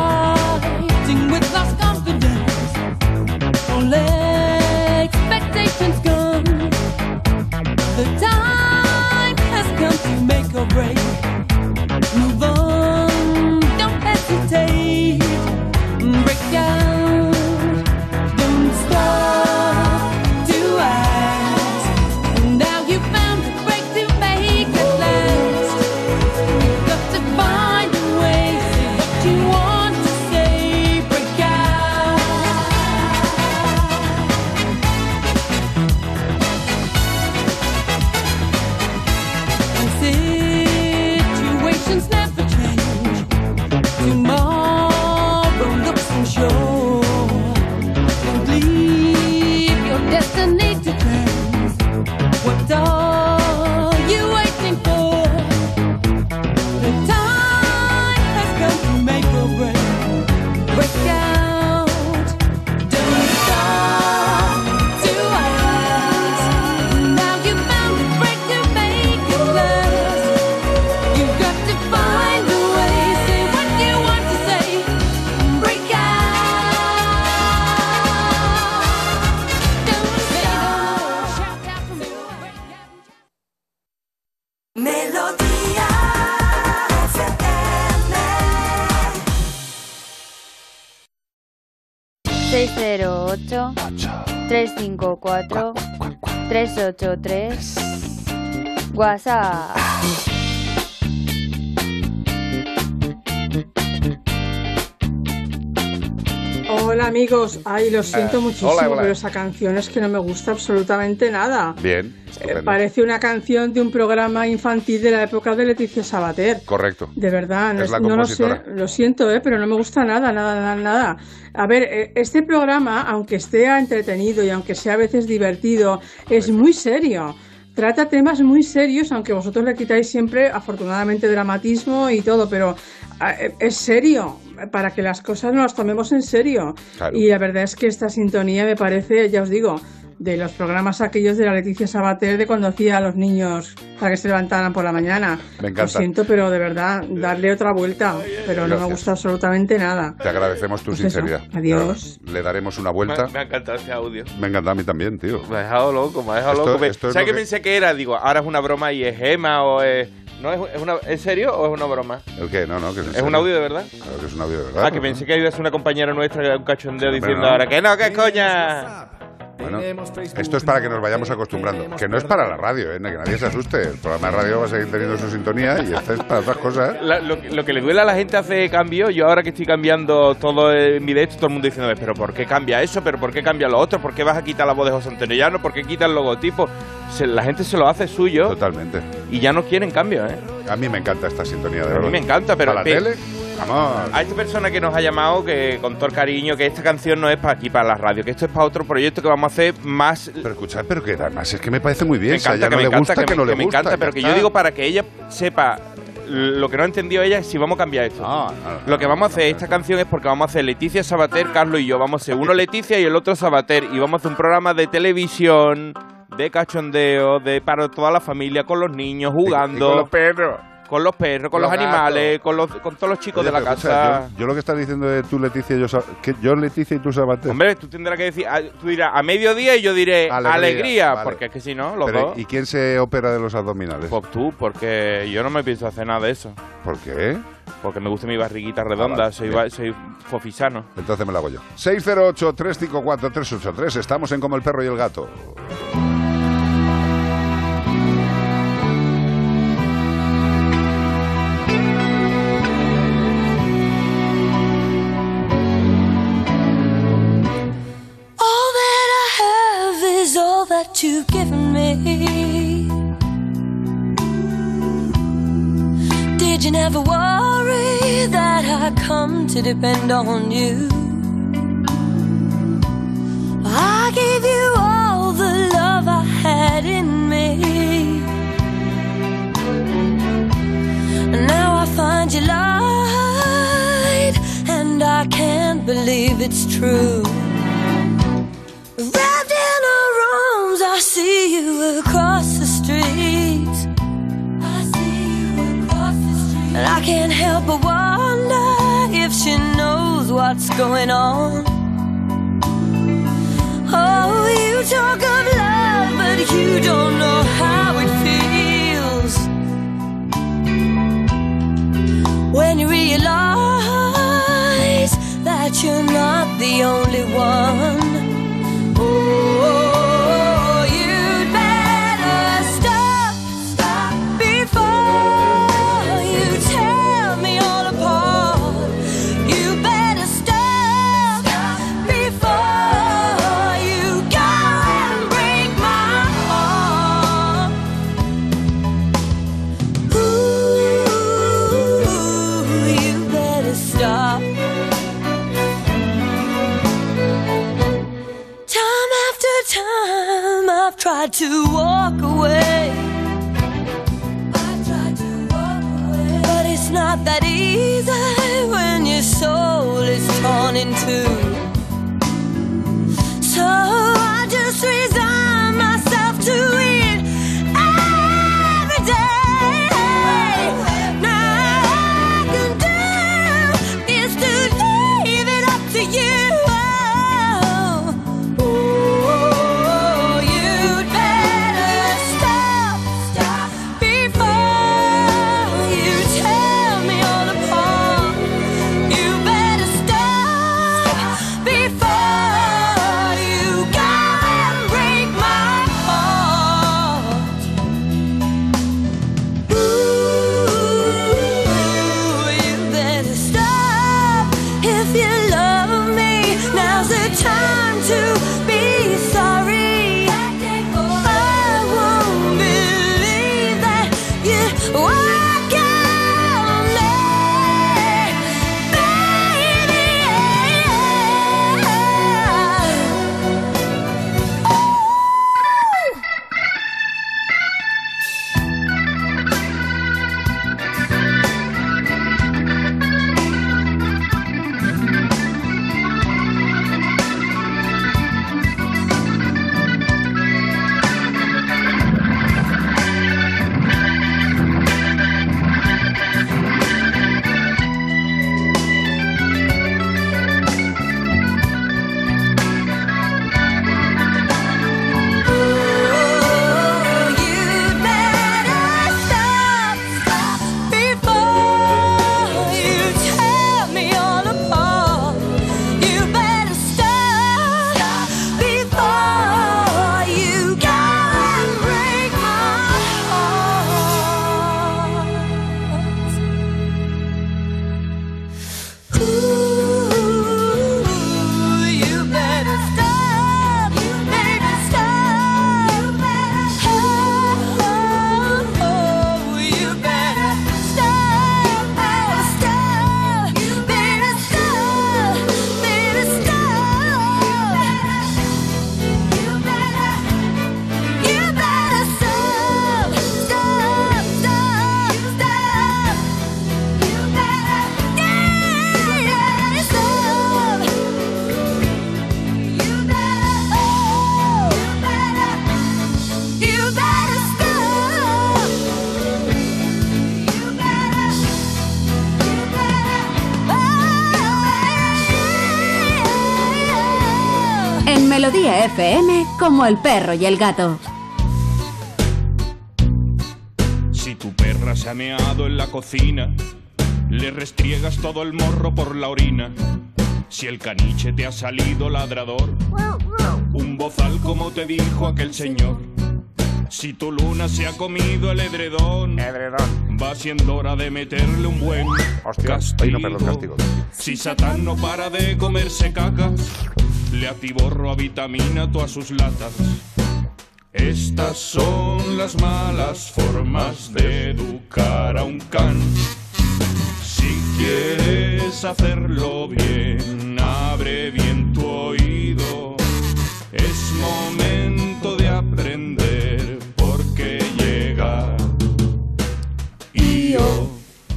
608 354 383 WhatsApp. Hola amigos, ay, lo siento Eh, muchísimo, hola, hola. pero esa canción es que no me gusta absolutamente nada. Bien, Eh, parece una canción de un programa infantil de la época de Leticia Sabater. Correcto. De verdad, no, Es la no lo sé, lo siento, eh, pero no me gusta nada, nada, nada, nada. A ver, eh, este programa, aunque esté entretenido y aunque sea a veces divertido, es muy serio. Trata temas muy serios, aunque vosotros le quitáis siempre, afortunadamente, dramatismo y todo, pero ah, eh, es serio, para que las cosas nos las tomemos en serio. Claro. Y la verdad es que esta sintonía me parece, ya os digo, de los programas aquellos de la Leticia Sabater de cuando hacía a los niños para que se levantaran por la mañana. Me encanta. Lo siento, pero de verdad, darle otra vuelta. Pero no me Gracias. gusta absolutamente nada. Te agradecemos tu Pues eso, sinceridad. adiós. Claro, Le daremos una Me, vuelta. me ha encantado este audio. Me encanta a mí también, tío. Me ha dejado loco, me ha dejado Esto- loco. esto es ¿Sabes lo qué que- pensé que era? Digo, ahora es una broma y es Gema o es... ¿No es, es una... ¿En serio o es una broma? ¿El qué? No, no, que ¿Es un audio de verdad? Claro que es un audio de verdad. Ah, que pensé que iba a ser una compañera nuestra que era un cachondeo Hombre, diciendo no. ahora que no, que coña. Bueno, esto es para que nos vayamos acostumbrando. Que no es para la radio, ¿eh? que nadie se asuste. El programa de radio va a seguir teniendo su sintonía y esta es para otras cosas. La- lo, que- lo que le duele a la gente hace cambio, yo ahora que estoy cambiando todo en mi directo, todo el mundo diciéndome, pero ¿por qué cambia eso? ¿Pero por qué cambia lo otro? ¿Por qué vas a quitar la voz de José Antonio Llano? ¿Por qué quitas el logotipo? Se- la gente se lo hace suyo. Totalmente. Y ya no quieren cambio, ¿eh? A mí me encanta esta sintonía, de A mí verdad. me encanta, pero... ¿Para la tele? A esta persona que nos ha llamado, que con todo el cariño, que esta canción no es para aquí, para la radio, que esto es para otro proyecto que vamos a hacer más... Pero escuchad, pero que además es que me parece muy bien. Me encanta, ella que no me le gusta, que, que, no me, le me gusta. encanta, pero que yo digo para que ella sepa lo que no ha entendido ella es si vamos a cambiar esto. lo que vamos a hacer esta canción es porque vamos a hacer Leticia Sabater, Carlos y yo. Vamos a hacer uno Leticia y el otro Sabater. Y vamos a hacer un programa de televisión, de cachondeo, de para toda la familia, con los niños, jugando. con los perros. Con los perros, con los, Los animales, con, los, con todos los chicos Oye, de la escucha, casa. Yo, yo lo que estás diciendo de tú, Leticia, yo, que yo Leticia y tú, Sabater. Hombre, tú tendrás que decir, tú dirás a mediodía y yo diré Alegría, alegría, vale. porque es que si no, los dos. ¿Y quién se opera de los abdominales? Pues tú, porque yo no me pienso hacer nada de eso. ¿Por qué? Porque me gusta mi barriguita redonda, Ah, soy, soy fofisano. Entonces me la hago yo. 608-354-383. Estamos en Como el perro y el gato. I come to depend on you? I gave you all the love I had in me. And now I find you lied, and I can't believe it's true. Wrapped in her arms, I see you across the street. I see you across the street. And I can't help but wonder if she knows what's going on. FM como el perro y el gato. Si tu perra se ha meado en la cocina, le restriegas todo el morro por la orina. Si el caniche te ha salido ladrador, un bozal como te dijo aquel señor. Si tu luna se ha comido el edredón, va siendo hora de meterle un buen Hostia, castigo. No. Si Satán no para de comerse cacas, le atiborro a vitamina todas sus latas. Estas son las malas formas de educar a un can. Si quieres hacerlo bien, abre bien tu oído. Es momento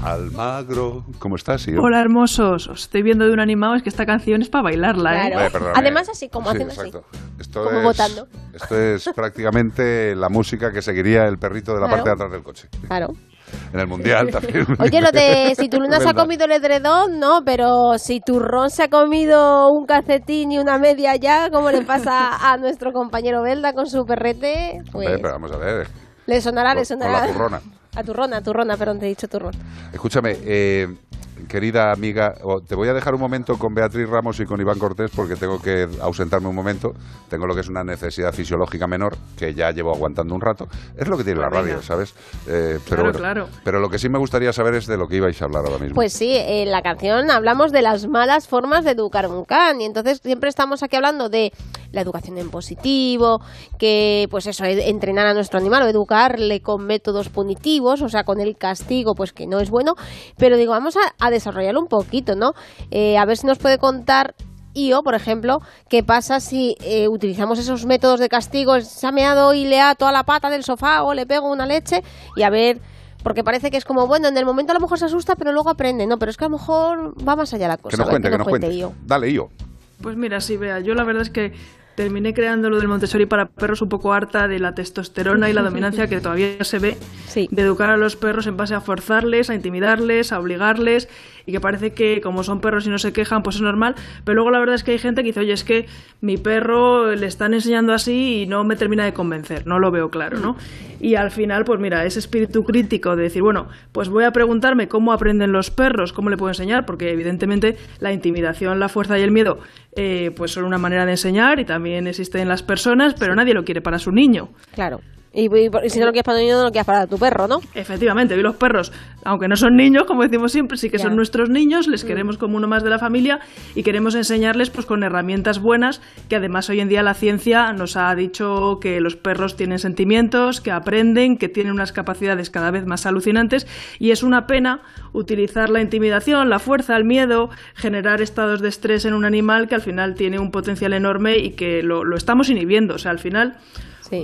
Almagro, ¿cómo estás? Yo? Hola, hermosos. Os estoy viendo de un animado. Es que esta canción es para bailarla, ¿eh? Además, así como sí, hacen exacto. así. Esto es. Esto es prácticamente la música que seguiría el perrito de la parte de atrás del coche. Claro. En el mundial también. Oye, lo de si tu luna se ha comido el edredón, no, pero si turrón se ha comido un calcetín y una media ya, como le pasa a nuestro compañero Belda con su perrete, pues. Hombre, pero vamos a ver. Le sonará, le sonará. Con la. A turrona, a turrona, perdón, te he dicho turrón. Escúchame, eh, querida amiga, o- te voy a dejar un momento con Beatriz Ramos y con Iván Cortés porque tengo que ausentarme un momento. Tengo lo que es una necesidad fisiológica menor que ya llevo aguantando un rato. Es lo que tiene la radio. ¿sabes? Eh, pero, Claro, bueno, claro. pero lo que sí me gustaría saber es de lo que ibais a hablar ahora mismo. Pues sí, en la canción hablamos de las malas formas de educar un can y entonces siempre estamos aquí hablando de la educación en positivo, que pues eso, entrenar a nuestro animal o educarle con métodos punitivos, o sea, con el castigo, pues que no es bueno, pero digo, vamos a, a desarrollarlo un poquito, ¿no? Eh, a ver si nos puede contar Io, por ejemplo, qué pasa si eh, utilizamos esos métodos de castigo, se ha meado y le ha toda la pata del sofá o le pego una leche y a ver porque parece que es como, bueno, en el momento a lo mejor se asusta, pero luego aprende. No, pero es que a lo mejor va más allá la cosa. que nos A ver, cuente, que nos cuente. Io. Dale, yo. Pues mira, sí, vea, yo la verdad es que terminé creando lo del Montessori para perros un poco harta de la testosterona y la dominancia que todavía se ve de educar a los perros en base a forzarles, a intimidarles, a obligarles y que parece que como son perros y no se quejan, pues es normal, pero luego la verdad es que hay gente que dice, oye, es que mi perro le están enseñando así y no me termina de convencer, no lo veo claro, ¿no? Y al final, pues mira, ese espíritu crítico de decir, bueno, pues voy a preguntarme cómo aprenden los perros, cómo le puedo enseñar, porque evidentemente la intimidación, la fuerza y el miedo, eh, pues son una manera de enseñar y también existen en las personas, pero nadie lo quiere para su niño. Claro. Y, y- y si no lo quieres para tu niño, no lo quieres para tu perro, ¿no? Efectivamente, y los perros, aunque no son niños, como decimos siempre, sí que Ya. son nuestros niños, Mm. les queremos como uno más de la familia y queremos enseñarles pues con herramientas buenas, que además hoy en día la ciencia nos ha dicho que los perros tienen sentimientos, que aprenden, que tienen unas capacidades cada vez más alucinantes y es una pena utilizar la intimidación, la fuerza, el miedo, generar estados de estrés en un animal que al final tiene un potencial enorme y que lo, lo estamos inhibiendo, o sea, al final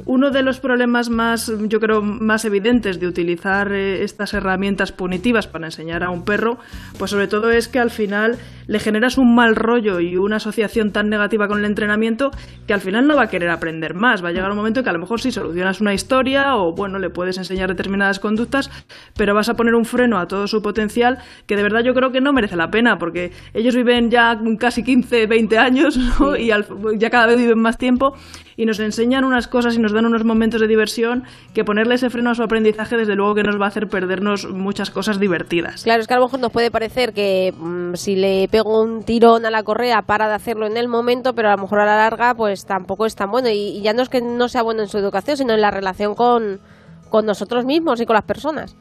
uno de los problemas más, yo creo, más evidentes de utilizar eh, estas herramientas punitivas para enseñar a un perro, pues sobre todo es que al final le generas un mal rollo y una asociación tan negativa con el entrenamiento que al final no va a querer aprender más. Va a llegar un momento en que a lo mejor sí solucionas una historia o bueno, le puedes enseñar determinadas conductas, pero vas a poner un freno a todo su potencial que de verdad yo creo que no merece la pena porque ellos viven ya casi 15, 20 años ¿no? y al- ya cada vez viven más tiempo y nos enseñan unas cosas nos dan unos momentos de diversión que ponerle ese freno a su aprendizaje desde luego que nos va a hacer perdernos muchas cosas divertidas. Claro, es que a lo mejor nos puede parecer que mm, si le pego un tirón a la correa para de hacerlo en el momento, pero a lo mejor a la larga pues tampoco es tan bueno. Y, y ya no es que no sea bueno en su educación, sino en la relación con, con nosotros mismos y con las personas.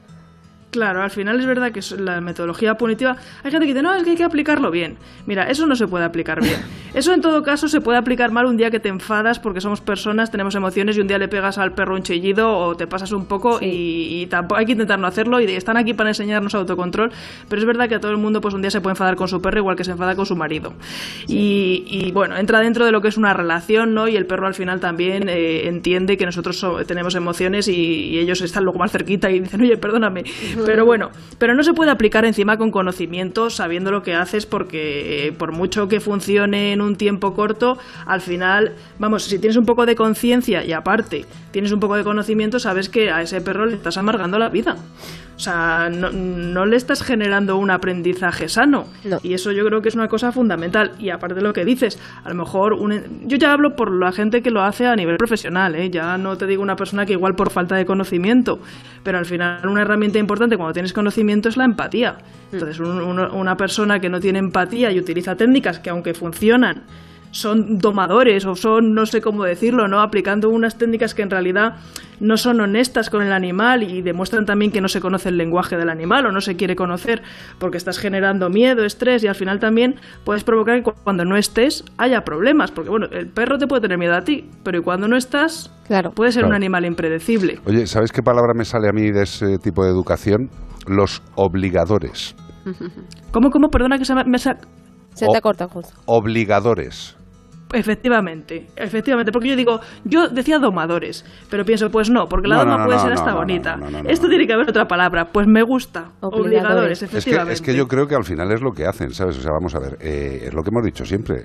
Claro, al final es verdad que es la metodología punitiva. Hay gente que dice, no, es que hay que aplicarlo bien. Mira, eso no se puede aplicar bien. Eso en todo caso se puede aplicar mal un día que te enfadas porque somos personas, tenemos emociones y un día le pegas al perro un chillido o te pasas un poco y, y tampoco hay que intentar no hacerlo y están aquí para enseñarnos autocontrol. Pero es verdad que a todo el mundo pues un día se puede enfadar con su perro igual que se enfada con su marido. Y, y, bueno, entra dentro de lo que es una relación, ¿no? Y el perro al final también eh, entiende que nosotros so- tenemos emociones y, y ellos están luego más cerquita y dicen, oye, perdóname. Pero bueno, pero no se puede aplicar encima con conocimiento, sabiendo lo que haces, porque eh, por mucho que funcione en un tiempo corto, al final, vamos, si tienes un poco de conciencia y aparte tienes un poco de conocimiento, sabes que a ese perro le estás amargando la vida. O sea, no, no le estás generando un aprendizaje sano. Y eso yo creo que es una cosa fundamental. Y aparte de lo que dices, a lo mejor, un- yo ya hablo por la gente que lo hace a nivel profesional, ¿eh? ya no te digo una persona que igual por falta de conocimiento, pero al final una herramienta importante cuando tienes conocimiento es la empatía. Entonces, un- una persona que no tiene empatía y utiliza técnicas que aunque funcionan, son domadores o son, no sé cómo decirlo, ¿no? Aplicando unas técnicas que en realidad no son honestas con el animal y demuestran también que no se conoce el lenguaje del animal o no se quiere conocer porque estás generando miedo, estrés y al final también puedes provocar que cu- cuando no estés haya problemas. Porque bueno, el perro te puede tener miedo a ti, pero y cuando no estás, puede ser un Claro. animal impredecible. Oye, ¿sabes qué palabra me sale a mí de ese tipo de educación? Los obligadores. ¿Cómo, cómo? Perdona que se me, Se te corta justo. Obligadores. Efectivamente, efectivamente, porque yo digo, yo decía domadores, pero pienso, pues no, porque la No, doma no, no, puede no, ser hasta bonita. no, no, no, Esto tiene que haber otra palabra, pues me gusta. Obligadores, Es que, efectivamente. es que yo creo que al final es lo que hacen, ¿sabes? O sea, vamos a ver, eh, es lo que hemos dicho siempre.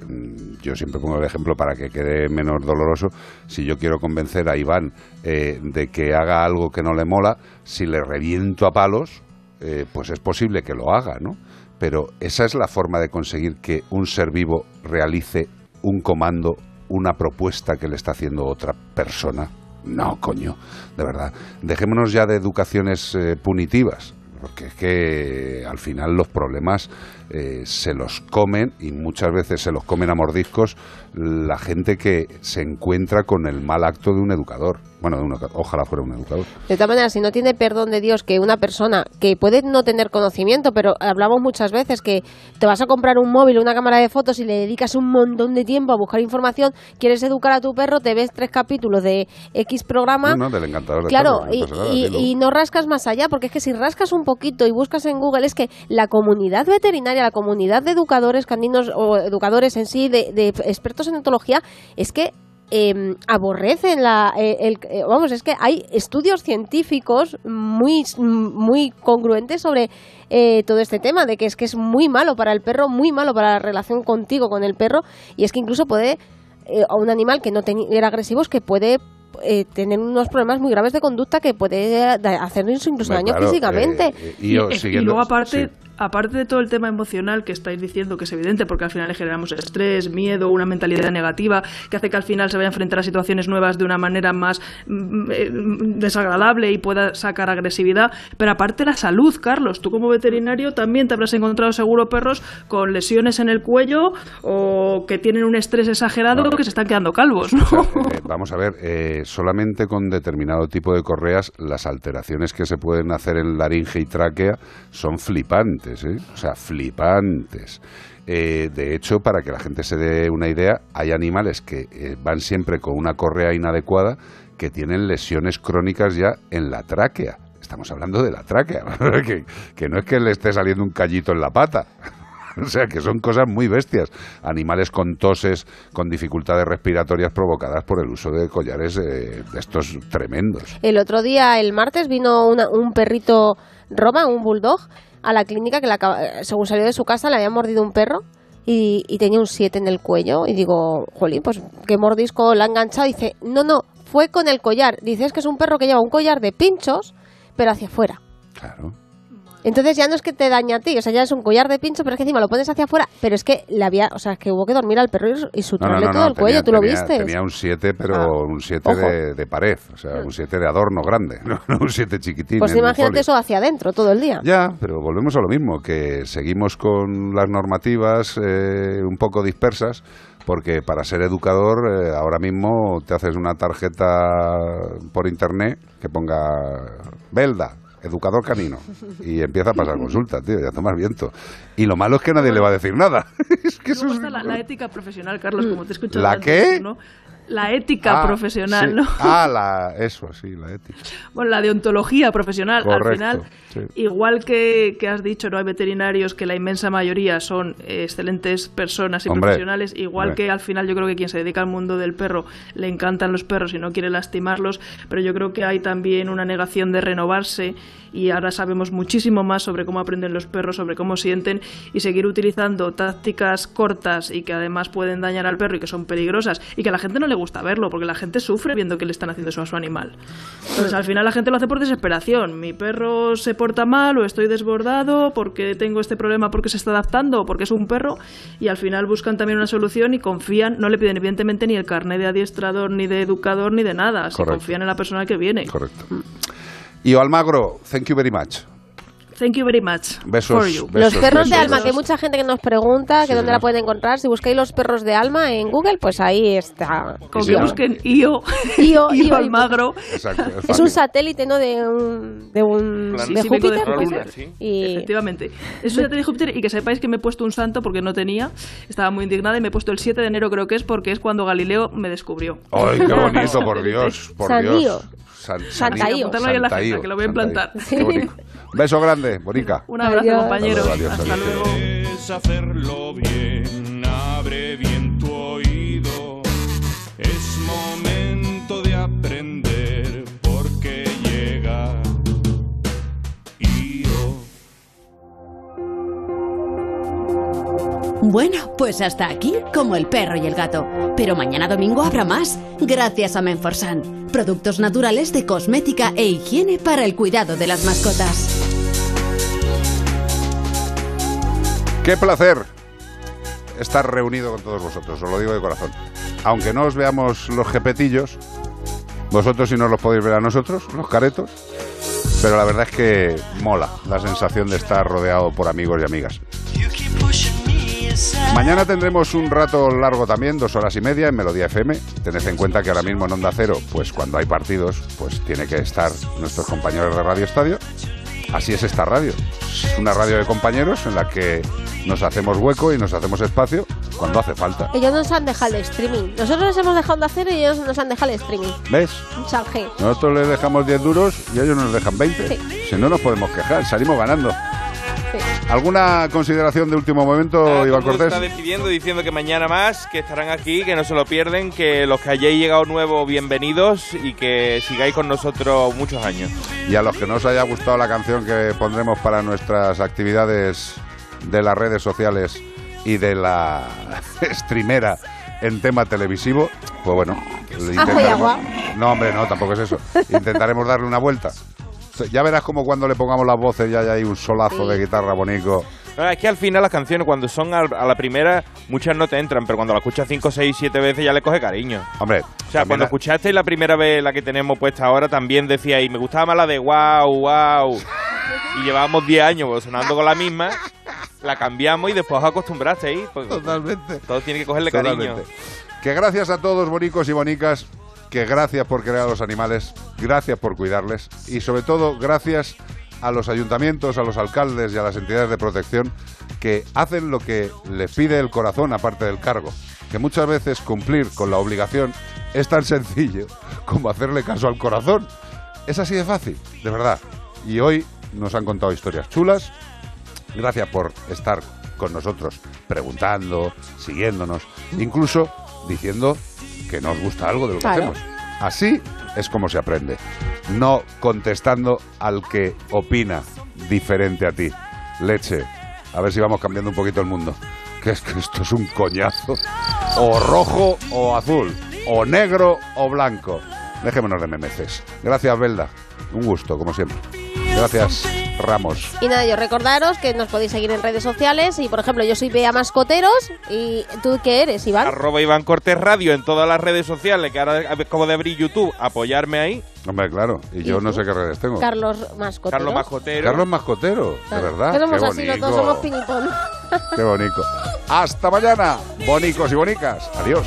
Yo siempre pongo el ejemplo para que quede menos doloroso. Si yo quiero convencer a Iván eh, de que haga algo que no le mola, si le reviento a palos, eh, pues es posible que lo haga, ¿no? Pero esa es la forma de conseguir que un ser vivo realice un comando, una propuesta que le está haciendo otra persona. No, coño, de verdad. Dejémonos ya de educaciones eh, punitivas, porque es que al final los problemas eh, se los comen y muchas veces se los comen a mordiscos la gente que se encuentra con el mal acto de un educador. Bueno, de un ojalá fuera un educador. De todas maneras, si no tiene perdón de Dios que una persona que puede no tener conocimiento, pero hablamos muchas veces que te vas a comprar un móvil, una cámara de fotos y le dedicas un montón de tiempo a buscar información, quieres educar a tu perro, te ves tres capítulos de X programa. No, no, del encantador de Claro, perros, no y, pasa nada, y- dilo. y no rascas más allá, porque es que si rascas un poquito y buscas en Google, es que la comunidad veterinaria, la comunidad de educadores caninos o educadores en sí, de, de expertos en etología, es que eh, aborrecen la eh, el, eh, vamos es que hay estudios científicos muy muy congruentes sobre eh, todo este tema de que es que es muy malo para el perro muy malo para la relación contigo con el perro y es que incluso puede eh, a un animal que no era agresivo es que puede eh, tener unos problemas muy graves de conducta que puede hacernos incluso daño claro, físicamente eh, y yo y, siguiendo- luego aparte, sí. Aparte de todo el tema emocional que estáis diciendo, que es evidente, porque al final le generamos estrés, miedo, una mentalidad negativa, que hace que al final se vaya a enfrentar a situaciones nuevas de una manera más mm, eh, mm, desagradable y pueda sacar agresividad. Pero aparte la salud, Carlos, tú como veterinario también te habrás encontrado seguro perros con lesiones en el cuello o que tienen un estrés exagerado que se están quedando calvos, ¿no? Eh, vamos a ver, eh, solamente con determinado tipo de correas las alteraciones que se pueden hacer en laringe y tráquea son flipantes, ¿eh? o sea, flipantes. Eh, de hecho, para que la gente se dé una idea, hay animales que eh, van siempre con una correa inadecuada que tienen lesiones crónicas ya en la tráquea. Estamos hablando de la tráquea, que, no es que le esté saliendo un callito en la pata. O sea, que son cosas muy bestias. Animales con toses, con dificultades respiratorias provocadas por el uso de collares eh, de estos tremendos. El otro día, el martes, vino una- un perrito Roma, un bulldog, a la clínica que la según salió de su casa le había mordido un perro y, y tenía un 7 en el cuello. Y digo, jolín, pues qué mordisco la ha enganchado. Dice, no, no, fue con el collar. Dice, es que es un perro que lleva un collar de pinchos, pero hacia afuera. Claro. Entonces ya no es que te daña a ti, o sea, ya es un collar de pincho, pero es que encima lo pones hacia afuera, pero es que le había, o sea, es que hubo que dormir al perro y, y No, no, suturarle no, todo el cuello, tenía- ¿tú lo viste? Tenía un 7, pero Ah. un 7 Ojo. de, de pared, o sea, un 7 de adorno grande, no, un 7 chiquitín. Pues imagínate eso hacia adentro todo el día. Ya, pero volvemos a lo mismo, que seguimos con las normativas eh, un poco dispersas, porque para ser educador eh, ahora mismo te haces una tarjeta por internet que ponga Belda, educador canino, y empieza a pasar consulta, tío, ya tomas viento. Y lo malo es que nadie le va a decir nada. es que eso es... la, la ética profesional, Carlos, como te he escuchado ¿La antes, qué? ¿no? La ética Ah, profesional, sí. ¿no? Ah, la, eso, sí, la ética. Bueno, la deontología profesional, al final, sí. igual que, que has dicho, no hay veterinarios que la inmensa mayoría son excelentes personas y Hombre, profesionales, igual hombre. que al final yo creo que quien se dedica al mundo del perro le encantan los perros y no quiere lastimarlos, pero yo creo que hay también una negación de renovarse y ahora sabemos muchísimo más sobre cómo aprenden los perros, sobre cómo sienten y seguir utilizando tácticas cortas y que además pueden dañar al perro y que son peligrosas y que a la gente no le gusta verlo porque la gente sufre viendo que le están haciendo eso a su animal. Entonces al final la gente lo hace por desesperación. Mi perro se porta mal o estoy desbordado porque tengo este problema porque se está adaptando o porque es un perro y al final buscan también una solución y confían, no le piden evidentemente ni el carnet de adiestrador, ni de educador, ni de nada. Se Correcto. confían en la persona que viene. Correcto. Y Almagro, thank you very much. Thank you very much. Besos, for you. besos, Los perros de besos, alma, que hay mucha gente que nos pregunta que Sí, dónde señor. la pueden encontrar. Si buscáis los perros de alma en Google, pues ahí está. Con Sí, que busquen IO, Io, IO Io, Almagro. Exacto, es un satélite, ¿no? De un, de un Sí, de sí, de Júpiter, sí. Y Efectivamente. Es un de Júpiter y que sepáis que me he puesto un santo porque no tenía. Estaba muy indignada y me he puesto el 7 de enero, creo que es, porque es cuando Galileo me descubrió. Ay, qué bonito, por Dios, por Santío. Dios. San- Santaío. Apuntarlo ahí en la Santaío, que lo voy a implantar. Bonito. Beso grande, Bonica. Un abrazo, Adiós. compañeros. Adiós, Hasta adiós. luego. Quieres hacerlo bien, Bueno, pues hasta aquí, como el perro y el gato. Pero mañana domingo habrá más, gracias a Menforsan. Productos naturales de cosmética e higiene para el cuidado de las mascotas. Qué placer estar reunido con todos vosotros, os lo digo de corazón. Aunque no os veamos los jepetillos, vosotros sí nos los podéis ver a nosotros, los caretos. Pero la verdad es que mola la sensación de estar rodeado por amigos y amigas. Mañana tendremos un rato largo también, dos horas y media en Melodía FM. Tened en cuenta que ahora mismo en Onda Cero, pues cuando hay partidos, pues tiene que estar nuestros compañeros de Radio Estadio. Así es esta radio. Es una radio de compañeros en la que nos hacemos hueco y nos hacemos espacio cuando hace falta. Ellos nos han dejado el streaming. Nosotros nos hemos dejado de hacer y ellos nos han dejado el streaming. ¿Ves? Un. Nosotros les dejamos 10 duros y ellos nos dejan 20. Si no nos podemos quejar, salimos ganando. ¿Alguna consideración de último momento, Todo Iván Cortés? está despidiendo diciendo que mañana más, que estarán aquí, que no se lo pierden, que los que hayáis llegado nuevos, bienvenidos y que sigáis con nosotros muchos años. Y a los que no os haya gustado la canción que pondremos para nuestras actividades de las redes sociales y de la streamera en tema televisivo, pues bueno, le y agua. No, hombre, no, tampoco es eso. Intentaremos darle una vuelta. Ya verás como cuando le pongamos las voces ya hay un solazo de guitarra bonito. No, es que al final las canciones, cuando son a, la primera, muchas no te entran, pero cuando la escuchas 5, 6, 7 veces ya le coge cariño. Hombre, O sea, cuando escuchasteis la primera vez la que tenemos puesta ahora, también decíais, me gustaba más la de wow, wow. Y llevábamos 10 años pues, sonando con la misma, la cambiamos y después os acostumbrasteis. Pues, Totalmente. Todo tiene que cogerle cariño. Que gracias a todos, bonicos y bonicas, que gracias por crear a los animales, gracias por cuidarles y sobre todo gracias a los ayuntamientos, a los alcaldes y a las entidades de protección que hacen lo que les pide el corazón aparte del cargo. Que muchas veces cumplir con la obligación es tan sencillo como hacerle caso al corazón. Es así de fácil, de verdad. Y hoy nos han contado historias chulas, Gracias por estar con nosotros, preguntando, siguiéndonos, incluso diciendo que nos gusta algo de lo que Claro. hacemos. Así es como se aprende, no contestando al que opina diferente a ti. Leche, a ver si vamos cambiando un poquito el mundo. Que es que esto es un coñazo. O rojo o azul, o negro o blanco. Dejémonos de memeces. Gracias, Belda. Un gusto, como siempre. Gracias, Ramos. Y nada, yo recordaros que nos podéis seguir en redes sociales y, por ejemplo, yo soy Bea Mascoteros y ¿tú qué eres, Iván? Arroba Iván Cortés Radio en todas las redes sociales, que ahora acabo de abrir YouTube, apoyarme ahí. Hombre, claro. Y yo no sé qué redes tengo. Carlos Mascoteros. Carlos Mascotero. Carlos Mascotero, de verdad. Que somos Qué así, los dos bonico. somos pinipón. Qué bonito. Hasta mañana, bonicos y bonicas. Adiós.